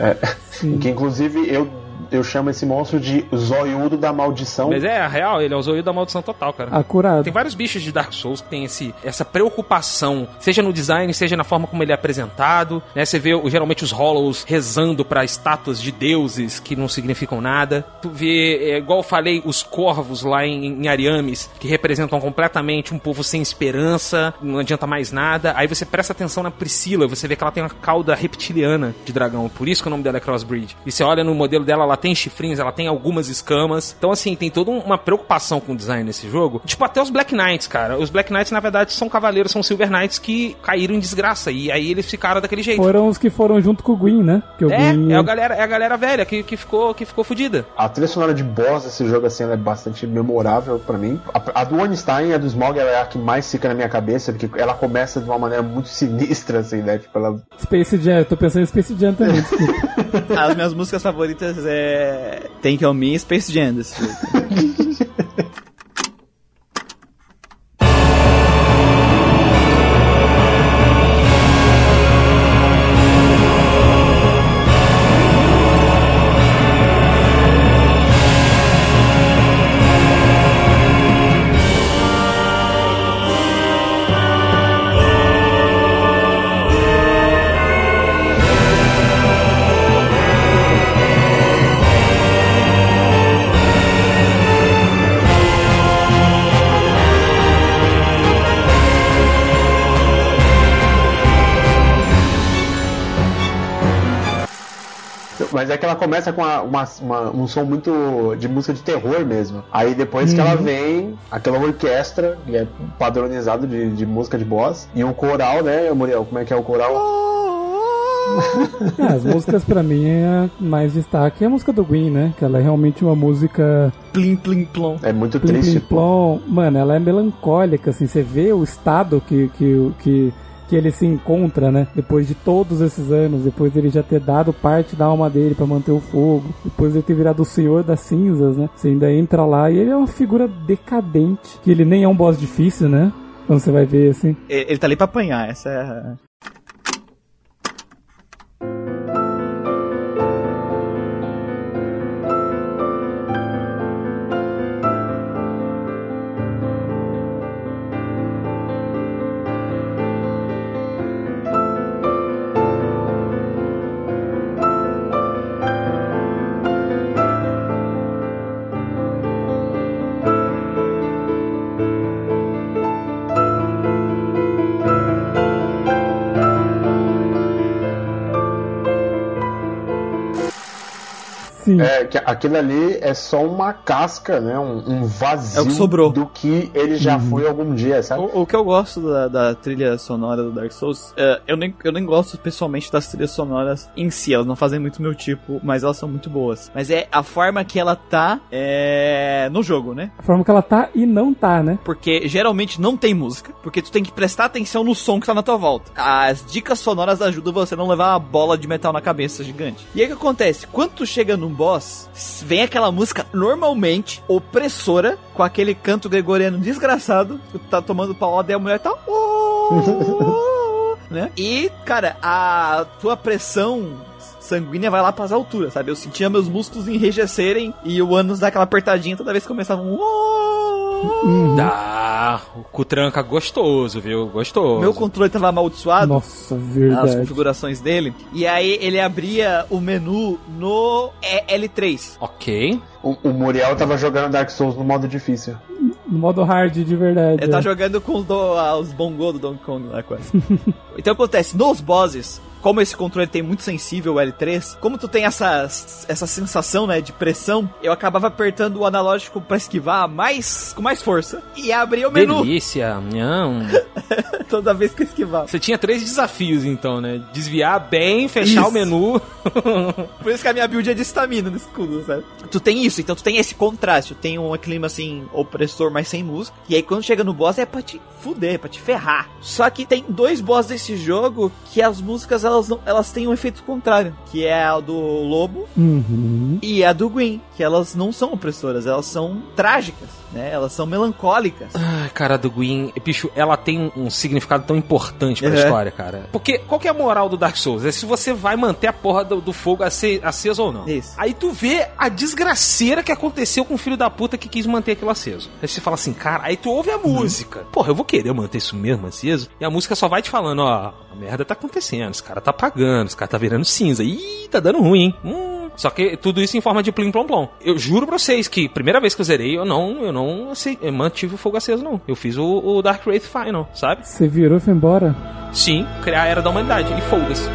Sim. Que inclusive eu, eu chamo esse monstro de zoiudo da maldição. Mas é, a real, ele é o zoio da maldição total, cara. Acurado. Tem vários bichos de Dark Souls que tem esse, essa preocupação, seja no design, seja na forma como ele é apresentado, né? Você vê geralmente os Hollows rezando pra estátuas de deuses que não significam nada. Tu vê, é, igual eu falei, os corvos lá em, em Ariames, que representam completamente um povo sem esperança, não adianta mais nada. Aí você presta atenção na Priscila, você vê que ela tem uma cauda reptiliana de dragão, por isso que o nome dela é Crossbreed. E você olha no modelo dela, ela tem chifrinhos, ela tem algumas escamas. Então, assim, tem toda um- uma preocupação com o design nesse jogo. Tipo, até os Black Knights, cara. Os Black Knights, na verdade, são cavaleiros, são Silver Knights que caíram em desgraça. E aí eles ficaram daquele jeito. Foram os que foram junto com o Gwyn, né? Que o É, Gwyn é a galera, é a galera velha que, que ficou que ficou fudida. A trilha sonora de boss desse jogo, assim, ela é bastante memorável pra mim. A, a do Ornstein e a do Smog ela é a que mais fica na minha cabeça, porque ela começa de uma maneira muito sinistra, assim, né? Tipo, ela... Space Jam, eu tô pensando em Space Jam também, desculpa. As minhas músicas favoritas é Take On Me e Space Jam desse jogo. ela começa com uma, uma, uma, um som muito de música de terror mesmo. Aí depois que ela vem, aquela orquestra, que é padronizado de, de música de boss, e um coral, né, Muriel? Como é que é o coral? É, as músicas pra mim é mais destaque é a música do Gwen, né? Que ela é realmente uma música Plim, plim, plom. É muito plim, triste. plim, plom. Mano, ela é melancólica, assim, você vê o estado que, que, que, que ele se encontra, né? Depois de todos esses anos, depois dele já ter dado parte da alma dele pra manter o fogo, depois de ter virado o senhor das cinzas, né? Você ainda entra lá e ele é uma figura decadente, que ele nem é um boss difícil, né? Quando você vai ver, assim. Ele tá ali pra apanhar, essa é a... Sim. É, que aquilo ali é só uma casca, né? Um, um vazio É o que sobrou. do que ele já Uhum. foi algum dia, sabe? O, o que eu gosto da, da trilha sonora do Dark Souls, é, eu, nem, eu nem gosto pessoalmente das trilhas sonoras em si, elas não fazem muito meu tipo, mas elas são muito boas. Mas é a forma que ela tá é, no jogo, né? A forma que ela tá e não tá, né? Porque geralmente não tem música, porque tu tem que prestar atenção no som que tá na tua volta. As dicas sonoras ajudam você a não levar uma bola de metal na cabeça gigante. E aí o que acontece? Quando tu chega num boss, vem aquela música normalmente opressora, com aquele canto gregoriano desgraçado, que tá tomando pau e a mulher tá. né? E, cara, a tua pressão sanguínea vai lá pras alturas, sabe? Eu sentia meus músculos enrijecerem e o ânus dar aquela apertadinha toda vez que começava um. Uhum. Dá, o cutranca gostoso, viu? Gostoso. Meu controle tava amaldiçoado. Nossa, as verdade. configurações dele. E aí ele abria o menu no L3. Ok. O, o Muriel tava jogando Dark Souls no modo difícil. No modo hard de verdade. Ele tá é. jogando com os, do, ah, os bongos do Donkey Kong lá quase. então acontece, nos bosses, como esse controle tem muito sensível o L3, como tu tem essa, essa sensação, né, de pressão, eu acabava apertando o analógico pra esquivar mais, com mais força. E abria o menu Delícia. Nham. toda vez que eu esquivava. Você tinha três desafios, então, né? Desviar bem, fechar Isso. o menu. Por isso que a minha build é de estamina no escudo, sabe? Tu tem isso, então tu tem esse contraste. Tu tem um clima assim, opressor, mas sem música. E aí quando chega no boss é pra te fuder, é pra te ferrar. Só que tem dois boss desse jogo que as músicas elas, não, elas têm um efeito contrário. Que é a do lobo Uhum. e a do Green. Que elas não são opressoras, elas são trágicas, né? Elas são melancólicas. Ai, cara, do Gwyn, bicho, ela tem um significado tão importante pra É. história, cara. Porque qual que é a moral do Dark Souls? É se você vai manter a porra do, do fogo ace- aceso ou não. Isso. Aí tu vê a desgraceira que aconteceu com o filho da puta que quis manter aquilo aceso. Aí você fala assim, cara, aí tu ouve a música. Porra, eu vou querer manter isso mesmo aceso. E a música só vai te falando, ó, a merda tá acontecendo, esse cara tá apagando, esse cara tá virando cinza. Ih, tá dando ruim, hein? Hum. Só que tudo isso em forma de plim plom plom. Eu juro pra vocês que primeira vez que eu zerei, eu não, eu não acei- eu mantive o fogo aceso, não. Eu fiz o, o Dark Wraith Final, sabe? Você virou e foi embora? Sim, criar a era da humanidade. E foda-se.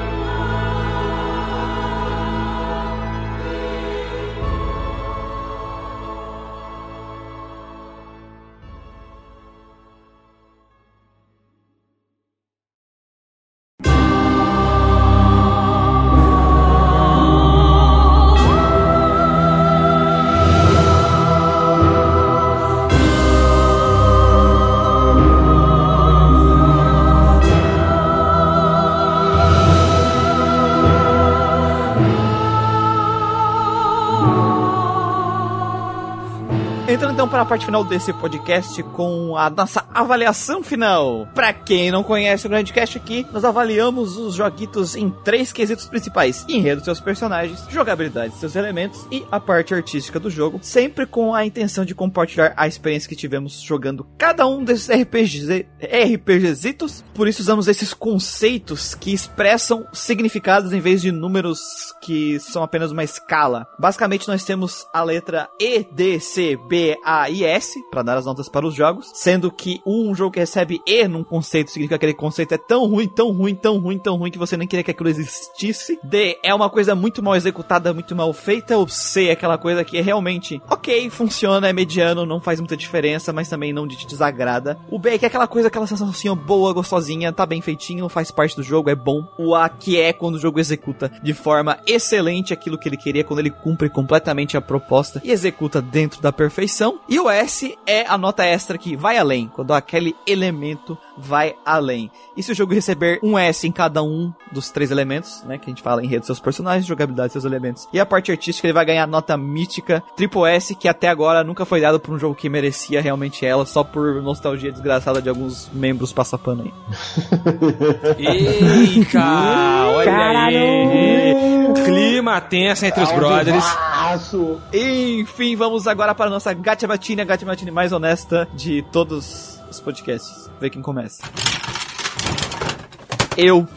Entrando então para a parte final desse podcast com a nossa avaliação final. Pra quem não conhece o Grandcast aqui, nós avaliamos os joguitos em três quesitos principais: enredo seus personagens, jogabilidade seus elementos e a parte artística do jogo, sempre com a intenção de compartilhar a experiência que tivemos jogando cada um desses RPGs, RPGzitos. Por isso usamos esses conceitos que expressam significados em vez de números que são apenas uma escala. Basicamente nós temos a letra E, D, C, B, a S para dar as notas para os jogos, sendo que um jogo que recebe E num conceito significa que aquele conceito é tão ruim, tão ruim, tão ruim, tão ruim que você nem queria que aquilo existisse. D é uma coisa muito mal executada, muito mal feita. O C é aquela coisa que é realmente ok, funciona, é mediano, não faz muita diferença, mas também não te desagrada. O B que é aquela coisa, aquela sensação boa, gostosinha, tá bem feitinho, faz parte do jogo, é bom. O A que é quando o jogo executa de forma excelente aquilo que ele queria, quando ele cumpre completamente a proposta e executa dentro da perfeição. E o S é a nota extra que vai além, quando aquele elemento vai além. E se o jogo receber um S em cada um dos três elementos, né, que a gente fala em rede dos seus personagens, jogabilidade dos seus elementos, e a parte artística, ele vai ganhar nota mítica triple S, que até agora nunca foi dado por um jogo que merecia realmente ela, só por nostalgia desgraçada de alguns membros passapano aí. Eita, olha Caralho! aí. Clima tenso entre os brothers. Enfim, vamos agora para a nossa Gacha a Gacha Batine mais honesta de todos os podcasts. Ver quem começa. Eu.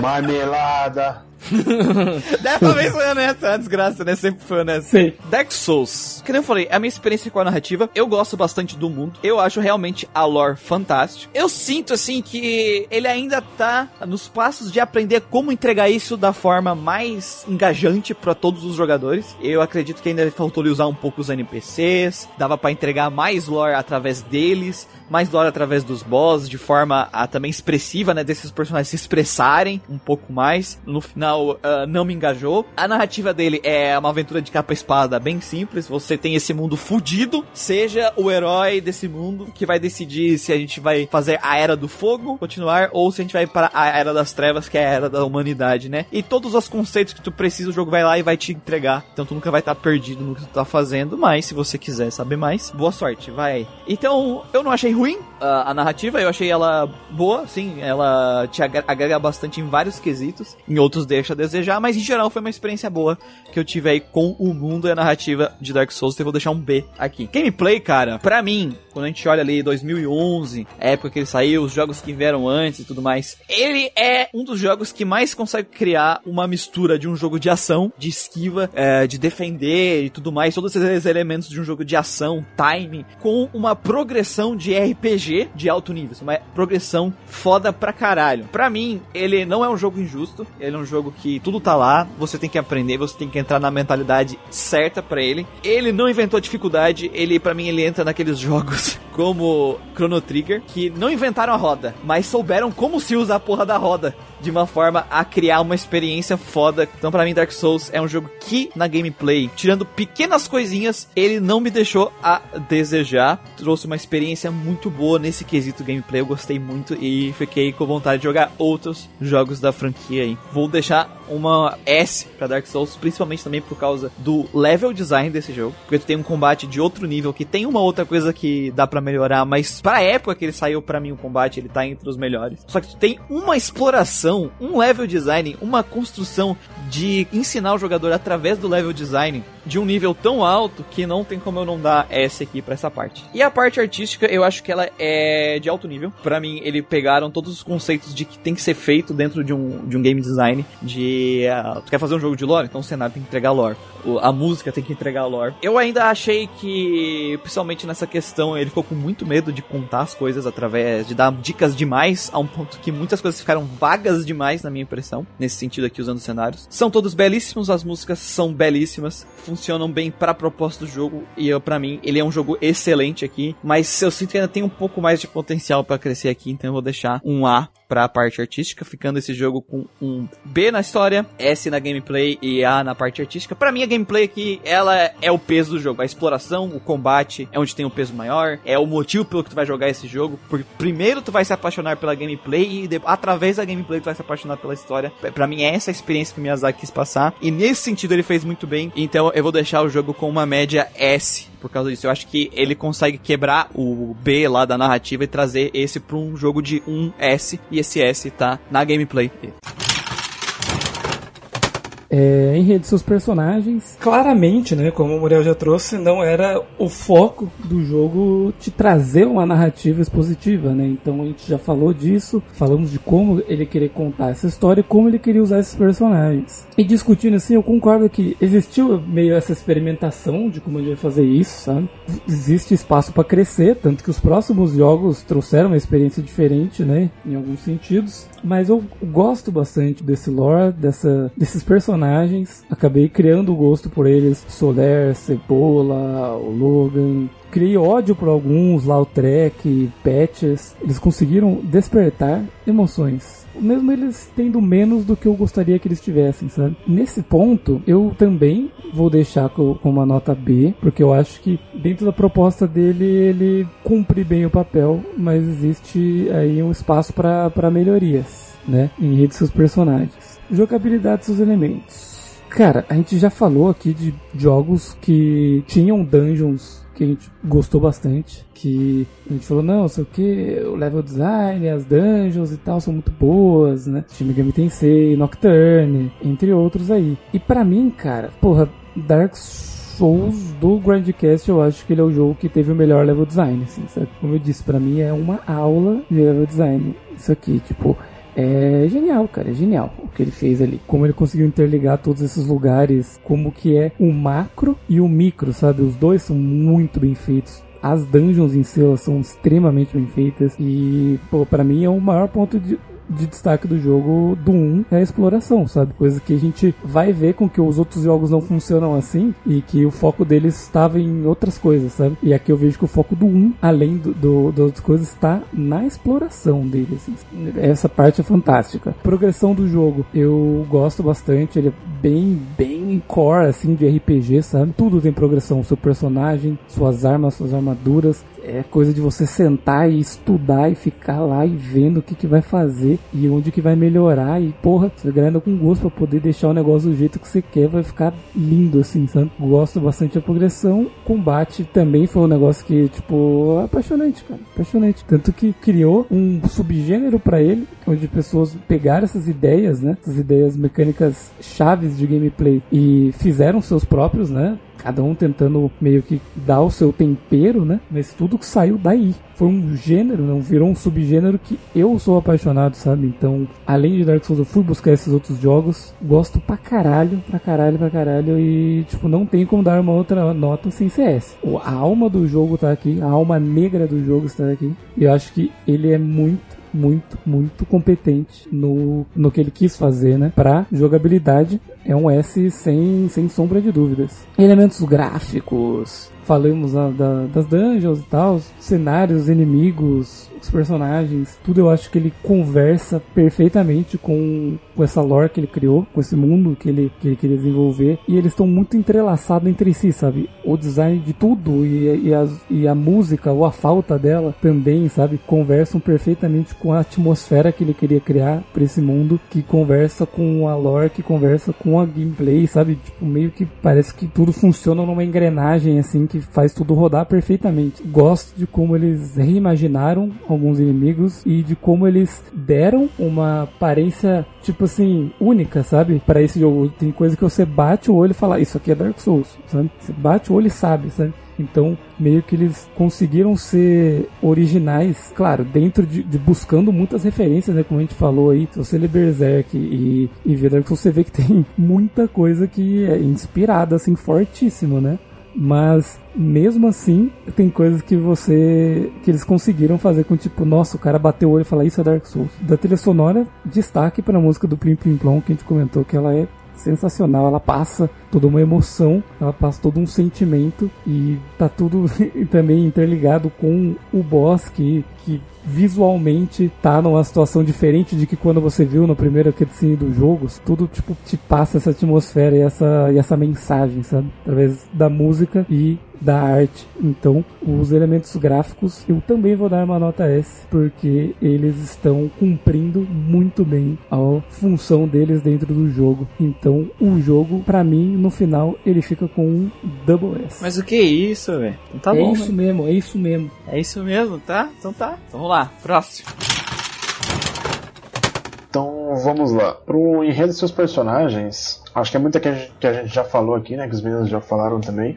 Marmelada. Dessa vez foi honesta, a desgraça, né? Sempre foi honesta. Sei. Dark Souls. Que nem eu falei, é a minha experiência com a narrativa. Eu gosto bastante do mundo. Eu acho realmente a lore fantástica. Eu sinto, assim, que ele ainda tá nos passos de aprender como entregar isso da forma mais engajante para todos os jogadores. Eu acredito que ainda faltou ele usar um pouco os NPCs. Dava para entregar mais lore através deles. Mais lore através dos boss, de forma a, também expressiva, né? Desses personagens se expressarem um pouco mais. No final, ah, não me engajou. A narrativa dele é uma aventura de capa espada bem simples. Você tem esse mundo fudido. Seja o herói desse mundo que vai decidir se a gente vai fazer a Era do Fogo, continuar, ou se a gente vai para a Era das Trevas, que é a Era da Humanidade, né? E todos os conceitos que tu precisa, o jogo vai lá e vai te entregar. Então tu nunca vai estar perdido no que tu tá fazendo. Mas se você quiser saber mais, boa sorte, vai. Então, eu não achei ruim a, a narrativa, eu achei ela boa, sim. Ela te agrega bastante em vários quesitos, em outros deixa a desejar, mas em geral foi uma experiência boa que eu tive aí com o mundo e a narrativa de Dark Souls. Então eu vou deixar um B aqui. Gameplay, cara, pra mim, quando a gente olha ali 2011, a época que ele saiu, os jogos que vieram antes e tudo mais, ele é um dos jogos que mais consegue criar uma mistura de um jogo de ação, de esquiva, é, de defender e tudo mais, todos esses elementos de um jogo de ação, time, com uma progressão de RPG de alto nível, uma progressão foda pra caralho. Pra mim, ele não é um jogo injusto, ele é um jogo que tudo tá lá, você tem que aprender, você tem que entrar na mentalidade certa pra ele. Ele não inventou dificuldade, ele para mim ele entra naqueles jogos como Chrono Trigger que não inventaram a roda, mas souberam como se usa a porra da roda de uma forma a criar uma experiência foda. Então pra mim Dark Souls é um jogo que na gameplay, tirando pequenas coisinhas, ele não me deixou a desejar. Trouxe uma experiência muito boa nesse quesito gameplay, eu gostei muito e fiquei com vontade de jogar outros jogos da franquia aí. Vou deixar uma S pra Dark Souls, principalmente também por causa do level design desse jogo, porque tu tem um combate de outro nível que tem uma outra coisa que dá pra melhorar, mas pra época que ele saiu pra mim o combate, ele tá entre os melhores. Só que tu tem uma exploração, um level design, uma construção de ensinar o jogador através do level design de um nível tão alto que não tem como eu não dar S aqui pra essa parte. E a parte artística, eu acho que ela é de alto nível. Pra mim, eles pegaram todos os conceitos de que tem que ser feito dentro de um, de um game design. De. ah, tu quer fazer um jogo de lore? Então o cenário tem que entregar lore. A música tem que entregar lore. Eu ainda achei que, principalmente nessa questão, ele ficou com muito medo de contar as coisas através de dar dicas demais, a um ponto que muitas coisas ficaram vagas demais, na minha impressão, nesse sentido aqui usando cenários. São todos belíssimos, as músicas são belíssimas, funcionam bem pra proposta do jogo e para mim ele é um jogo excelente aqui, mas eu sinto que ainda tem um pouco mais de potencial pra crescer aqui, então eu vou deixar um A pra parte artística, ficando esse jogo com um B na história, S na gameplay e A na parte artística. Pra mim a gameplay aqui, ela é o peso do jogo, a exploração, o combate é onde tem o peso maior, é o motivo pelo que tu vai jogar esse jogo, porque primeiro tu vai se apaixonar pela gameplay e de- através da gameplay tu vai se apaixonar pela história. Pra mim é essa a experiência que o Miyazaki quis passar e nesse sentido ele fez muito bem, então eu vou deixar o jogo com uma média S por causa disso. Eu acho que ele consegue quebrar o B lá da narrativa e trazer esse pra um jogo de 1S e esse S tá na gameplay. É, em rede seus personagens. Claramente, né, como o Muriel já trouxe, não era o foco do jogo te trazer uma narrativa expositiva, né? Então a gente já falou disso, falamos de como ele queria contar essa história e como ele queria usar esses personagens. E discutindo assim, eu concordo que existiu meio essa experimentação de como ele vai fazer isso, sabe? Existe espaço para crescer, tanto que os próximos jogos trouxeram uma experiência diferente, né, em alguns sentidos. Mas eu gosto bastante desse lore, dessa, desses personagens. Acabei criando o gosto por eles. Soler, Cebola, o Logan, criei ódio por alguns, Lautrec, Patches. Eles conseguiram despertar emoções. Mesmo eles tendo menos do que eu gostaria que eles tivessem, sabe? Nesse ponto, eu também vou deixar com, uma nota B, porque eu acho que dentro da proposta dele, ele cumpre bem o papel, mas existe aí um espaço para melhorias, né? Em rede de seus personagens. Jogabilidade dos elementos. Cara, a gente já falou aqui de jogos que tinham dungeons que a gente gostou bastante. Que a gente falou, não, sei o que, o level design, as dungeons e tal são muito boas, né? Shin Megami Tensei, Nocturne, entre outros aí. E para mim, cara, porra, Dark Souls do Grandcast, eu acho que ele é o jogo que teve o melhor level design, assim, sabe? Como eu disse, para mim é uma aula de level design. Isso aqui, tipo, é genial, cara, é genial o que ele fez ali. Como ele conseguiu interligar todos esses lugares, como que é o macro e o micro, sabe? Os dois são muito bem feitos. As dungeons em si são extremamente bem feitas e, pô, pra mim é o maior ponto de, de destaque do jogo do 1 é a exploração, sabe? Coisa que a gente vai ver com que os outros jogos não funcionam assim e que o foco deles estava em outras coisas, sabe? E aqui eu vejo que o foco do 1, além do, do, das outras coisas, está na exploração dele, assim. Essa parte é fantástica. Progressão do jogo, eu gosto bastante, ele é bem, bem core, assim, de RPG, sabe? Tudo tem progressão, seu personagem, suas armas, suas armaduras, é coisa de você sentar e estudar e ficar lá e vendo o que, que vai fazer e onde que vai melhorar. E porra, você ganhando com gosto para poder deixar o negócio do jeito que você quer, vai ficar lindo assim, sabe? Gosto bastante da progressão. Combate também foi um negócio que, tipo, apaixonante, cara. Apaixonante. Tanto que criou um subgênero para ele, onde pessoas pegaram essas ideias, né? Essas ideias mecânicas chaves de gameplay e fizeram seus próprios, né? Cada um tentando meio que dar o seu tempero, né? Mas tudo que saiu daí. Foi um gênero, não virou um subgênero que eu sou apaixonado, sabe? Então, além de Dark Souls, eu fui buscar esses outros jogos. Gosto pra caralho, pra caralho, pra caralho. E, tipo, não tem como dar uma outra nota sem CS. A alma do jogo tá aqui, a alma negra do jogo está aqui. E eu acho que ele é muito muito, muito competente no, no que ele quis fazer, né? Pra jogabilidade, é um S sem, sem sombra de dúvidas. Elementos gráficos, falamos da, da, das dungeons e tal, cenários, inimigos, os personagens, tudo eu acho que ele conversa perfeitamente com, com essa lore que ele criou, com esse mundo que ele, que ele queria desenvolver, e eles estão muito entrelaçados entre si, sabe? O design de tudo e, e, as, e a música ou a falta dela também, sabe? Conversam perfeitamente com a atmosfera que ele queria criar para esse mundo, que conversa com a lore, que conversa com a gameplay, sabe? Tipo, meio que parece que tudo funciona numa engrenagem assim que faz tudo rodar perfeitamente. Gosto de como eles reimaginaram alguns inimigos e de como eles deram uma aparência, tipo assim, única, sabe? Para esse jogo. Tem coisa que você bate o olho e fala, isso aqui é Dark Souls, sabe? Você bate o olho e sabe, sabe? Então, meio que eles conseguiram ser originais, claro, dentro de, de, buscando muitas referências, né? Como a gente falou aí, se você lê Berserk e, e Souls, você vê que tem muita coisa que é inspirada, assim, fortíssimo, né? Mas mesmo assim, tem coisas que você. que eles conseguiram fazer com tipo, nossa, o cara bateu o olho e fala isso é Dark Souls. Da trilha sonora, destaque para a música do Plim Plim Plom, que a gente comentou que ela é sensacional, ela passa toda uma emoção, ela passa todo um sentimento e tá tudo também interligado com o boss que, que visualmente tá numa situação diferente de que quando você viu no primeiro cutscene do jogo, tudo tipo te passa essa atmosfera e essa, e essa mensagem, sabe? Através da música e da arte. Então, os elementos gráficos eu também vou dar uma nota S, porque eles estão cumprindo muito bem a função deles dentro do jogo. Então, o jogo, para mim, no final, ele fica com um double S. Mas o que é isso, velho? Tá é bom. É isso véio. mesmo, é isso mesmo. É isso mesmo, tá? Então tá. Vamos lá, próximo. Então, Então vamos lá. Pro enredo dos seus personagens, acho que é muita que a gente, que a gente já falou aqui, né? Que os meninos já falaram também.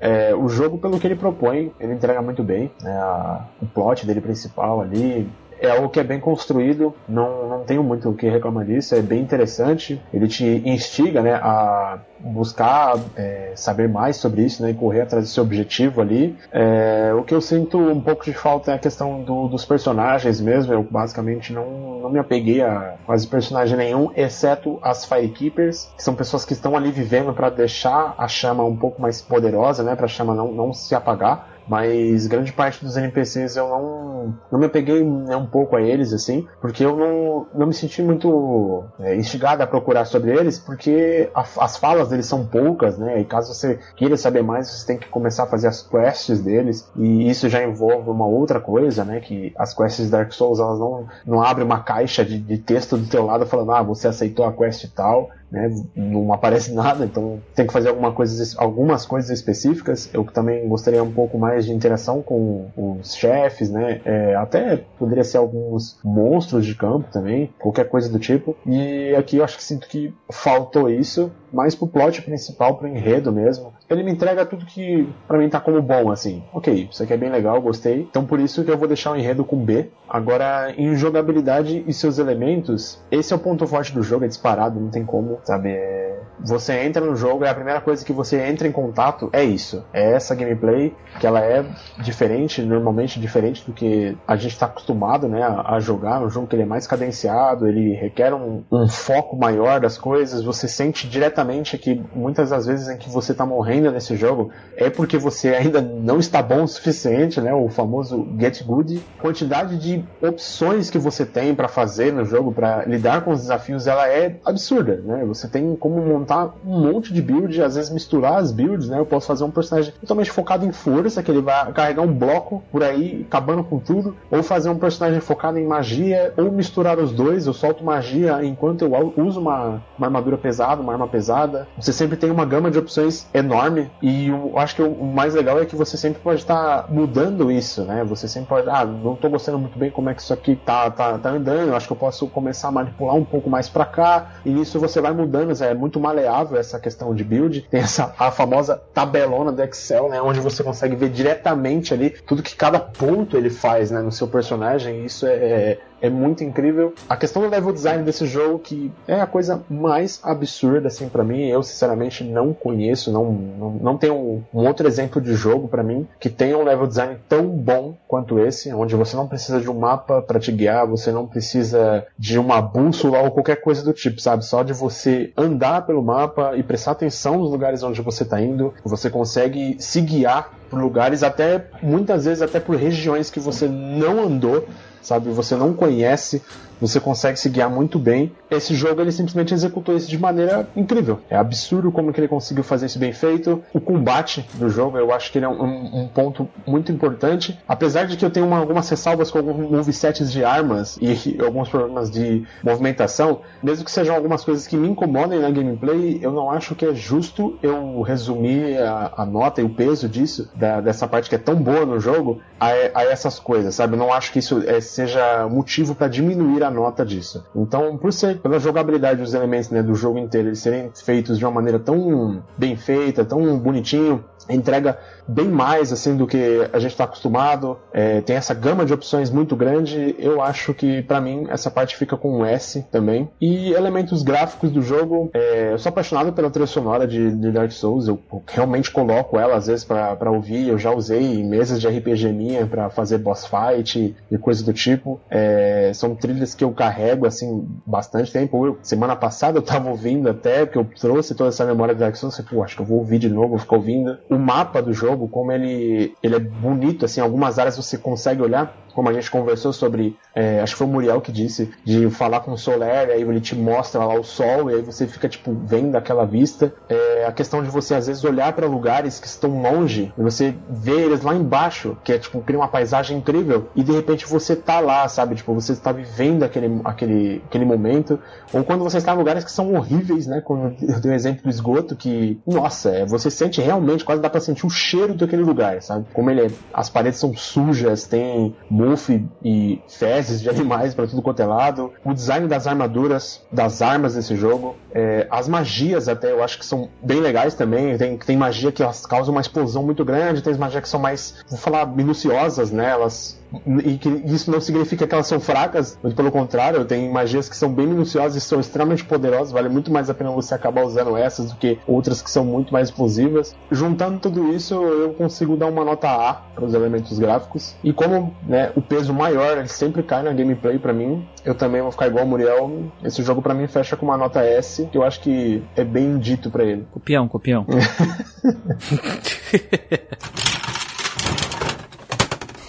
É, o jogo, pelo que ele propõe, ele entrega muito bem. Né, a, o plot dele principal ali, é algo que é bem construído, não, não tenho muito o que reclamar disso, é bem interessante. Ele te instiga né, a buscar é, saber mais sobre isso né, e correr atrás desse objetivo ali. É, o que eu sinto um pouco de falta é a questão do, dos personagens mesmo. Eu basicamente não, não me apeguei a quase personagem nenhum, exceto as Firekeepers, que são pessoas que estão ali vivendo para deixar a chama um pouco mais poderosa, né, para a chama não, não se apagar mas grande parte dos NPCs eu não, não me apeguei né, um pouco a eles, assim, porque eu não, não me senti muito é, instigado a procurar sobre eles, porque a, as falas deles são poucas, né, e caso você queira saber mais, você tem que começar a fazer as quests deles, e isso já envolve uma outra coisa, né, que as quests de Dark Souls, elas não, não abrem uma caixa de, de texto do teu lado falando, ah, você aceitou a quest e tal, né? Não aparece nada, então tem que fazer alguma coisa, algumas coisas específicas. Eu também gostaria um pouco mais de interação com os chefes, né? É, até poderia ser alguns monstros de campo também, qualquer coisa do tipo. E aqui eu acho que sinto que faltou isso, mais pro plot principal, pro enredo mesmo. Ele me entrega tudo que para mim tá como bom, assim. Ok, isso aqui é bem legal, gostei. Então por isso que eu vou deixar o enredo com B. Agora, em jogabilidade e seus elementos, esse é o ponto forte do jogo, é disparado, não tem como, sabe? É... Você entra no jogo e a primeira coisa que você entra em contato é isso. É essa gameplay, que ela é diferente, normalmente diferente do que a gente está acostumado né, a, jogar. No jogo que ele é mais cadenciado, ele requer um, um foco maior das coisas. Você sente diretamente que muitas das vezes em que você está morrendo nesse jogo é porque você ainda não está bom o suficiente, né? O famoso get good. Quantidade de opções que você tem para fazer no jogo, para lidar com os desafios, ela é absurda, né? Você tem como montar um monte de build, às vezes misturar as builds, né? Eu posso fazer um personagem totalmente focado em força, que ele vai carregar um bloco por aí, acabando com tudo, ou fazer um personagem focado em magia, ou misturar os dois, eu solto magia enquanto eu uso uma, uma armadura pesada, uma arma pesada. Você sempre tem uma gama de opções enorme, e eu acho que o mais legal é que você sempre pode estar tá mudando isso, né? Você sempre pode, ah, não tô gostando muito bem como é que isso aqui tá, tá, tá andando, acho que eu posso começar a manipular um pouco mais para cá, e nisso você vai mudando, é muito maleável essa questão de build. Tem essa a famosa tabelona do Excel, né, onde você consegue ver diretamente ali tudo que cada ponto ele faz, né, no seu personagem. Isso é, é é muito incrível. A questão do level design desse jogo, que é a coisa mais absurda, assim, para mim, eu sinceramente não conheço, não, não, não tenho um, um outro exemplo de jogo para mim que tenha um level design tão bom quanto esse, onde você não precisa de um mapa para te guiar, você não precisa de uma bússola ou qualquer coisa do tipo, sabe? Só de você andar pelo mapa e prestar atenção nos lugares onde você tá indo, você consegue se guiar por lugares até muitas vezes até por regiões que você não andou sabe? Você não conhece você consegue se guiar muito bem. Esse jogo ele simplesmente executou isso de maneira incrível. É absurdo como que ele conseguiu fazer isso bem feito. O combate do jogo, eu acho que ele é um, um ponto muito importante. Apesar de que eu tenho uma, algumas ressalvas com alguns movesets de armas e alguns problemas de movimentação, mesmo que sejam algumas coisas que me incomodem na gameplay, eu não acho que é justo eu resumir a, a nota e o peso disso, da, dessa parte que é tão boa no jogo, a, a essas coisas, sabe? Eu não acho que isso é, seja motivo para diminuir a a nota disso. Então, por ser pela jogabilidade dos elementos né, do jogo inteiro, eles serem feitos de uma maneira tão bem feita, tão bonitinho, entrega bem mais assim do que a gente está acostumado. É, tem essa gama de opções muito grande. Eu acho que para mim essa parte fica com um S também. E elementos gráficos do jogo, é, eu sou apaixonado pela trilha sonora de, de Dark Souls. Eu realmente coloco ela às vezes para ouvir. Eu já usei mesas de RPG minha para fazer boss fight e coisas do tipo. É, são trilhas que eu carrego assim bastante tempo. Eu, semana passada eu tava ouvindo até que eu trouxe toda essa memória de Dark Souls. Eu falei, acho que eu vou ouvir de novo, vou ficar ouvindo. O mapa do jogo jogo, como ele, ele é bonito, assim, algumas áreas você consegue olhar como a gente conversou sobre, é, acho que foi o Muriel que disse, de falar com o Soler, aí ele te mostra lá o sol, e aí você fica, tipo, vendo aquela vista. É, a questão de você, às vezes, olhar para lugares que estão longe, e você vê eles lá embaixo, que é, tipo, cria uma paisagem incrível, e de repente você tá lá, sabe? Tipo, você está vivendo aquele, aquele, aquele momento. Ou quando você está em lugares que são horríveis, né? Como eu dei o um exemplo do esgoto, que, nossa, é, você sente realmente, quase dá pra sentir o cheiro daquele lugar, sabe? Como ele é, as paredes são sujas, tem mofo e fezes de animais para tudo quanto é lado. O design das armaduras, das armas desse jogo, é, as magias até eu acho que são bem legais também. Tem, tem magia que elas causam uma explosão muito grande, tem magias que são mais, vou falar, minuciosas, né? Elas e que isso não significa que elas são fracas, muito pelo contrário, tem magias que são bem minuciosas e são extremamente poderosas, vale muito mais a pena você acabar usando essas do que outras que são muito mais explosivas. Juntando tudo isso, eu consigo dar uma nota A para os elementos gráficos. E como né, o peso maior ele sempre cai na gameplay para mim, eu também vou ficar igual o Muriel. Esse jogo para mim fecha com uma nota S, que eu acho que é bem dito para ele. Copião, copião.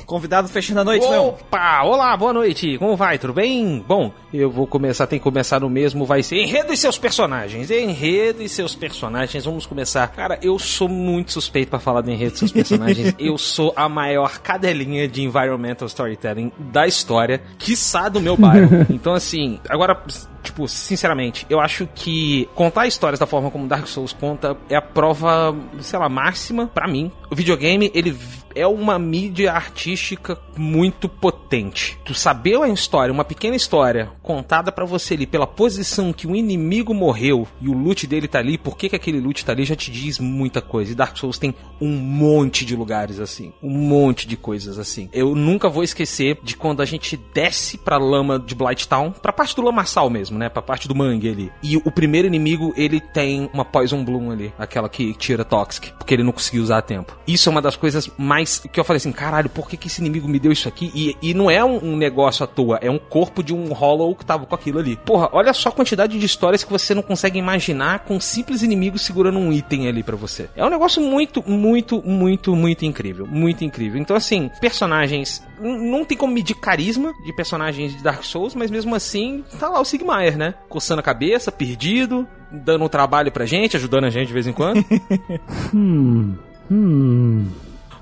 Convidado fechando a noite. Opa! Olá, boa noite. Como vai? Tudo bem? Bom, eu vou começar, tem que começar no mesmo, vai ser enredo e seus personagens. Enredo e seus personagens. Vamos começar. Cara, eu sou muito suspeito para falar do enredo e seus personagens. eu sou a maior cadelinha de environmental storytelling da história, quiçá do meu bairro. Então, assim, agora tipo, sinceramente, eu acho que contar histórias da forma como Dark Souls conta é a prova, sei lá, máxima para mim. O videogame, ele é uma mídia artística muito potente. Tu saber uma história, uma pequena história contada para você ali pela posição que o inimigo morreu e o loot dele tá ali, por que, que aquele loot tá ali, já te diz muita coisa. E Dark Souls tem um monte de lugares assim, um monte de coisas assim. Eu nunca vou esquecer de quando a gente desce pra lama de Blighttown, pra parte do lamaçal mesmo, né, pra parte do mangue ali. E o primeiro inimigo, ele tem uma Poison Bloom ali, aquela que tira Toxic, porque ele não conseguiu usar a tempo. Isso é uma das coisas mais que eu falei assim, caralho, por que, que esse inimigo me deu isso aqui? E, e não é um, um negócio à toa, é um corpo de um Hollow que tava com aquilo ali. Porra, olha só a quantidade de histórias que você não consegue imaginar com simples inimigos segurando um item ali para você. É um negócio muito, muito, muito, muito incrível. Muito incrível. Então, assim, personagens. Não tem como medir carisma de personagens de Dark Souls, mas mesmo assim, tá lá o Sigmaier, né? Coçando a cabeça, perdido, dando um trabalho pra gente, ajudando a gente de vez em quando. hum. Hum.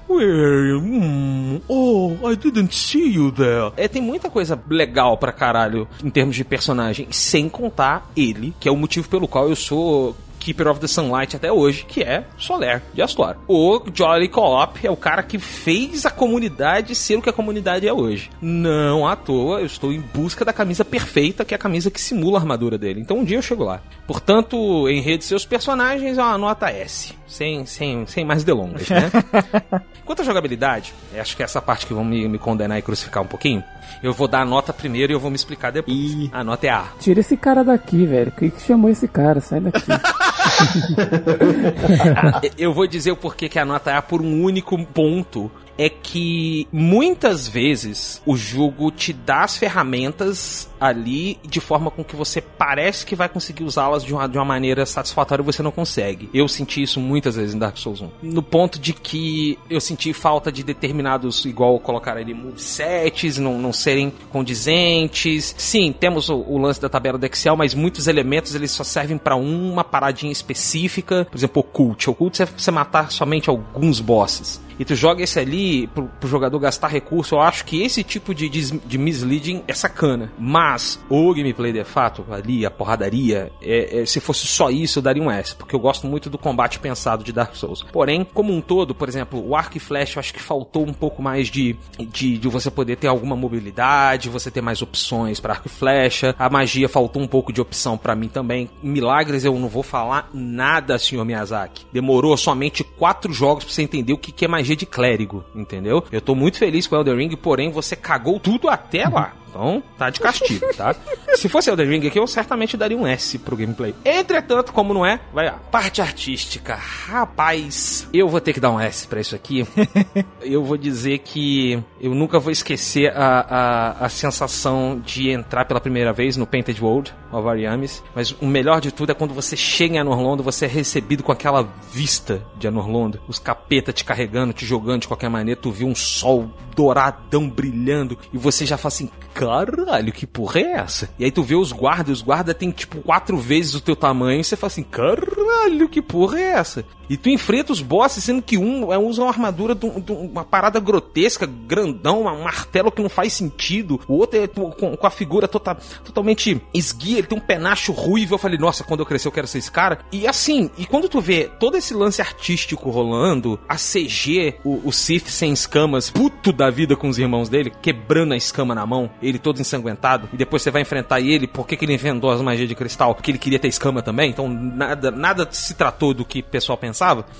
Where? Hmm. Oh, I didn't see you there. É, tem muita coisa legal pra caralho em termos de personagem, sem contar ele, que é o motivo pelo qual eu sou Keeper of the Sunlight até hoje, que é Soler de Astor. O Jolly Co-op é o cara que fez a comunidade ser o que a comunidade é hoje. Não à toa, eu estou em busca da camisa perfeita, que é a camisa que simula a armadura dele. Então um dia eu chego lá. Portanto, em rede seus personagens é uma nota S. Sem, sem, sem mais delongas, né? Quanto à jogabilidade, acho que é essa parte que vão me, me condenar e crucificar um pouquinho. Eu vou dar a nota primeiro e eu vou me explicar depois. Ih. A nota é A. Tira esse cara daqui, velho. Quem que chamou esse cara? Sai daqui. eu vou dizer o porquê que a nota é A por um único ponto. É que muitas vezes o jogo te dá as ferramentas ali de forma com que você parece que vai conseguir usá-las de uma, de uma maneira satisfatória e você não consegue. Eu senti isso muitas vezes em Dark Souls 1. No ponto de que eu senti falta de determinados, igual colocar ali movesets, não, não serem condizentes. Sim, temos o, o lance da tabela do Excel, mas muitos elementos eles só servem para uma paradinha específica. Por exemplo, o Cult. O Cult serve pra você matar somente alguns bosses e tu joga esse ali pro, pro jogador gastar recurso, eu acho que esse tipo de, de, de misleading é sacana. Mas o gameplay de fato, ali, a porradaria, é, é, se fosse só isso, eu daria um S, porque eu gosto muito do combate pensado de Dark Souls. Porém, como um todo, por exemplo, o arco e flecha, eu acho que faltou um pouco mais de, de, de você poder ter alguma mobilidade, você ter mais opções para arco e flecha. A magia faltou um pouco de opção para mim também. Milagres eu não vou falar nada, senhor Miyazaki. Demorou somente quatro jogos pra você entender o que, que é magia de clérigo, entendeu? Eu tô muito feliz com o Elden Ring, porém você cagou tudo até lá. Então, tá de castigo, tá? Se fosse Elden Ring aqui, eu certamente daria um S pro gameplay. Entretanto, como não é, vai lá. Parte artística. Rapaz, eu vou ter que dar um S pra isso aqui. eu vou dizer que eu nunca vou esquecer a, a, a sensação de entrar pela primeira vez no Painted World of Ariamis. Mas o melhor de tudo é quando você chega em Anorlondo, você é recebido com aquela vista de Anorlondo. Os capeta te carregando, te jogando de qualquer maneira. Tu viu um sol douradão brilhando e você já fala assim, caralho, que porra é essa? E aí tu vê os guardas, os guardas tem tipo quatro vezes o teu tamanho e você fala assim, caralho, que porra é essa? E tu enfrenta os bosses, sendo que um é, usa uma armadura de, um- uma parada grotesca, grandão, um martelo que não faz sentido. O outro é com, com a figura tota- totalmente esguia, ele tem um penacho ruivo. Eu falei, nossa, quando eu crescer eu quero ser esse cara. E assim, e quando tu vê todo esse lance artístico rolando, a CG, o, o Sith sem escamas, puto da vida com os irmãos dele, quebrando a escama na mão, ele todo ensanguentado, e depois você vai enfrentar ele, por que, que ele inventou as magias de cristal? Porque ele queria ter escama também, então nada, nada se tratou do que o pessoal pensava.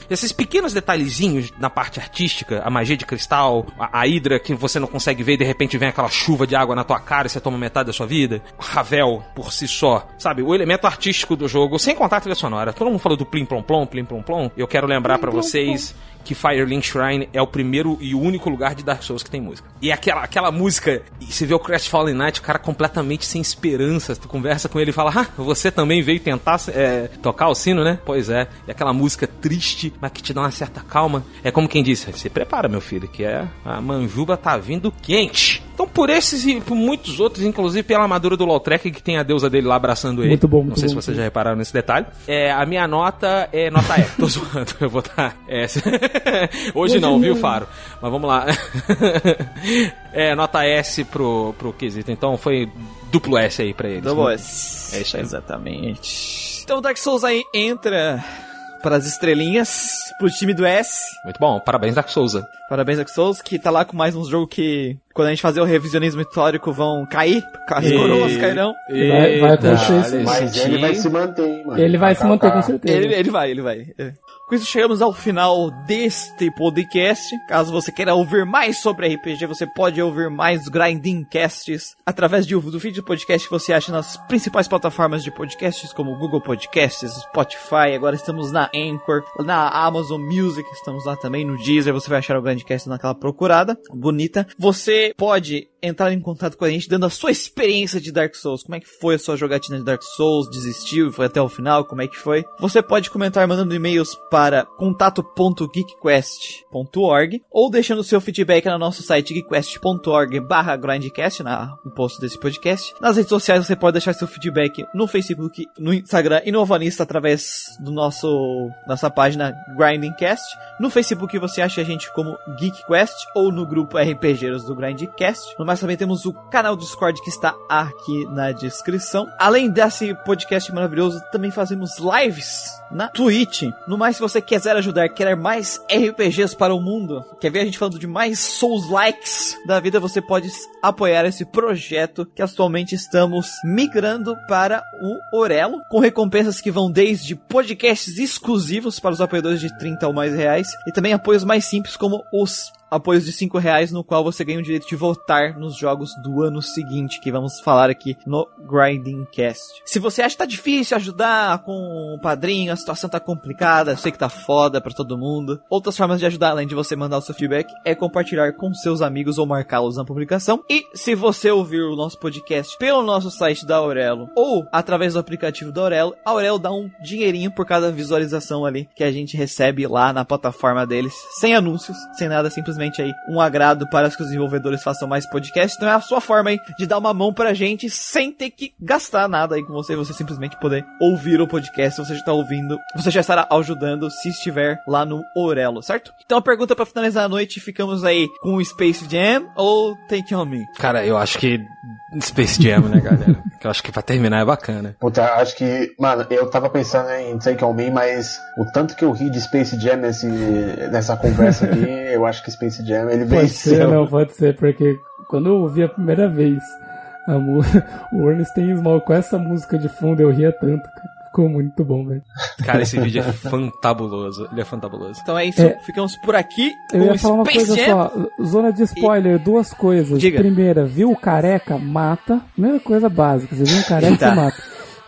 Esses pequenos detalhezinhos na parte artística, a magia de cristal, a, a hidra que você não consegue ver e de repente vem aquela chuva de água na tua cara e você toma metade da sua vida. Ravel, por si só, sabe? O elemento artístico do jogo, sem contar a trilha sonora. Todo mundo falou do plim plom plom, plim plom plom. Eu quero lembrar pra vocês que Firelink Shrine é o primeiro e o único lugar de Dark Souls que tem música. E aquela, aquela música, e você vê o Crash Fallen Night, o cara completamente sem esperança. Tu conversa com ele e fala: Ah, você também veio tentar é, tocar o sino, né? Pois é. E aquela música triste, mas que te dá uma certa calma. É como quem disse: Se prepara, meu filho, que é a manjuba tá vindo quente. Então, por esses e por muitos outros, inclusive pela armadura do Lautrec, que tem a deusa dele lá abraçando ele. Muito bom, Não muito sei bom, se vocês já repararam nesse detalhe. É, a minha nota é nota E. Tô zoando, eu vou dar S. Hoje não, viu, Faro? Mas vamos lá. É, nota S pro, pro quesito. Então foi duplo S aí pra eles. Double S. É isso aí. Exatamente. Então o Dark Souls aí entra para as estrelinhas, pro time do S. Muito bom, parabéns, Dark Souza. Parabéns, Dark Souls, que tá lá com mais uns jogos que, quando a gente fazer o revisionismo histórico, vão cair. As coroas cairão. Vai- vai acontecer isso. Mas ele vai se manter, hein, mano. Ele vai se manter com Tá, certeza. Ele, ele vai, ele vai. É. Com isso, chegamos ao final deste podcast. Caso você queira ouvir mais sobre RPG, você pode ouvir mais Grinding Casts através de, do feed do podcast que você acha nas principais plataformas de podcasts, como Google Podcasts, Spotify. Agora estamos na Anchor, na Amazon Music, estamos lá também no Deezer. Você vai achar o Grindcast naquela procurada bonita. Você pode entrar em contato com a gente dando a sua experiência de Dark Souls. Como é que foi a sua jogatina de Dark Souls? Desistiu foi até o final? Como é que foi? Você pode comentar mandando e-mails para contato.geekquest.org ou deixando seu feedback no nosso site geekquest.org barra grindcast, na, no post desse podcast. Nas redes sociais você pode deixar seu feedback no Facebook, no Instagram e no Alvanista através do nosso nossa página Grindingcast. No Facebook você acha a gente como GeekQuest ou no grupo RPGeiros do Grindcast. No mais também temos o canal do Discord que está aqui na descrição. Além desse podcast maravilhoso, também fazemos lives na Twitch. No mais, se você quiser ajudar, quer mais RPGs para o mundo, quer ver a gente falando de mais Souls Likes da vida, você pode apoiar esse projeto que atualmente estamos migrando para o Orelo, com recompensas que vão desde podcasts exclusivos para os apoiadores de 30 ou mais reais e também apoios mais simples como os apoios de 5 reais, no qual você ganha o direito de votar nos jogos do ano seguinte, que vamos falar aqui no Grinding Cast. Se você acha que tá difícil ajudar com o padrinho, a situação tá complicada, eu sei que tá foda pra todo mundo. Outras formas de ajudar, além de você mandar o seu feedback, é compartilhar com seus amigos ou marcá-los na publicação. E se você ouvir o nosso podcast pelo nosso site da Aurelo ou através do aplicativo da Aurelo, a Aurelo dá um dinheirinho por cada visualização ali que a gente recebe lá na plataforma deles, sem anúncios, sem nada, simplesmente aí um agrado para que os desenvolvedores façam mais podcasts. Então é a sua forma aí de dar uma mão pra gente sem ter que gastar nada aí com você, você simplesmente poder ouvir o podcast, você já está ouvindo, você já estará ajudando se estiver lá no Orelo, certo? Então a pergunta pra finalizar a noite, ficamos aí com o Space Jam ou Take On Me? Cara, eu acho que Space Jam, né, galera? que eu acho que pra terminar é bacana. Puta, acho que. Mano, eu tava pensando em Take On Me, mas o tanto que eu ri de Space Jam nesse, nessa conversa aqui, eu acho que Space Jam ele Pode ser, venceu. não, pode ser, porque quando eu ouvi a primeira vez a mu- o Ernest Small com essa música de fundo, eu ria tanto, cara. Ficou muito bom, velho. Cara, esse vídeo é fantabuloso. Ele é fantabuloso. Então é isso, É. ficamos por aqui Eu ia o falar uma Space coisa Jam. só, zona de spoiler, duas coisas. Diga. Primeira, viu o careca, mata. Primeira coisa básica, você viu um careca, Tá. você mata.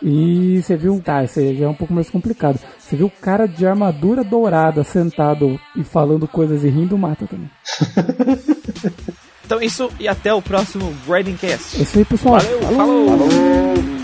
E você viu, tá, isso aí já é um pouco mais complicado. Você viu o cara de armadura dourada sentado e falando coisas e rindo, mata também. Então isso e até o próximo Grinding Cast. É isso aí, pessoal. Valeu, falou. Falou! Come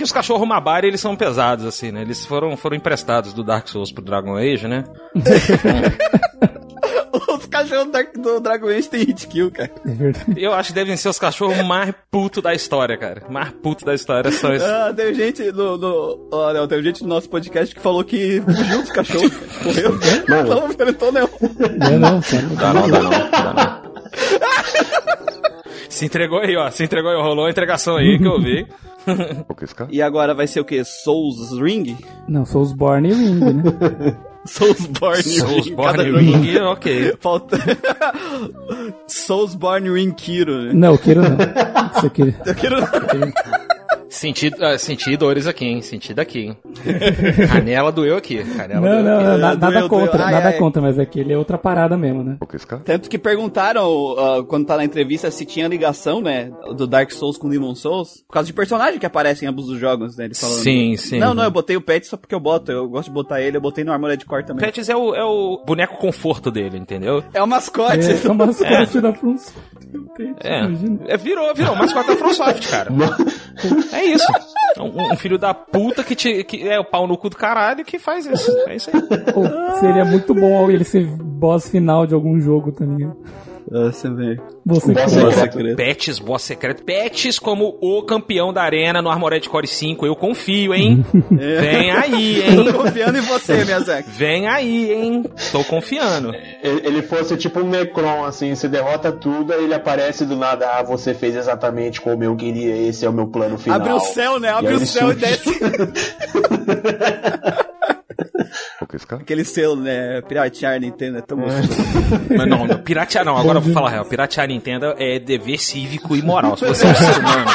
que, os cachorros Mabari, eles são pesados, assim, né? Eles foram, foram emprestados do Dark Souls pro Dragon Age, né? Os cachorros do Dragon Age tem hit kill, cara. É verdade. Eu acho que devem ser os cachorros mais putos da história, cara. Mais putos da história são esses. Ah, tem gente no. no ó, não, tem gente no nosso podcast que falou que fugiu dos cachorros. Morreu. Mano. Não enfrentou, não. Não, não, cara. Dá não, dá não, dá não. Se entregou aí, ó. Se entregou aí, rolou a entregação aí que eu vi. E agora vai ser o quê? Souls Ring? Não, sou os Born e Ring, né? Soulsborne Soulsborne Cada Ring, ok. Falta. Soulsborne Ring Kiro, né? Não, quero não. Isso aqui. Eu quero. Senti, ah, senti dores aqui, hein? Senti daqui, hein? Canela doeu aqui. Canela Não, doeu não, aqui. não, na- nada doeu, doeu. contra, Ai, nada ai. contra, mas aquele é outra parada mesmo, né? Tanto que perguntaram, ah, quando tá na entrevista, se tinha ligação, né? Do Dark Souls com Demon Souls. Por causa de personagem que aparece em ambos os jogos, né? Ele falando. Sim, sim. Não, não, eu botei o Pet só porque eu boto. Eu gosto de botar ele, eu botei no Armored Core também. Pets é o, é o boneco conforto dele, entendeu? É o mascote. É, é uma mascote da From É. É virou, virou. Mascote da FromSoft, cara. É isso. Um, um filho da puta que, te, que é o pau no cu do caralho que faz isso. É isso aí. Seria muito bom ele ser boss final de algum jogo também. Nossa, velho. Você Boss que- secreto. Pets, boss secreto. Pets como o campeão da arena no Armored Core 5. Eu confio, hein? Vem aí, hein? Tô confiando em você, Miyazaki. Vem aí, hein? Tô confiando. Ele fosse tipo um Necron, assim, você derrota tudo, aí ele aparece do nada, ah, você fez exatamente como eu queria, esse é o meu plano final. Abre o céu, né? Abre E o céu e surge. desce. Aquele selo, né? Piratear Nintendo é tão gostoso. Mas não, não, piratear não. Agora eu vou falar a real. Piratear Nintendo é dever cívico e moral. Se você é um ser humano,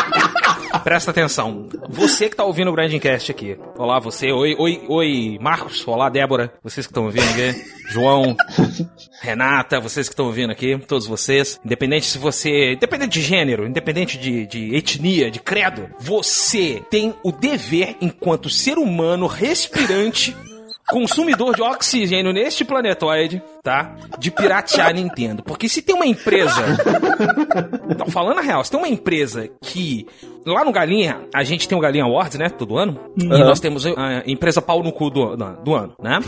presta atenção. Você que tá ouvindo o Grandcast aqui. Olá, você. Oi, oi, oi, Marcos. Olá, Débora. Vocês que estão ouvindo aqui. João. Renata, vocês que estão ouvindo aqui, todos vocês, independente se você, independente de gênero, independente de, de etnia, de credo, você tem o dever, enquanto ser humano respirante, consumidor de oxigênio neste planetoide, tá? De piratear a Nintendo. Porque se tem uma empresa. Então, falando a real, se tem uma empresa que. Lá no Galinha, a gente tem o Galinha Awards, né? Todo ano. E nós temos a empresa pau no cu do, do ano, né?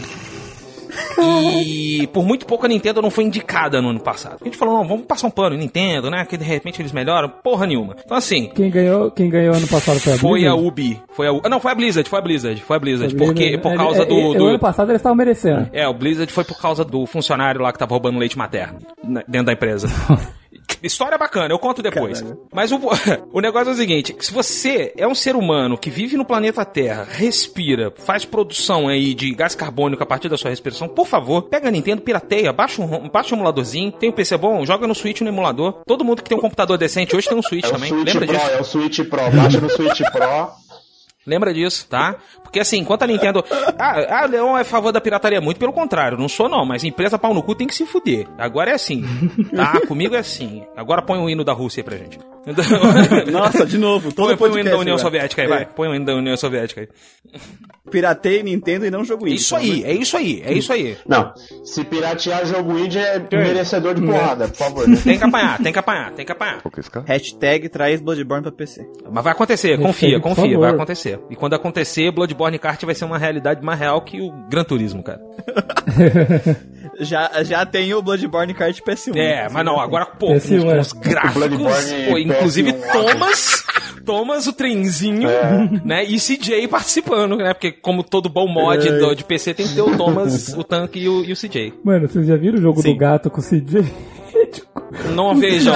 E por muito pouco a Nintendo não foi indicada no ano passado. A gente falou, não, vamos passar um pano, Nintendo, né? Que de repente eles melhoram. Porra nenhuma. Então assim, Quem ganhou, quem ganhou ano passado foi a foi Blizzard? a Ubi. Foi a Não, foi a Blizzard, foi a Blizzard, foi a Blizzard. Foi Porque, Blizzard. por causa do. ele- do- O ano passado eles estavam merecendo. É, o Blizzard foi por causa do funcionário lá que tava roubando leite materno né, dentro da empresa. História bacana, eu conto depois. Mas o, o negócio é o seguinte: se você é um ser humano que vive no planeta Terra, respira, faz produção aí de gás carbônico a partir da sua respiração, por favor, pega a Nintendo, pirateia, baixa um, baixa um emuladorzinho, tem um PC bom, joga no Switch no emulador. Todo mundo que tem um computador decente hoje tem um Switch É o também. Switch Lembra Pro, disso? é o Switch Pro, baixa no Switch Pro. Lembra disso, tá? Porque assim, enquanto a Nintendo. Ah, ah, Leon é a favor da pirataria. Muito pelo contrário, não sou não, mas empresa pau no cu tem que se fuder. Agora é assim, tá? Comigo é assim. Agora põe o hino da Rússia aí pra gente. Nossa, de novo. Todo põe, põe o hino da União agora. Soviética aí, É. vai. Põe o hino da União Soviética aí. Piratei Nintendo e não jogo É isso. aí, é isso aí, é isso aí. Não, se piratear jogo indie é merecedor de porrada, por favor. né? Tem que apanhar, tem que apanhar, tem que apanhar. Hashtag traz Bloodborne pra PC. Mas vai acontecer, confia, confia, vai acontecer. E quando acontecer, Bloodborne Kart vai ser uma realidade mais real que o Gran Turismo, cara. Já, já tem o Bloodborne Kart PS1. É, mas não, agora, pô, com, Esse com é. os gráficos, pô, inclusive PS1. Thomas, Thomas o trenzinho, né, e CJ participando, né, porque como todo bom mod do- de PC tem que ter o Thomas, o tanque e o, e o CJ. Mano, vocês já viram o jogo Sim. do gato com o CJ? Não vejam,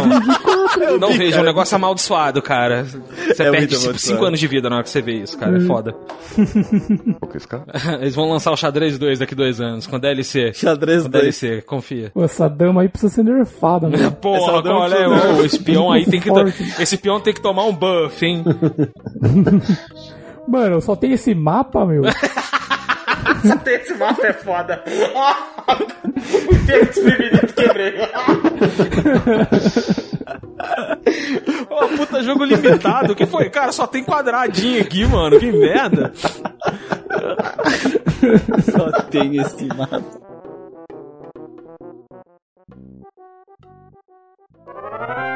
não vejam, um negócio amaldiçoado, cara. Você É perde muito tipo, amaldiçoado. 5 anos de vida na hora que você vê isso, cara, é foda. Eles vão lançar o Xadrez 2 daqui dois anos, com DLC. Xadrez Com 2. DLC, confia. Pô, essa dama aí precisa ser nerfada, mano. Porra, Essa qual é? O espião aí tem que. Esse espião tem que tomar um buff, hein? Mano, só tem esse mapa, meu. Esse mapa é foda. o tempo desprevenido quebrei. Ô, oh, puta, jogo limitado. O que foi? Cara, só tem quadradinho aqui, mano. Que merda. só tem esse mapa.